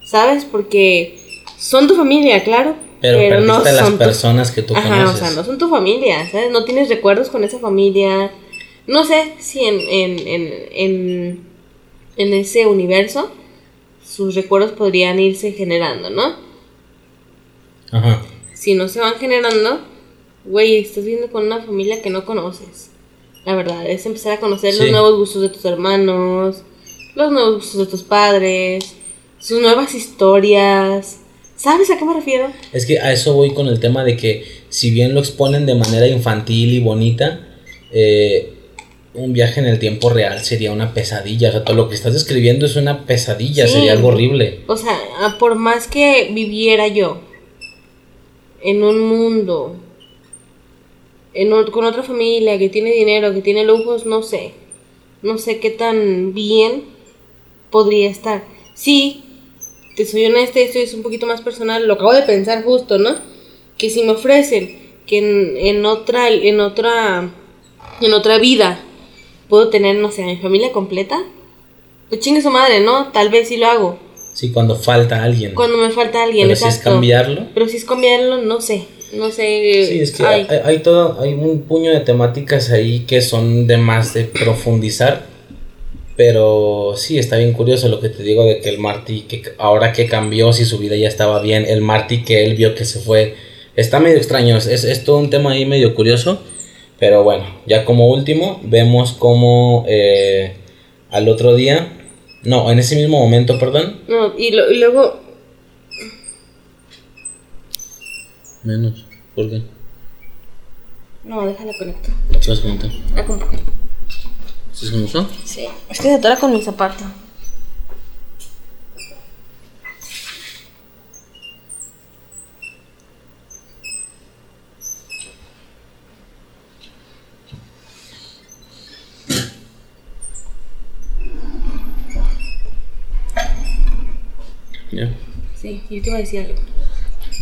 ¿Sabes? Porque son tu familia, claro. Pero, Pero, no las son tu- personas que tú Ajá, conoces. o sea, no son tu familia, ¿sabes? No tienes recuerdos con esa familia. No sé si en, en, en, en, en ese universo sus recuerdos podrían irse generando, ¿no? Ajá. Si no se van generando, güey, estás viviendo con una familia que no conoces. La verdad, es empezar a conocer Sí. los nuevos gustos de tus hermanos, los nuevos gustos de tus padres, sus nuevas historias. ¿Sabes a qué me refiero? Es que a eso voy con el tema de que si bien lo exponen de manera infantil y bonita, eh, un viaje en el tiempo real sería una pesadilla. O sea, todo lo que estás describiendo es una pesadilla, Sí. sería algo horrible. O sea, por más que viviera yo en un mundo, en con otra familia que tiene dinero, que tiene lujos, no sé. No sé qué tan bien podría estar. Sí, te soy honesta, esto es un poquito más personal, lo acabo de pensar justo, ¿no? Que si me ofrecen que en, en otra, en otra, en otra vida puedo tener, no sé, mi familia completa, pues chingue su madre, ¿no? Tal vez sí lo hago. Sí, cuando falta alguien. Cuando me falta alguien, Pero si es cambiarlo. Pero si es cambiarlo, no sé. No sé. Sí, es que ay, hay, hay todo, hay un puño de temáticas ahí que son de más de profundizar. Pero sí, está bien curioso lo que te digo de que el Marty, que ahora que cambió, si su vida ya estaba bien, el Marty que él vio que se fue, está medio extraño, es, es todo un tema ahí medio curioso. Pero bueno, ya como último, vemos como eh, al otro día, no, en ese mismo momento, perdón. No, y, lo- y luego. Menos, ¿por qué? No, déjala conecto. ¿Qué vas a contar? La compro. ¿Sí se me gustó? Sí. Es que se atora con mi zapato. Ya. Sí, yo te iba a decir algo.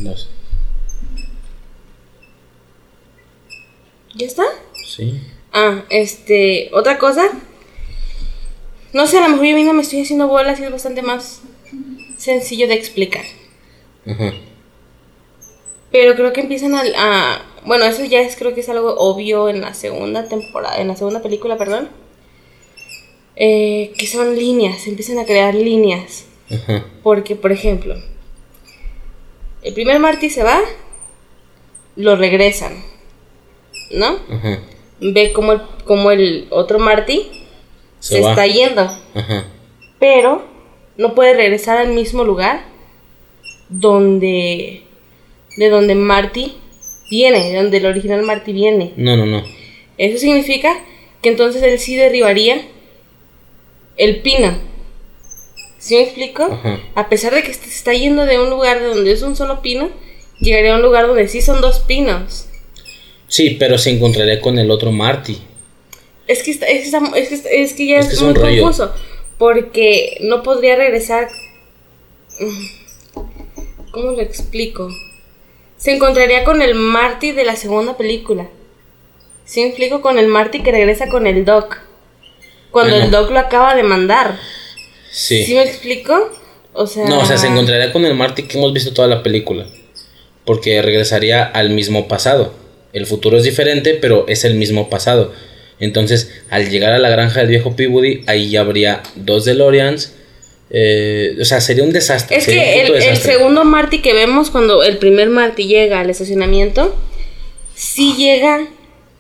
Dos. ¿Ya está? Sí. Ah, este, otra cosa. No sé, a lo mejor yo misma me estoy haciendo bolas y es bastante más sencillo de explicar. Ajá. Pero creo que empiezan a, a- bueno, eso ya es creo que es algo obvio en la segunda temporada, en la segunda película, perdón. Eh, que son líneas, empiezan a crear líneas. Ajá. Porque, por ejemplo, el primer Marty se va, lo regresan, ¿no? Ajá. Ve como el, como el otro Marty se, está yendo, Ajá. pero no puede regresar al mismo lugar donde de donde Marty viene, de donde el original Marty viene. No, no, no. Eso significa que entonces él sí derribaría el pino. ¿Sí me explico? Ajá. A pesar de que se está yendo de un lugar de donde es un solo pino, llegaría a un lugar donde sí son dos pinos. Sí, pero se encontraría con el otro Marty. Es que, está- es, que es que, es que ya Es que es muy rollo. confuso. Porque no podría regresar. ¿Cómo lo explico? Se encontraría con el Marty de la segunda película. ¿Sí me explico? Con el Marty que regresa con el Doc. Cuando el. Doc lo acaba de mandar. Sí. ¿Sí me explico? O sea. No, o sea, se encontraría con el Marty que hemos visto toda la película. Porque regresaría al mismo pasado. El futuro es diferente, pero es el mismo pasado. Entonces, al llegar a la granja del viejo Peabody, ahí ya habría dos DeLoreans. eh, o sea, sería un desastre. Es sería que el, segundo Marty que vemos cuando el primer Marty llega al estacionamiento, sí llega,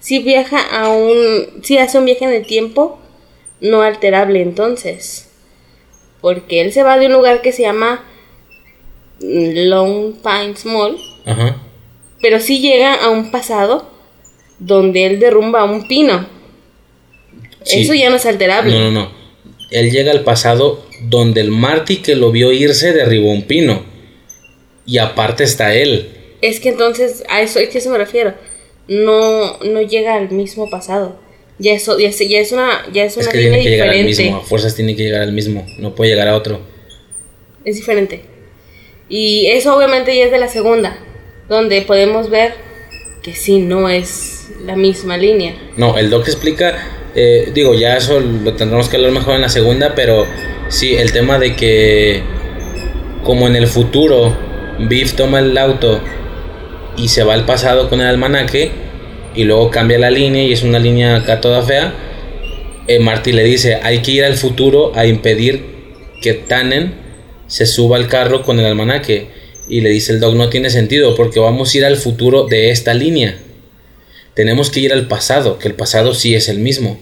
sí viaja a un, sí hace un viaje en el tiempo no alterable entonces. Porque él se va de un lugar que se llama Long Pines Mall, Ajá. pero sí llega a un pasado donde él derrumba un pino. Sí. Eso ya no es alterable. No, no, no. Él llega al pasado donde el Marty que lo vio irse derribó un pino. Y aparte está él. Es que entonces, a eso, a eso me refiero. No, no llega al mismo pasado. Ya eso, ya, es- ya es una, ya es una Es que línea tiene que llegar al diferente. mismo. A fuerzas tiene que llegar al mismo. No puede llegar a otro. Es diferente. Y eso obviamente ya es de la segunda, donde podemos ver que sí no es la misma línea. No, el doc explica, eh, digo, ya eso lo tendremos que hablar mejor en la segunda, pero sí, el tema de que como en el futuro Biff toma el auto y se va al pasado con el almanaque y luego cambia la línea y es una línea acá toda fea, eh, Marty le dice, hay que ir al futuro a impedir que Tannen se suba al carro con el almanaque. Y le dice el doc, no tiene sentido porque vamos a ir al futuro de esta línea tenemos que ir al pasado, que el pasado sí es el mismo.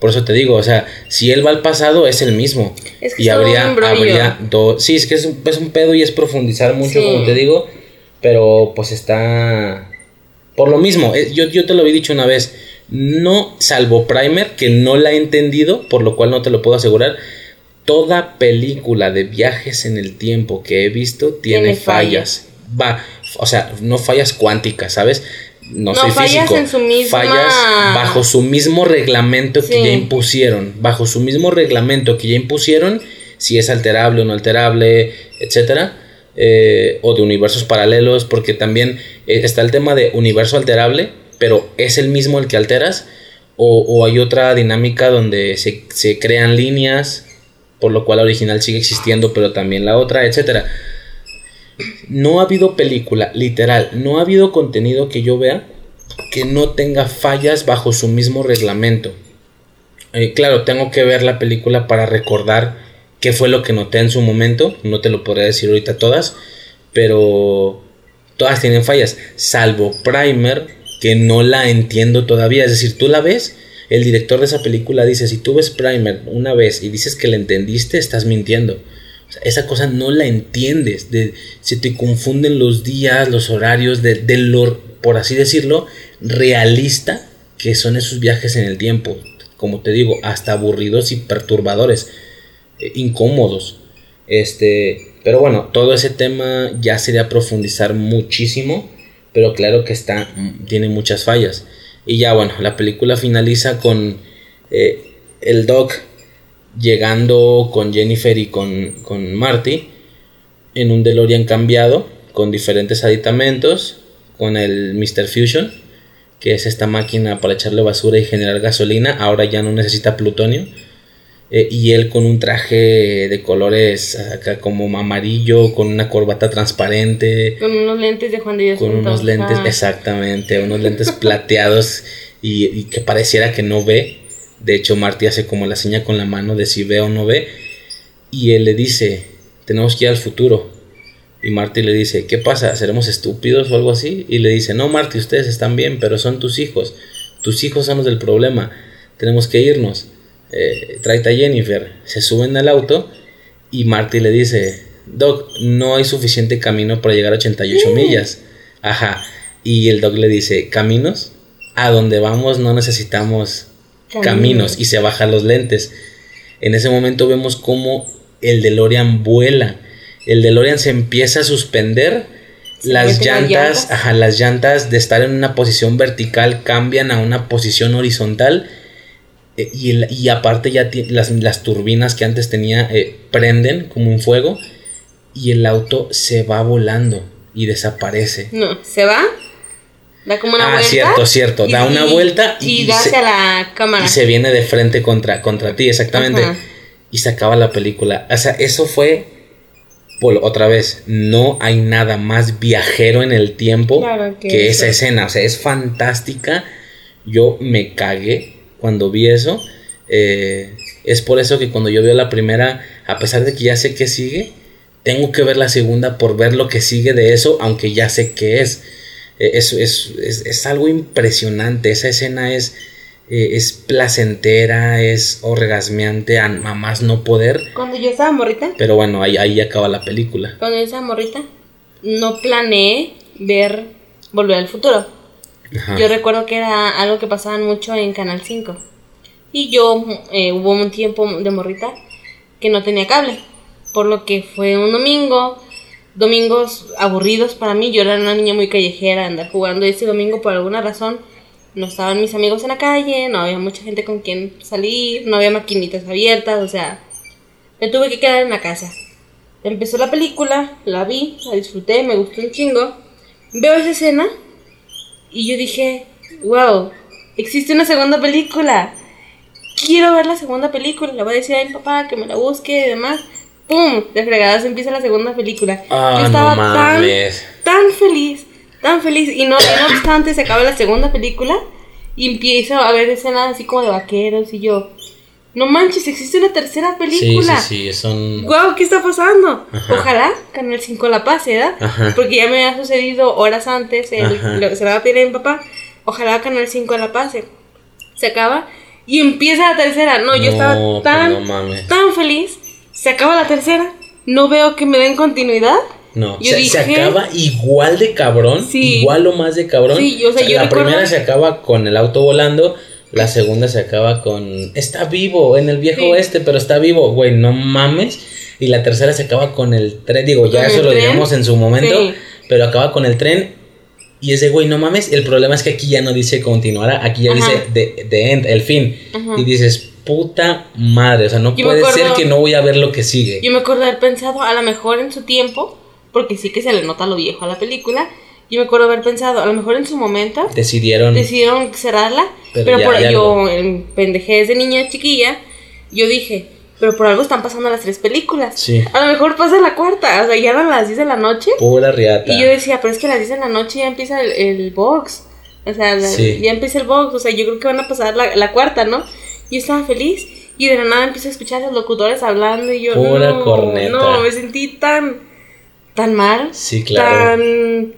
Por eso te digo, o sea, si él va al pasado es el mismo. Es que y habría, habría dos... Sí, es que es un, es un pedo y es profundizar mucho, Sí. como te digo, pero pues está... Por lo mismo, eh, yo, yo te lo había dicho una vez, no, salvo Primer, que no la he entendido, por lo cual no te lo puedo asegurar, toda película de viajes en el tiempo que he visto tiene, Tiene fallas. Va, o sea, no fallas cuánticas, ¿sabes? No, No, soy fallas físico. en su misma- Fallas bajo su mismo reglamento que ya impusieron. Bajo su mismo reglamento que ya impusieron, si es alterable o no alterable, etcétera. Eh, o de universos paralelos, porque también eh, está el tema de universo alterable, pero es el mismo el que alteras, o, hay otra dinámica donde se, se crean líneas, por lo cual la original sigue existiendo, pero también la otra, etcétera. No ha habido película, literal, no ha habido contenido que yo vea que no tenga fallas bajo su mismo reglamento. Eh, claro, tengo que ver la película para recordar qué fue lo que noté en su momento. No te lo podré decir ahorita todas, pero todas tienen fallas, salvo Primer, que no la entiendo todavía. Es decir, tú la ves, el director de esa película dice, si tú ves Primer una vez y dices que la entendiste, estás mintiendo. Esa cosa no la entiendes. De, se te confunden los días, los horarios, de, de por así decirlo, realista que son esos viajes en el tiempo. Como te digo, hasta aburridos y perturbadores, incómodos. Este, pero bueno, todo ese tema ya sería profundizar muchísimo, pero claro que está, tiene muchas fallas. Y ya bueno, la película finaliza con eh, el Doc llegando con Jennifer y con, con Marty en un DeLorean cambiado con diferentes aditamentos, con el Mr. Fusion, que es esta máquina para echarle basura y generar gasolina, ahora ya no necesita plutonio. Eh, y él con un traje de colores acá como amarillo, con una corbata transparente. Con unos lentes de Juan de Dios. Con unos lentes, exactamente, unos lentes plateados y, y, que pareciera que no ve. De hecho, Marty hace como la seña con la mano de si ve o no ve. Y él le dice, tenemos que ir al futuro. Y Marty le dice, ¿qué pasa? ¿Seremos estúpidos o algo así? Y le dice, no, Marty, ustedes están bien, pero son tus hijos. Tus hijos son los del problema. Tenemos que irnos. Eh, tráete a Jennifer. Se suben al auto y Marty le dice, Doc, no hay suficiente camino para llegar a 88 millas. Ajá. Y el Doc le dice, ¿caminos? A donde vamos no necesitamos caminos. Y se baja los lentes. En ese momento vemos cómo el DeLorean vuela el DeLorean se empieza a suspender, las llantas, ajá, las llantas de estar en una posición vertical cambian a una posición horizontal eh, y, aparte ya las, las, turbinas que antes tenía eh, prenden como un fuego y el auto se va volando y desaparece. No, ¿se va? Da como una ah, vuelta. cierto, cierto. Da una vuelta y, da hacia la cámara. Y se viene de frente contra, contra ti, exactamente. Y se acaba la película. O sea, eso fue otra vez, no hay nada más viajero en el tiempo que, esa escena. O sea, es fantástica. Yo me cagué cuando vi eso. Eh, es por eso que cuando yo veo la primera, a pesar de que ya sé que sigue, tengo que ver la segunda por ver lo que sigue de eso, aunque ya sé qué es. Eh, es, es, es algo impresionante. Esa escena es eh, es placentera, es orgasmeante a, más no poder. Cuando yo estaba morrita. Pero bueno, ahí, ahí acaba la película. Cuando yo estaba morrita, no planeé ver Volver al Futuro. Yo recuerdo que era algo que pasaban mucho en Canal 5. Y yo eh, hubo un tiempo de morrita que no tenía cable. Por lo que fue un domingo, domingos aburridos para mí. Yo era una niña muy callejera, andar jugando. ese domingo, por alguna razón, no estaban mis amigos en la calle, no había mucha gente con quien salir, no había maquinitas abiertas, o sea, me tuve que quedar en la casa. Empezó la película, la vi, la disfruté, me gustó un chingo. Veo esa escena y yo dije, wow, existe una segunda película. Quiero ver la segunda película. Le voy a decir a mi papá que me la busque y demás. ¡Pum! De fregadas empieza la segunda película. Ah, yo estaba tan, tan feliz tan feliz. Y no, no obstante, se acaba la segunda película y empiezo a ver escenas así como de vaqueros y yo. No manches, existe una tercera película. Sí, sí, sí, son... Wow, ¿qué está pasando? Ojalá Canal 5 la pase, ¿verdad? Porque ya me ha sucedido horas antes, el, lo que se la va a pedir a mi papá. Ojalá Canal 5 la pase. Se acaba y empieza la tercera. No, yo estaba tan, tan feliz. Se acaba la tercera. No veo que me den continuidad. No, se, acaba igual de cabrón, igual o más de cabrón. la primera se acaba con el auto volando, la segunda se acaba con está vivo en el viejo oeste, pero está vivo, güey, no mames. Y la tercera se acaba con el tren, digo, ya eso lo digamos en su momento, pero acaba con el tren y ese güey, no mames. El problema es que aquí ya no dice continuará, aquí ya dice the, end, el fin. Y dices, puta madre, o sea, no puede ser que no voy a ver lo que sigue. Yo me acuerdo haber pensado, a lo mejor en su tiempo porque sí que se le nota lo viejo a la película. Yo me acuerdo haber pensado, a lo mejor en su momento decidieron decidieron cerrarla, pero, por yo en pendejez de niña chiquilla, yo dije, pero por algo están pasando las tres películas. Sí. A lo mejor pasa la cuarta, o sea, ya eran las 10 de la noche. Pura riata. Y yo decía, pero es que a las 10 de la noche ya empieza el, box. O sea, ya empieza el box, o sea, yo creo que van a pasar la, la cuarta, ¿no? Yo estaba feliz y de la nada empiezo a escuchar a los locutores hablando y yo Pura corneta. no, me sentí tan tan mal, sí, claro. tan,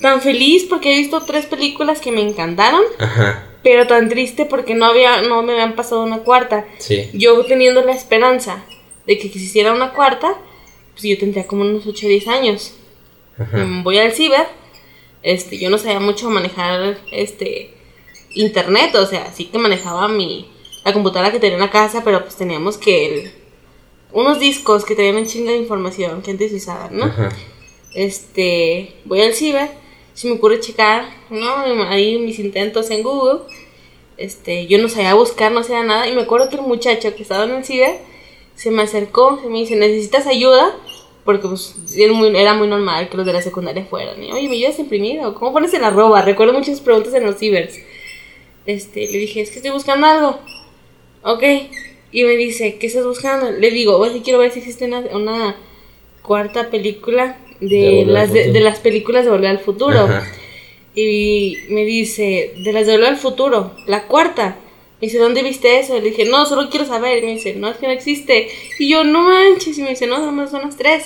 tan feliz porque he visto tres películas que me encantaron, Ajá. pero tan triste porque no, había, no me habían pasado una cuarta. Sí. Yo teniendo la esperanza de que si hiciera una cuarta, pues yo tendría como unos 8 o 10 años. Ajá. Mm, voy al ciber, este, yo no sabía mucho manejar este internet, o sea, sí que manejaba mi la computadora que tenía en la casa, pero pues teníamos que el- unos discos que tenían un chingo de información que antes usaban, ¿no? Ajá. Este, voy al ciber, se me ocurre checar, ¿no? Ahí mis intentos en Google. Este, yo no sabía buscar, no sabía nada. Y me acuerdo que el muchacho que estaba en el ciber se me acercó, se me dice, ¿necesitas ayuda? Porque pues era muy, normal que los de la secundaria fueran. Y, Oye, ¿me ayudas a imprimir? ¿O cómo pones el arroba? Recuerdo muchas preguntas en los cibers. Este, le dije, es que estoy buscando algo. Ok. Y me dice, ¿qué estás buscando? Le digo, oye, quiero ver si existe una, una cuarta película De de, las de, de las películas de Volver al Futuro. Ajá. Y me dice, de las de Volver al Futuro, la cuarta. Me dice, ¿dónde viste eso? Le dije, no, solo quiero saber. Y me dice, no, es que no existe. Y yo, no manches. Y me dice, no, nada más son las tres.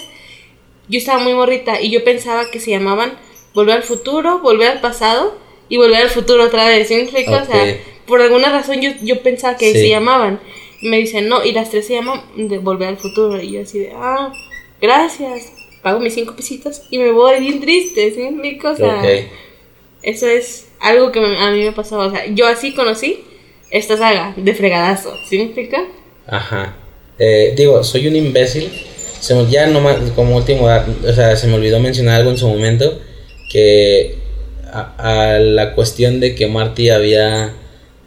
Yo estaba muy morrita y yo pensaba que se llamaban Volver al Futuro, Volver al Pasado y Volver al Futuro otra vez. ¿Sí me explico? O sea, por alguna razón yo, yo pensaba que Sí. se llamaban. Y me dicen, no, y las tres se llaman de Volver al Futuro. Y yo así de, ah, gracias. Pago mis cinco pesitos y me voy bien triste. ¿Sí me explico? O sea, Ok. eso es algo que a mí me pasó. O sea, yo así conocí esta saga de fregadazo. ¿Sí me explica? Ajá. Eh, digo, soy un imbécil. Se me, ya nomás, como último, o sea, se me olvidó mencionar algo en su momento. Que a, a la cuestión de que Marty había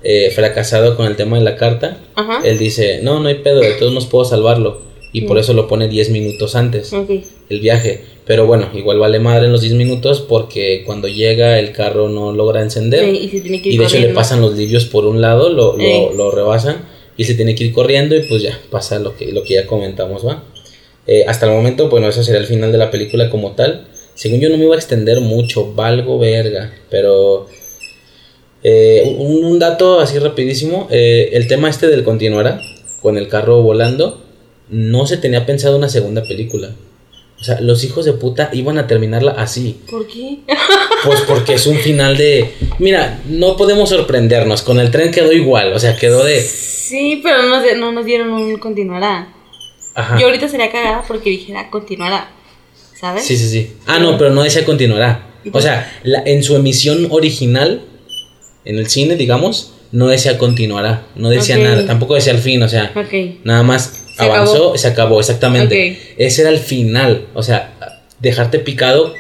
eh, fracasado con el tema de la carta, Ajá. él dice, no, no hay pedo, de todos nos puedo salvarlo. Y por Mm. eso lo pone 10 minutos antes, Ok. El viaje. Pero bueno, igual vale madre en los 10 minutos porque cuando llega el carro no logra encender. Sí, y se tiene que ir Y de hecho le pasan los libios por un lado, lo, lo, lo rebasan y se tiene que ir corriendo y pues ya pasa lo que, lo que ya comentamos, ¿va? Eh, hasta el momento, bueno, eso sería el final de la película como tal. Según yo no me iba a extender mucho, valgo verga, pero... eh, un, un dato así rapidísimo, eh, el tema este del continuará, con el carro volando, no se tenía pensado una segunda película. O sea, los hijos de puta iban a terminarla así. ¿Por qué? Pues porque es un final de. Mira, no podemos sorprendernos. Con el tren quedó igual. O sea, quedó de. Sí, pero no, nos- no nos dieron un continuará. Ajá. Yo ahorita sería cagada porque dijera continuará. ¿Sabes? Sí, sí, sí. Ah, no, pero no decía continuará. O sea, la- en su emisión original, en el cine, digamos, no decía continuará. No decía Ok. nada. Tampoco decía el fin. O sea, Ok. nada más Se avanzó, acabó. se acabó, exactamente. Ese era el final. O sea, dejarte picado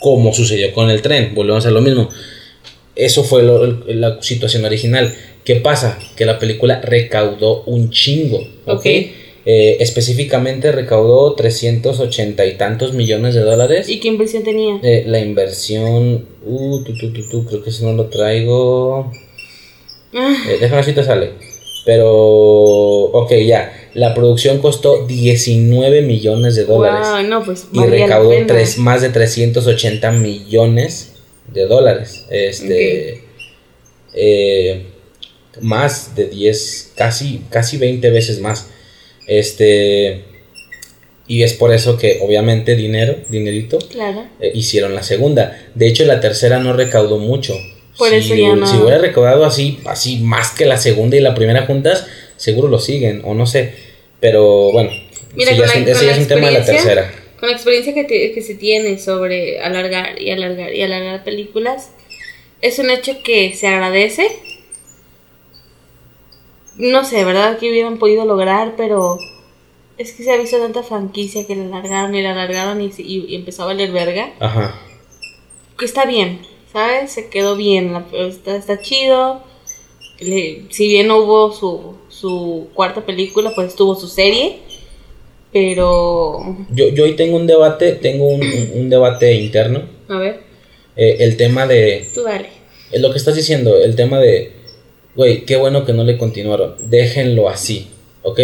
como sucedió con el tren. Volvemos a lo mismo. Eso fue lo- la situación original. ¿Qué pasa? Que la película recaudó un chingo. ¿ok? Eh, específicamente recaudó 380 y tantos millones de dólares. ¿Y qué impresión tenía? Eh, la inversión, uh, tu, tu, tu, tu, creo que si no lo traigo. Ah, Eh, déjame ver si te sale. Pero, ok, ya. La producción costó 19 millones de dólares. wow, no, pues y recaudó tres, más de 380 millones de dólares. Este. eh, más de 10, casi, casi 20 veces más. Este. Y es por eso que, obviamente, dinero, dinerito, Claro. eh, hicieron la segunda. De hecho, la tercera no recaudó mucho. Por si, eso ya no. Si hubiera recaudado así, así más que la segunda y la primera juntas, seguro lo siguen, o no sé. Pero bueno, Mira, ese ya con es la- ese con la es un tema de la tercera. Con la experiencia que, te- que se tiene sobre alargar y alargar y alargar películas, es un hecho que se agradece. No sé, ¿verdad? Que hubieran podido lograr, pero es que se ha visto tanta franquicia que la alargaron y la alargaron y, y- y empezó a valer verga. Ajá. Que está bien, ¿sabes? Se quedó bien, la- está, está chido. Le- si bien no hubo su, su cuarta película, pues tuvo su serie. Pero, Yo, yo hoy tengo un debate, tengo un, un- un debate interno. a ver, eh, el tema de. tú dale. eh, lo que estás diciendo, el tema de. Güey, qué bueno que no le continuaron. Déjenlo así, ¿ok?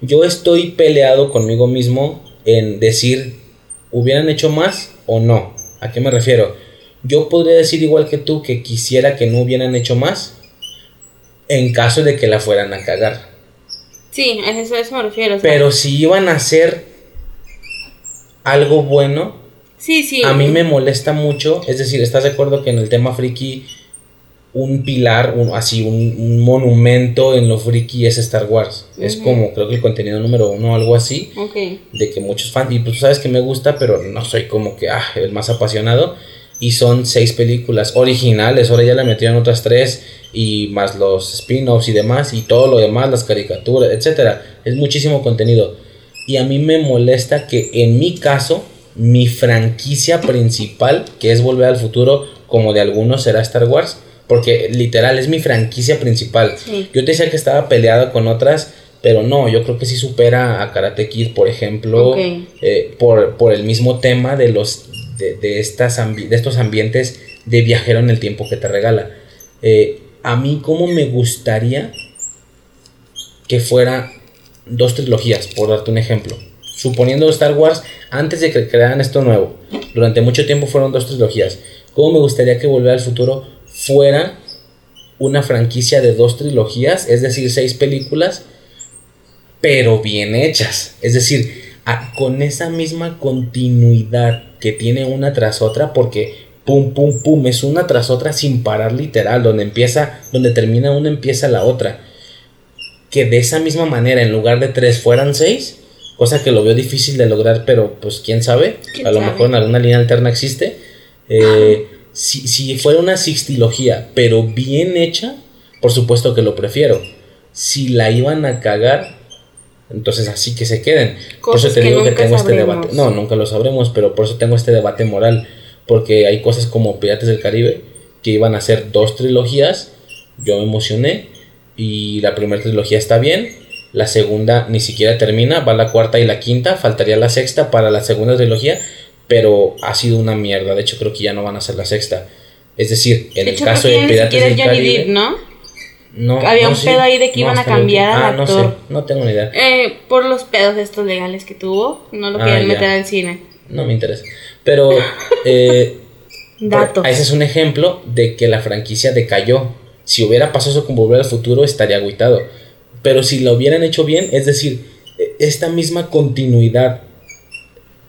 Yo estoy peleado conmigo mismo en decir, ¿hubieran hecho más o no? ¿A qué me refiero? Yo podría decir igual que tú que quisiera que no hubieran hecho más en caso de que la fueran a cagar. Sí, a eso, eso me refiero. o sea, Pero si iban a hacer algo bueno, sí, sí. a mí me molesta mucho. Es decir, ¿estás de acuerdo que en el tema friki un pilar, un, así, un, un monumento en lo friki es Star Wars? Es como, creo que el contenido número uno o algo así. Ok. De que muchos fans, y pues tú sabes que me gusta, pero no soy como que ah, el más apasionado. Y son seis películas originales, ahora ya le metieron otras tres y más los spin-offs y demás y todo lo demás, las caricaturas, etcétera. Es muchísimo contenido. Y a mí me molesta que en mi caso, mi franquicia principal, que es Volver al Futuro, como de algunos será Star Wars, porque literal es mi franquicia principal. Yo te decía que estaba peleado con otras, pero no, yo creo que sí supera a Karate Kid, por ejemplo, eh, por, por, el mismo tema de los de, estas de estos ambientes de viajero en el tiempo que te regala. Eh, a mí como me gustaría que fuera dos trilogías, por darte un ejemplo. Suponiendo Star Wars, antes de que crearan esto nuevo, durante mucho tiempo fueron dos trilogías. ¿Cómo me gustaría que Volver al Futuro fuera una franquicia de dos trilogías, es decir, seis películas, pero bien hechas? Es decir, con esa misma continuidad que tiene una tras otra, porque pum, pum, pum, es una tras otra sin parar literal, donde empieza, donde termina una, empieza la otra. Que de esa misma manera, en lugar de tres, fueran seis, cosa que lo veo difícil de lograr, pero pues quién sabe, a lo mejor en alguna línea alterna existe. Eh, si, si fuera una sextilogía, pero bien hecha, por supuesto que lo prefiero. Si la iban a cagar, entonces así que se queden. por eso te digo que tengo este debate. No, nunca lo sabremos, pero por eso tengo este debate moral. Porque hay cosas como Pirates del Caribe que iban a ser dos trilogías. Yo me emocioné. Y la primera trilogía está bien. La segunda ni siquiera termina. Va la cuarta y la quinta. Faltaría la sexta para la segunda trilogía. Pero ha sido una mierda. De hecho, creo que ya no van a ser la sexta. Es decir, en el caso de Pirates del Caribe. ¿no? No, Había un pedo ahí de que iban a cambiar al ah, actor. No, sé, no tengo ni idea. Eh, por los pedos estos legales que tuvo, no lo ah, querían meter al cine. No me interesa. Pero, eh, ese es un ejemplo de que la franquicia decayó. Si hubiera pasado eso con Volver al Futuro, estaría agüitado. Pero si lo hubieran hecho bien, es decir, e, esta misma continuidad,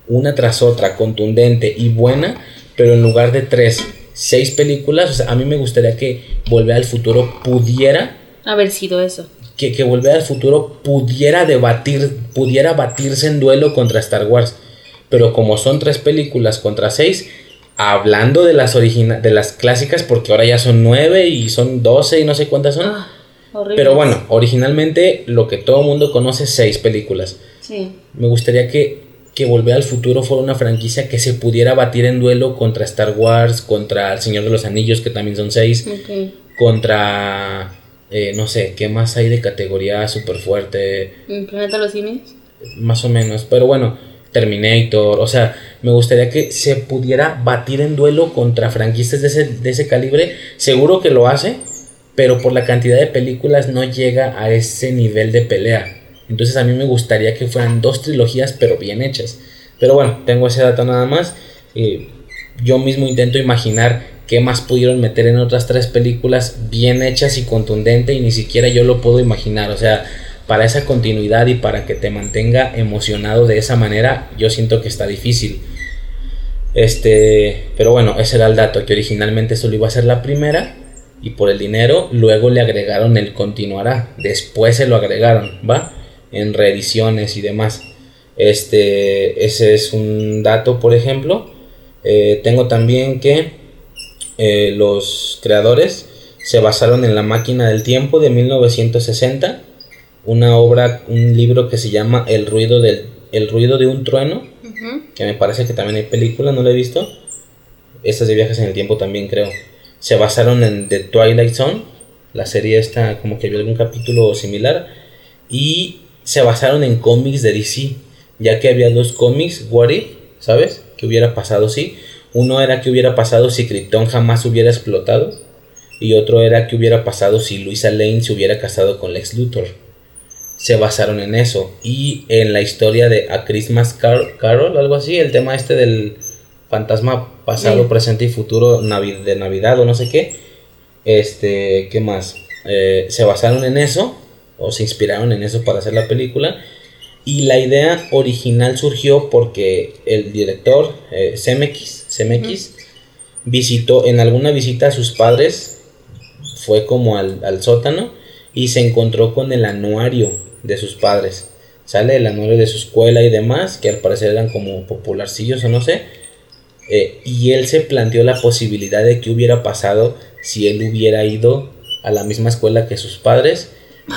una tras otra, contundente y buena, pero en lugar de tres seis películas, o sea, a mí me gustaría que Volver al Futuro pudiera... Haber sido eso. Que, que Volver al Futuro pudiera debatir, pudiera batirse en duelo contra Star Wars. Pero como son tres películas contra seis, hablando de las, de las clásicas, porque ahora ya son nueve y son doce y no sé cuántas son. Ah, pero bueno, originalmente lo que todo el mundo conoce es seis películas. Sí. Me gustaría que que Volver al Futuro fuera una franquicia que se pudiera batir en duelo contra Star Wars, contra El Señor de los Anillos, que también son seis, contra, eh, no sé, ¿qué más hay de categoría súper fuerte? ¿Planeta los Cines? Más o menos, pero bueno, Terminator, o sea, me gustaría que se pudiera batir en duelo contra franquicias de ese, de ese calibre, seguro que lo hace, pero por la cantidad de películas no llega a ese nivel de pelea. Entonces a mí me gustaría que fueran dos trilogías pero bien hechas. Pero bueno, tengo ese dato nada más. Eh, yo mismo intento imaginar qué más pudieron meter en otras tres películas bien hechas y contundentes y ni siquiera yo lo puedo imaginar. O sea, para esa continuidad y para que te mantenga emocionado de esa manera, yo siento que está difícil. Este, pero bueno, ese era el dato, que originalmente solo iba a ser la primera y por el dinero luego le agregaron el continuará, después se lo agregaron, ¿va? En reediciones y demás. Este, ese es un dato, por ejemplo. Eh, tengo también que eh, los creadores se basaron en La máquina del tiempo de 1960, una obra, un libro que se llama El ruido, del, el ruido de un trueno, que me parece que también hay película, no la he visto. Estas de viajes en el tiempo también creo. Se basaron en The Twilight Zone, la serie esta como que vio algún capítulo similar. Y se basaron en cómics de DC, ya que había dos cómics, What If, ¿sabes? ¿Qué hubiera pasado si? Uno era que hubiera pasado si Krypton jamás hubiera explotado, y otro era que hubiera pasado si Luisa Lane se hubiera casado con Lex Luthor. Se basaron en eso, y en la historia de A Christmas Carol, algo así, el tema este del fantasma pasado, presente y futuro de Navidad o no sé qué. Este, ¿qué más? Eh, se basaron en eso o se inspiraron en eso para hacer la película. Y la idea original surgió porque el director eh, visitó en alguna visita a sus padres, fue como al, al, sótano y se encontró con el anuario de sus padres. Sale el anuario de su escuela y demás, que al parecer eran como popularcillos o no sé. Eh, y él se planteó la posibilidad de que hubiera pasado si él hubiera ido a la misma escuela que sus padres,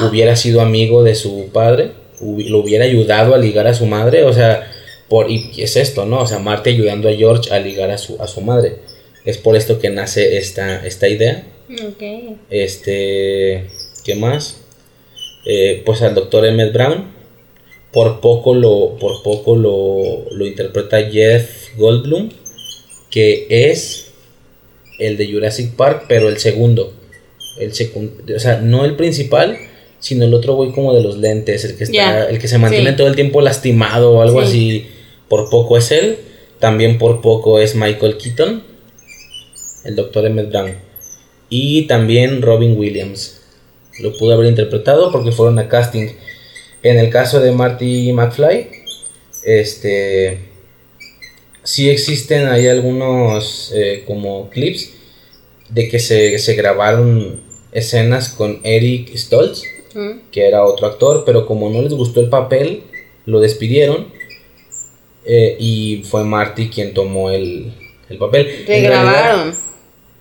hubiera sido amigo de su padre, lo hubiera ayudado a ligar a su madre, o sea, por, y es esto, ¿no? O sea, Marte ayudando a George a ligar a su, a su madre. Es por esto que nace esta, esta idea. Ok. Este, ¿qué más? Eh, pues al doctor Emmett Brown, por poco lo, por poco lo, lo interpreta Jeff Goldblum, que es el de Jurassic Park, pero el segundo. El o sea, no el principal, sino el otro güey como de los lentes, el que está, el que se mantiene todo el tiempo lastimado o algo así. Por poco es él. También por poco es Michael Keaton, el doctor Emmett Brown. Y también Robin Williams. Lo pudo haber interpretado porque fueron a casting. En el caso de Marty McFly, este sí existen ahí algunos eh, como clips de que se, se, grabaron escenas con Eric Stoltz, que era otro actor, pero como no les gustó el papel, lo despidieron eh, y fue Marty quien tomó el, el papel. Regrabaron.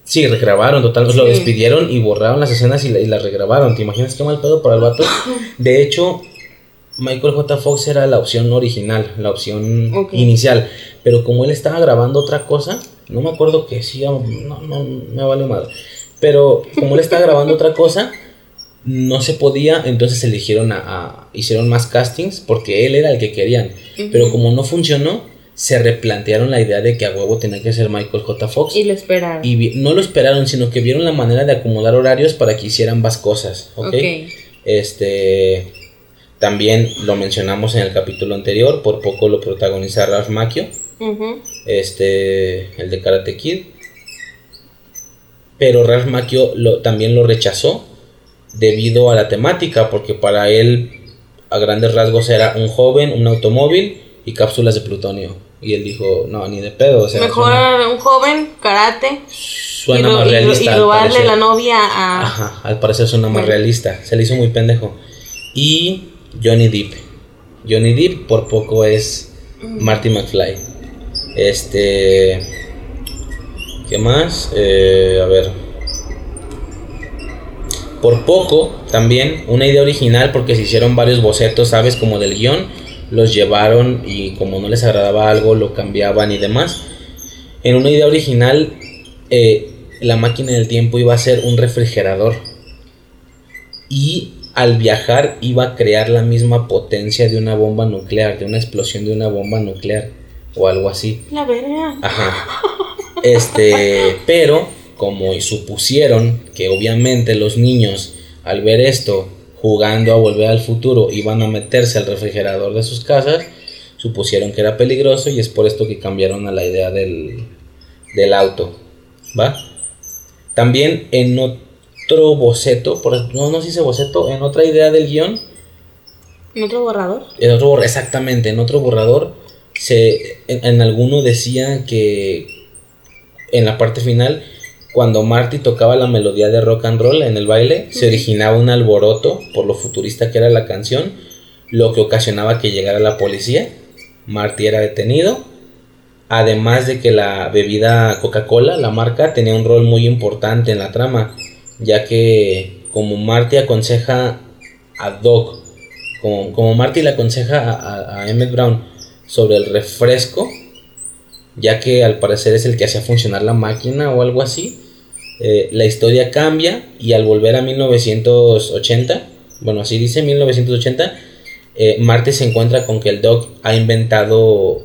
Sí, regrabaron, total, lo despidieron y borraron las escenas y, las regrabaron. ¿Te imaginas qué mal pedo para el vato? De hecho, Michael J. Fox era la opción original, la opción inicial. Pero como él estaba grabando otra cosa, no me acuerdo que sí, no, no, me vale mal. Pero como él estaba grabando otra cosa, no se podía, entonces eligieron a, hicieron más castings porque él era el que querían. Pero como no funcionó, se replantearon la idea de que a huevo tenía que ser Michael J. Fox. Y lo esperaron. Y no lo esperaron, sino que vieron la manera de acomodar horarios para que hicieran ambas cosas. ¿Ok? Este. También lo mencionamos en el capítulo anterior, por poco lo protagoniza Ralph Macchio, este, el de Karate Kid. Pero Ralph Macchio lo, también lo rechazó debido a la temática, porque para él a grandes rasgos era un joven, un automóvil y cápsulas de plutonio. Y él dijo, no, ni de pedo. Mejor un joven, karate. Suena más realista. Y, robarle la novia a... Ajá, al parecer suena más realista. Se le hizo muy pendejo. Y Johnny Depp. Johnny Depp por poco es Marty McFly. Este... ¿Qué más? Eh, a ver. Por poco, también, una idea original porque se hicieron varios bocetos, ¿sabes? Como del guion. Los llevaron y como no les agradaba algo, lo cambiaban y demás. En una idea original, eh, la máquina del tiempo iba a ser un refrigerador. Y al viajar iba a crear la misma potencia de una bomba nuclear, de una explosión de una bomba nuclear o algo así. La verdad. Ajá. Este, pero como supusieron que obviamente los niños al ver esto jugando a volver al futuro iban a meterse al refrigerador de sus casas, supusieron que era peligroso y es por esto que cambiaron a la idea del, del auto. ¿Va? También en, otro boceto, por, no, no se dice boceto, en otra idea del guion. ¿En otro borrador? En otro exactamente, en otro borrador, se, en, alguno decía que en la parte final, cuando Marty tocaba la melodía de rock and roll en el baile, se originaba un alboroto por lo futurista que era la canción, lo que ocasionaba que llegara la policía. Marty era detenido. Además de que la bebida Coca-Cola, la marca, tenía un rol muy importante en la trama ya que como Marty aconseja a Doc, como, como Marty le aconseja a, a, Emmett Brown sobre el refresco, ya que al parecer es el que hacía funcionar la máquina o algo así, eh, la historia cambia y al volver a 1980, bueno, así dice 1980, eh, se encuentra con que el Doc ha inventado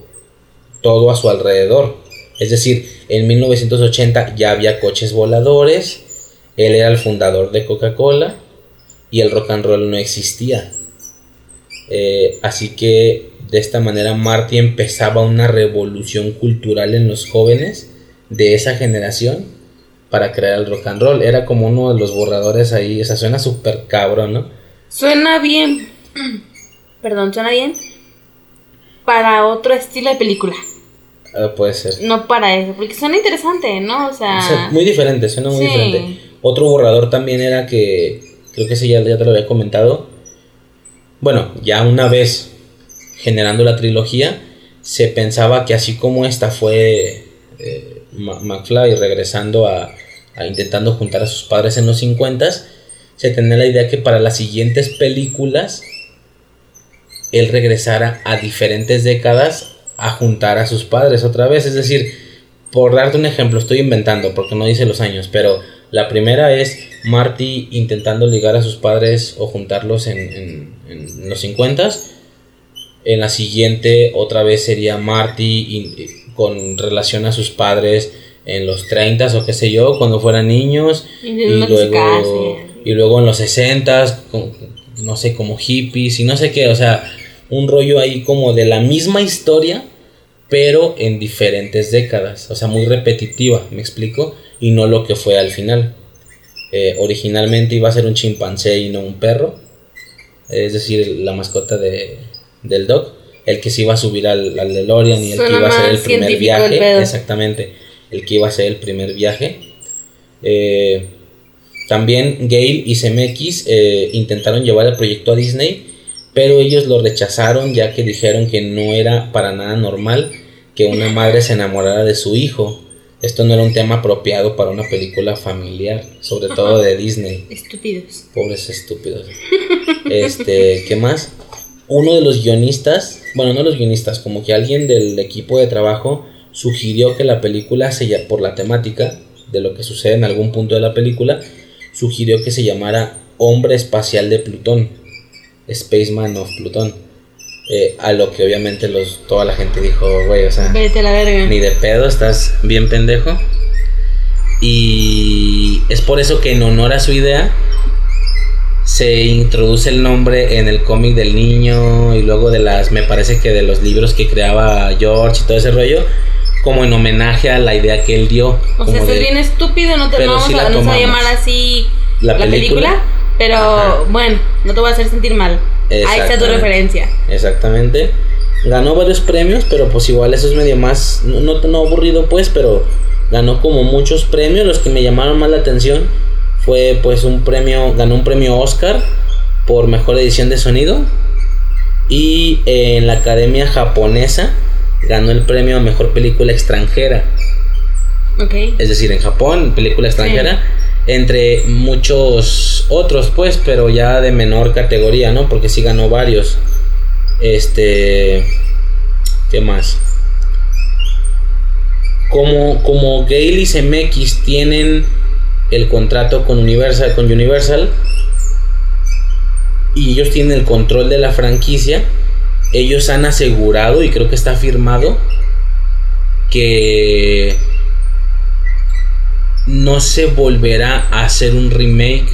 todo a su alrededor. Es decir, en 1980 ya había coches voladores, él era el fundador de Coca-Cola y el rock and roll no existía. Eh, así que de esta manera Marty empezaba una revolución cultural en los jóvenes de esa generación para crear el rock and roll. Era como uno de los borradores ahí. O sea, suena súper cabrón, ¿no? Suena bien. Perdón, suena bien. Para otro estilo de película. Ah, puede ser. No para eso, porque suena interesante, ¿no? O sea. muy diferente, suena muy diferente. Otro borrador también era que, creo que ese ya, ya te lo había comentado. Bueno, ya una vez generando la trilogía, se pensaba que así como esta fue eh, McFly regresando a, a, intentando juntar a sus padres en los 50, se tenía la idea que para las siguientes películas él regresara a diferentes décadas a juntar a sus padres otra vez. Es decir, por darte un ejemplo, estoy inventando porque no dice los años, pero la primera es Marty intentando ligar a sus padres o juntarlos en, en, los 50. En la siguiente otra vez sería Marty con relación a sus padres en los 30 o qué sé yo, cuando fueran niños. Y, luego, y luego en los 60 no sé, como hippies y no sé qué, o sea, un rollo ahí como de la misma historia, pero en diferentes décadas, o sea, muy repetitiva, me explico, y no lo que fue al final. Eh, originalmente iba a ser un chimpancé y no un perro, es decir, la mascota de, del dog, el que se iba a subir al, al DeLorean y el que iba a hacer el primer viaje, exactamente, el que iba a hacer el primer viaje. Eh, también Gale y CMX eh, intentaron llevar el proyecto a Disney, pero ellos lo rechazaron ya que dijeron que no era para nada normal que una madre se enamorara de su hijo. Esto no era un tema apropiado para una película familiar, sobre todo de Disney. Estúpidos. Pobres estúpidos. Este, ¿qué más? Uno de los guionistas, bueno, no los guionistas, como que alguien del equipo de trabajo sugirió que la película, se, por la temática de lo que sucede en algún punto de la película, sugirió que se llamara Hombre Espacial de Plutón, Spaceman of Plutón. Eh, a lo que obviamente los, toda la gente dijo, güey, o sea, ni de pedo, estás bien pendejo. Y es por eso que en honor a su idea se introduce el nombre en el cómic del niño y luego de las, me parece que de los libros que creaba George y todo ese rollo, como en homenaje a la idea que él dio. O sea, es bien estúpido, no te vamos, a, llamar así la, película, pero bueno, no te voy a hacer sentir mal. Ahí está tu referencia. Exactamente. Ganó varios premios, pero pues igual eso es medio más, no, no, aburrido pues, pero ganó como muchos premios. Los que me llamaron más la atención fue pues un premio, ganó un premio Oscar por mejor edición de sonido. Y en la Academia Japonesa ganó el premio a mejor película extranjera. Okay. Es decir, en Japón, película extranjera entre muchos otros, pues, pero ya de menor categoría, ¿no? Porque sí ganó varios. Este. ¿Qué más? Como, como Gale y CMX tienen el contrato con Universal, con Universal y ellos tienen el control de la franquicia, ellos han asegurado y creo que está firmado que no se volverá a hacer un remake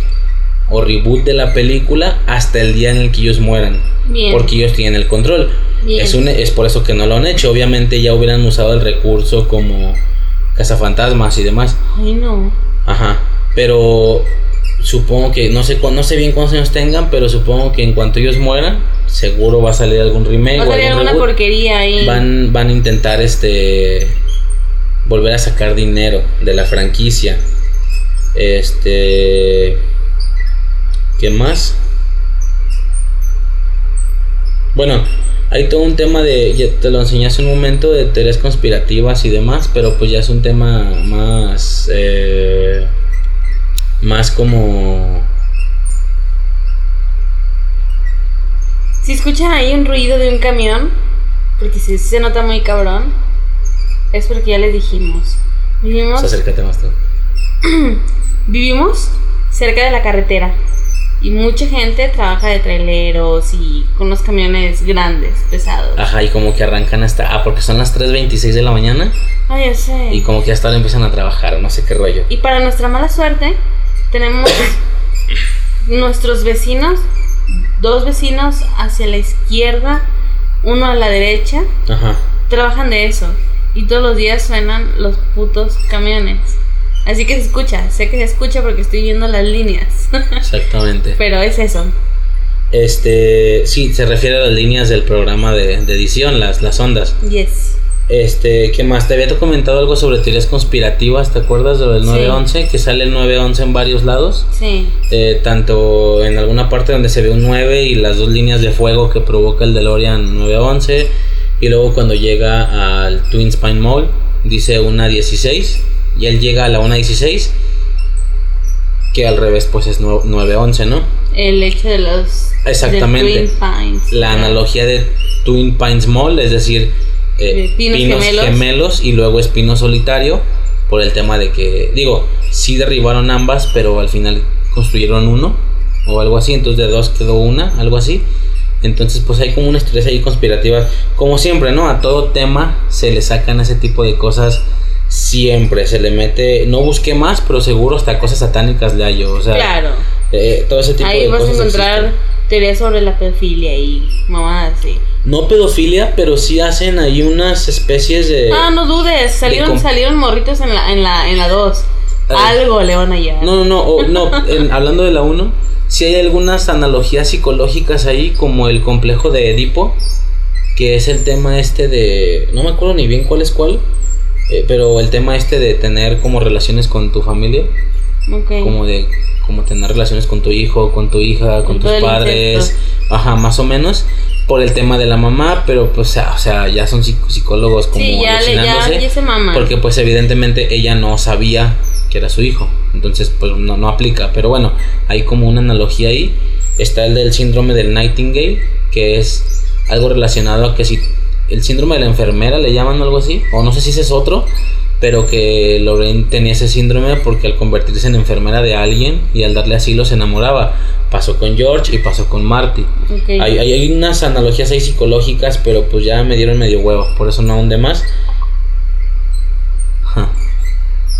o reboot de la película hasta el día en el que ellos mueran. Porque ellos tienen el control. Es, un, es por eso que no lo han hecho. Obviamente ya hubieran usado el recurso como cazafantasmas y demás. Ay, no. Ajá. Pero supongo que, no sé, no sé bien cuántos años tengan, pero supongo que en cuanto ellos mueran, seguro va a salir algún remake. Va a salir alguna porquería ahí. Van, van a intentar este volver a sacar dinero de la franquicia. Este. ¿Qué más? Bueno, hay todo un tema de. Ya te lo enseñé hace un momento de teorías conspirativas y demás, pero pues ya es un tema más. Eh, más como. Si escuchan ahí un ruido de un camión, porque si se nota muy cabrón, es porque ya les dijimos. Vivimos. acércate más tú. vivimos cerca de la carretera. Y mucha gente trabaja de traileros y con unos camiones grandes, pesados. Ajá, y como que arrancan hasta. Ah, porque son las 3.26 de la mañana. Ah, ya sé. Y como que hasta ahora empiezan a trabajar, no sé qué rollo. Y para nuestra mala suerte, tenemos nuestros vecinos, dos vecinos hacia la izquierda, uno a la derecha. Ajá. Trabajan de eso. Y todos los días suenan los putos camiones. Así que se escucha, sé que se escucha porque estoy viendo las líneas. Exactamente. Pero es eso. Este, sí, se refiere a las líneas del programa de, edición, las, las ondas. Yes. Este, ¿qué más? Te había comentado algo sobre teorías conspirativas, ¿te acuerdas de lo del 911? Que sale el 911 en varios lados. Sí. Eh, tanto en alguna parte donde se ve un 9 y las dos líneas de fuego que provoca el DeLorean 911 y luego cuando llega al Twin Spine Mall, dice una 16 y él llega a la una 16 que al revés pues es 911, ¿no? El hecho de los Exactamente. de Twin Pines. La analogía de Twin Pines Mall, es decir, eh, pinos pinos, gemelos. gemelos. y luego espino solitario por el tema de que, digo, sí derribaron ambas, pero al final construyeron uno o algo así, entonces de dos quedó una, algo así. Entonces, pues hay como una estrés ahí conspirativa, como siempre, ¿no? A todo tema se le sacan ese tipo de cosas siempre, se le mete, no busqué más, pero seguro hasta cosas satánicas le hallo, o sea, Claro. Eh, todo ese tipo Ahí de vas a encontrar existen. teorías sobre la pedofilia y mamadas así. No pedofilia, pero sí hacen ahí unas especies de... Ah, no dudes, salieron, salieron morritos en la, en la, en la 2. Ah. Algo le van a llevar. No, no, no, o- no en- hablando de la 1, sí hay algunas analogías psicológicas ahí, como el complejo de Edipo, que es el tema este de... No me acuerdo ni bien cuál es cuál, eh, pero el tema este de tener como relaciones con tu familia, Ok. como de como tener relaciones con tu hijo, con tu hija, con Con tus padres, incesto. ajá, más o menos, por el tema de la mamá, pero pues, o sea, o sea, ya son psic- psicólogos como Sí, ya, alucinándose. ya se. Porque pues evidentemente ella no sabía que era su hijo. Entonces pues no, no aplica. Pero bueno, hay como una analogía ahí. Está el del síndrome del Nightingale, que es algo relacionado a que si el síndrome de la enfermera le llaman o algo así. O no sé si ese es otro. Pero que Lorraine tenía ese síndrome porque al convertirse en enfermera de alguien y al darle asilo se enamoraba. Pasó con George y pasó con Marty. Hay, hay, hay unas analogías ahí psicológicas, pero pues ya me dieron medio huevo, por eso no ahondé más.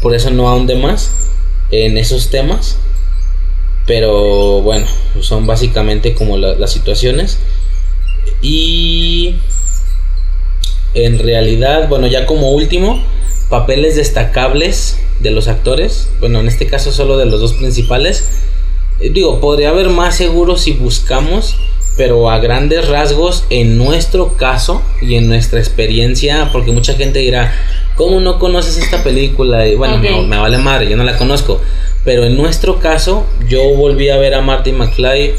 Por eso no ahondé más en esos temas. Pero bueno, son básicamente como la- las situaciones. Y en realidad, bueno, ya como último, papeles destacables de los actores. Bueno, en este caso solo de los dos principales. Eh, Digo, podría haber más seguro si buscamos, pero a grandes rasgos, en nuestro caso y en nuestra experiencia, porque mucha gente dirá, ¿cómo no conoces esta película? Y bueno, Ok. me, me vale madre, yo no la conozco. Pero en nuestro caso, yo volví a ver a Marty McFly,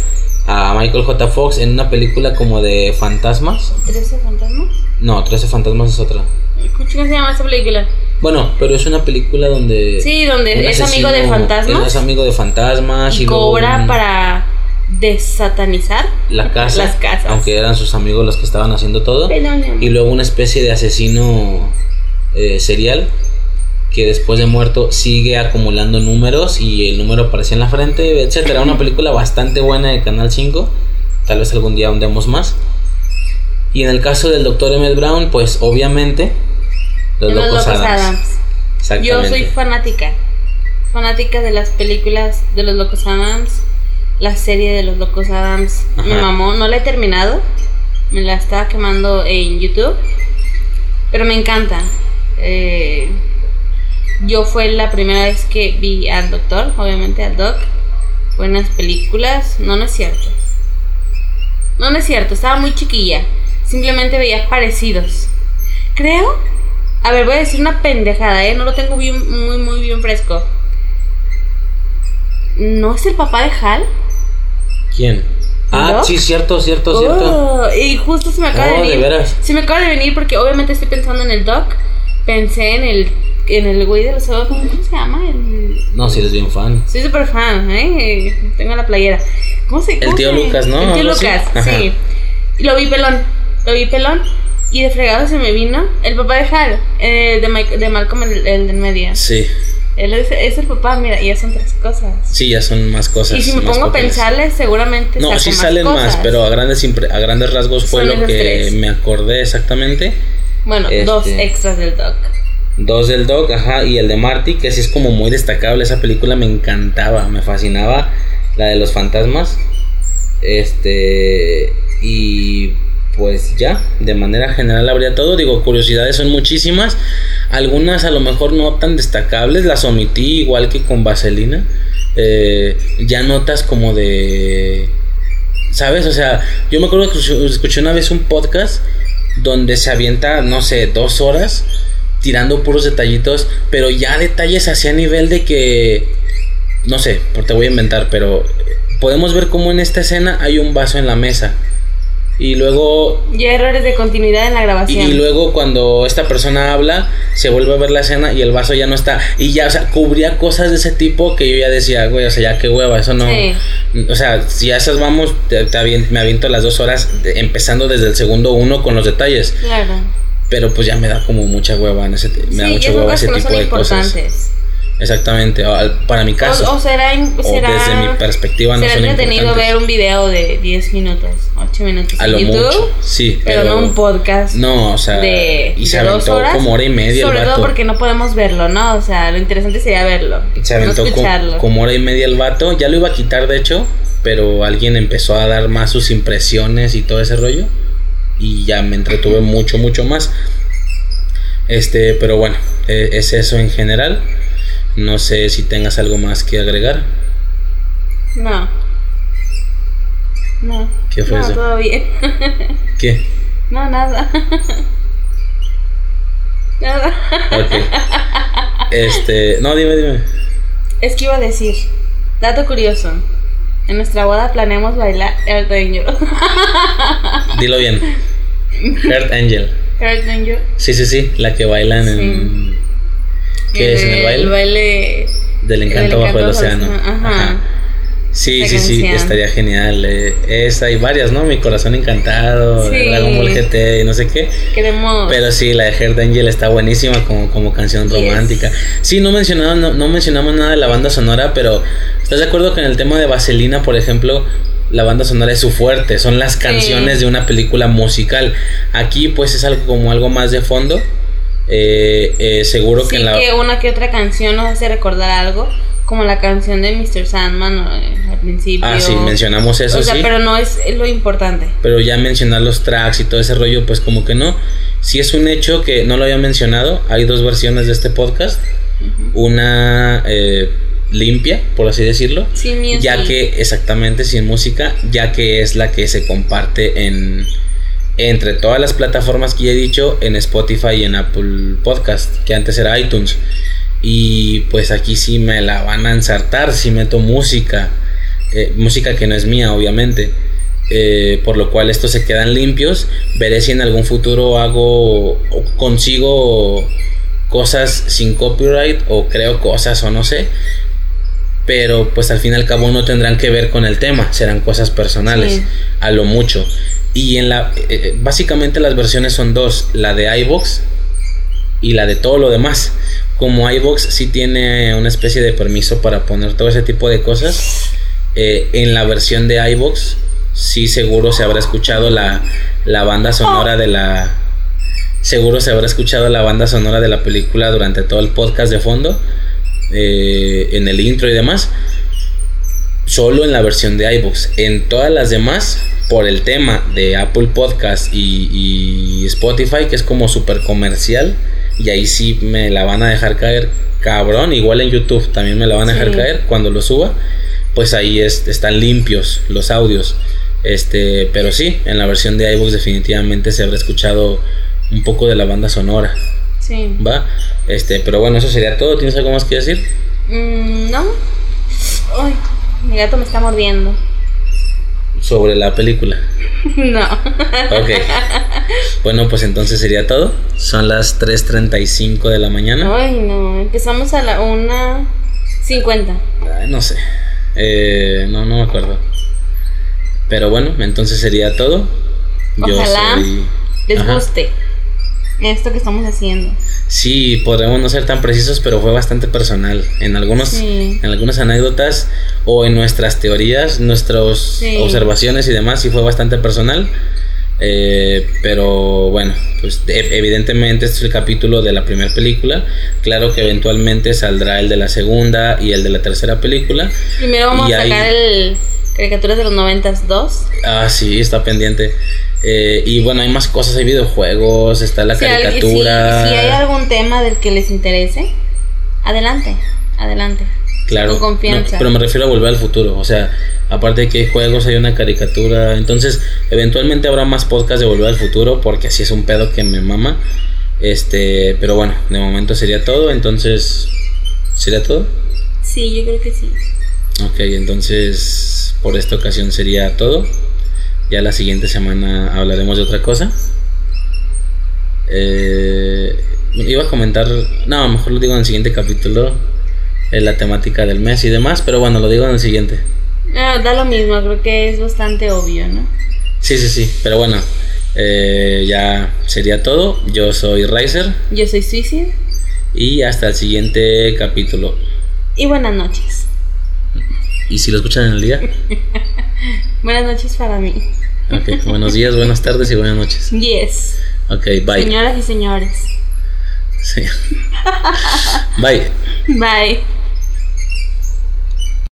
a Michael J. Fox en una película como de fantasmas. ¿13 fantasmas? No, 13 fantasmas es otra. ¿Cómo se llama esa película? Bueno, pero es una película donde... Sí, donde es amigo de fantasmas. Es amigo de fantasmas y cobra un- para desatanizar la casa, las casas. aunque eran sus amigos los que estaban haciendo todo, y luego una especie de asesino eh, serial que después de muerto sigue acumulando números y el número aparecía en la frente, etcétera. Una película bastante buena de Canal 5, tal vez algún día ahondemos más. Y en el caso del Dr. Emmett Brown, pues obviamente los locos, Adams. Yo soy fanática. Fanática de las películas de los Locos Adams. La serie de los Locos Adams. Me Ajá. mamó. No la he terminado. Me la estaba quemando en YouTube. Pero me encanta. Eh, yo fue la primera vez que vi al doctor. Obviamente al doc. Fue en las películas. No, no es cierto. No, no es cierto. Estaba muy chiquilla. Simplemente veía parecidos. Creo a ver, voy a decir una pendejada, ¿eh? No lo tengo bien, muy, muy bien fresco. ¿No es el papá de Hal? ¿Quién? Ah, ¿Doc? sí, cierto, cierto, cierto. Oh, y justo se me acaba Oh, de ¿de venir. veras? Se me acaba de venir porque obviamente estoy pensando en el Doc. Pensé en el en el güey de los ojos. ¿Cómo se llama? El... No, si eres bien fan. Soy súper fan, ¿eh? Tengo la playera. ¿Cómo se cómo tío se- Lucas, ¿no? El tío. Lucas, sí. Lo vi pelón. Lo vi pelón. Y de fregado se me vino el papá de Hal. eh, de, Mike- de Malcolm, el, el del medio. Sí, Él es, es el papá, mira, ya son tres cosas. sí, ya son más cosas. y si me más pongo a papeles. pensarle, seguramente No, sí más salen más, cosas. pero a grandes, a grandes rasgos fue Son lo que tres. me acordé exactamente. Bueno, este- dos extras del doc. Dos del Doc, ajá, y el de Marty, que sí es como muy destacable. Esa película me encantaba, me fascinaba. La de los fantasmas. Este. Y pues ya, de manera general habría todo. Digo, curiosidades son muchísimas. Algunas a lo mejor no tan destacables, las omití igual que con Vaselina. Eh, ya notas como de. ¿Sabes? O sea, yo me acuerdo que escuché una vez un podcast donde se avienta, no sé, dos horas tirando puros detallitos, pero ya detalles hacia nivel de que, no sé, te voy a inventar, pero podemos ver cómo en esta escena hay un vaso en la mesa. y luego Y hay errores de continuidad en la grabación. y luego cuando esta persona habla, se vuelve a ver la escena y el vaso ya no está. Y ya, o sea, cubría cosas de ese tipo que yo ya decía, güey, o sea, ya qué hueva, eso no. Sí. O sea, si a esas vamos, te- te me aviento las dos horas, de- empezando desde el segundo uno con los detalles. Claro. Pero pues ya me da como mucha hueva en ese, me da mucha hueva ese no tipo de cosas. Exactamente, para mi caso. O, o será, o será, desde mi perspectiva no será son entretenido ver un video de 10 minutos, 8 minutos A en lo YouTube. mucho, sí, pero, pero- no un podcast. No, o sea, de, y se de aventó horas. como hora y media Sobre el todo vato. porque no podemos verlo, ¿no? O sea, lo interesante sería verlo. Se no aventó co- escucharlo. como hora y media el vato. Ya lo iba a quitar, de hecho, pero alguien empezó a dar más sus impresiones y todo ese rollo. Y ya me entretuve mucho, mucho más. Este, pero bueno, eh, es eso en general. No sé si tengas algo más que agregar. No. No. ¿Qué fue no, eso? todo bien. ¿Qué? no, nada. nada. Ok. Este, no, dime, dime. Es que iba a decir, dato curioso. En nuestra boda planeamos bailar Earth Angel. Dilo bien. Heart Angel. Earth Angel. Sí, sí, sí, la que bailan en... ¿Qué es en el baile? El baile. Del encanto Del bajo el encanto el océano. ajá. Ajá. Sí, sí, sí, estaría genial. eh, esa y varias, ¿no? Mi corazón encantado, Sí. Dragon Ball GT y no sé qué. Queremos. Pero sí, la de Heart Angel está buenísima como, como canción Yes. romántica. Sí, no mencionamos, no, no mencionamos nada de la banda sonora, pero ¿estás de acuerdo que en el tema de Vaselina, por ejemplo, la banda sonora es su fuerte? Son las canciones de una película musical. Aquí pues es algo como algo más de fondo. Eh, eh, seguro sí, que en la... que una que otra canción nos hace recordar algo. Como la canción de Mr. Sandman eh, al principio. Ah, sí, mencionamos eso, O sea, sí. pero no es lo importante. pero ya mencionar los tracks y todo ese rollo, pues como que no. Sí es un hecho que no lo había mencionado, hay dos versiones de este podcast. Una eh, limpia, por así decirlo. Sin music. Ya que, exactamente, sin música, ya que es la que se comparte en entre todas las plataformas que ya he dicho, en Spotify y en Apple Podcast, que antes era iTunes. Y pues aquí sí me la van a ensartar si meto música. eh, música que no es mía, obviamente. Eh, por lo cual estos se quedan limpios. Veré si en algún futuro hago o consigo cosas sin copyright o creo cosas o no sé. Pero pues al fin y al cabo no tendrán que ver con el tema, serán cosas personales, Sí. a lo mucho. Y en la eh, eh, básicamente las versiones son dos, la de iBox y la de todo lo demás. Como iBox sí tiene una especie de permiso para poner todo ese tipo de cosas, eh, en la versión de iBox sí seguro se habrá escuchado la, la banda sonora de la seguro se habrá escuchado la banda sonora de la película durante todo el podcast de fondo eh, en el intro y demás solo en la versión de iBox en todas las demás por el tema de Apple Podcast y, y Spotify que es como super comercial y ahí sí me la van a dejar caer cabrón. Igual en YouTube también me la van a dejar caer cuando lo suba. Pues ahí es- están limpios los audios. Este pero sí en la versión de iBox definitivamente se habrá escuchado un poco de la banda sonora Sí. va este pero bueno eso sería todo tienes algo más que decir Mm, no. Ay, mi gato me está mordiendo. sobre la película no. Ok. Bueno, pues entonces sería todo. Son las 3.35 de la mañana. Ay, no. Empezamos a la 1.50. Ay, no sé. Eh, no, no me acuerdo. Pero bueno, entonces sería todo. Ojalá soy- Les Ajá. guste esto que estamos haciendo. Sí, podremos no ser tan precisos, pero fue bastante personal. En algunos, Sí. en algunas anécdotas o en nuestras teorías, nuestras Sí. observaciones y demás, sí fue bastante personal. Eh, pero bueno, pues evidentemente este es el capítulo de la primera película. Claro que eventualmente saldrá el de la segunda y el de la tercera película. Primero vamos Y a sacar ahí- el caricaturas de los 90s 2. Ah, sí, está pendiente. Eh, y bueno, hay más cosas, hay videojuegos, está la Si, alguien- si- caricatura. si hay algún tema del que les interese, adelante, adelante. Claro, Con confianza. no, pero me refiero a volver al futuro. O sea, aparte de que hay juegos, hay una caricatura. Entonces, eventualmente habrá más podcasts de volver al futuro, porque así es un pedo que me mama. Este, pero bueno, de momento sería todo. Entonces, ¿sería todo? Sí, yo creo que sí. Ok, entonces, por esta ocasión sería todo. Ya la siguiente semana hablaremos de otra cosa. Eh, iba a comentar, no, mejor lo digo en el siguiente capítulo, en la temática del mes y demás, pero bueno, lo digo en el siguiente. Ah, da lo mismo, creo que es bastante obvio, ¿no? Sí, sí, sí, pero bueno, eh, ya sería todo. Yo soy Riser Yo soy Suicide y hasta el siguiente capítulo. y buenas noches. ¿Y si lo escuchan en el día? Buenas noches para mí. Ok, buenos días, buenas tardes y buenas noches. Yes. Ok, bye. Señoras y señores. Sí. Bye. Bye.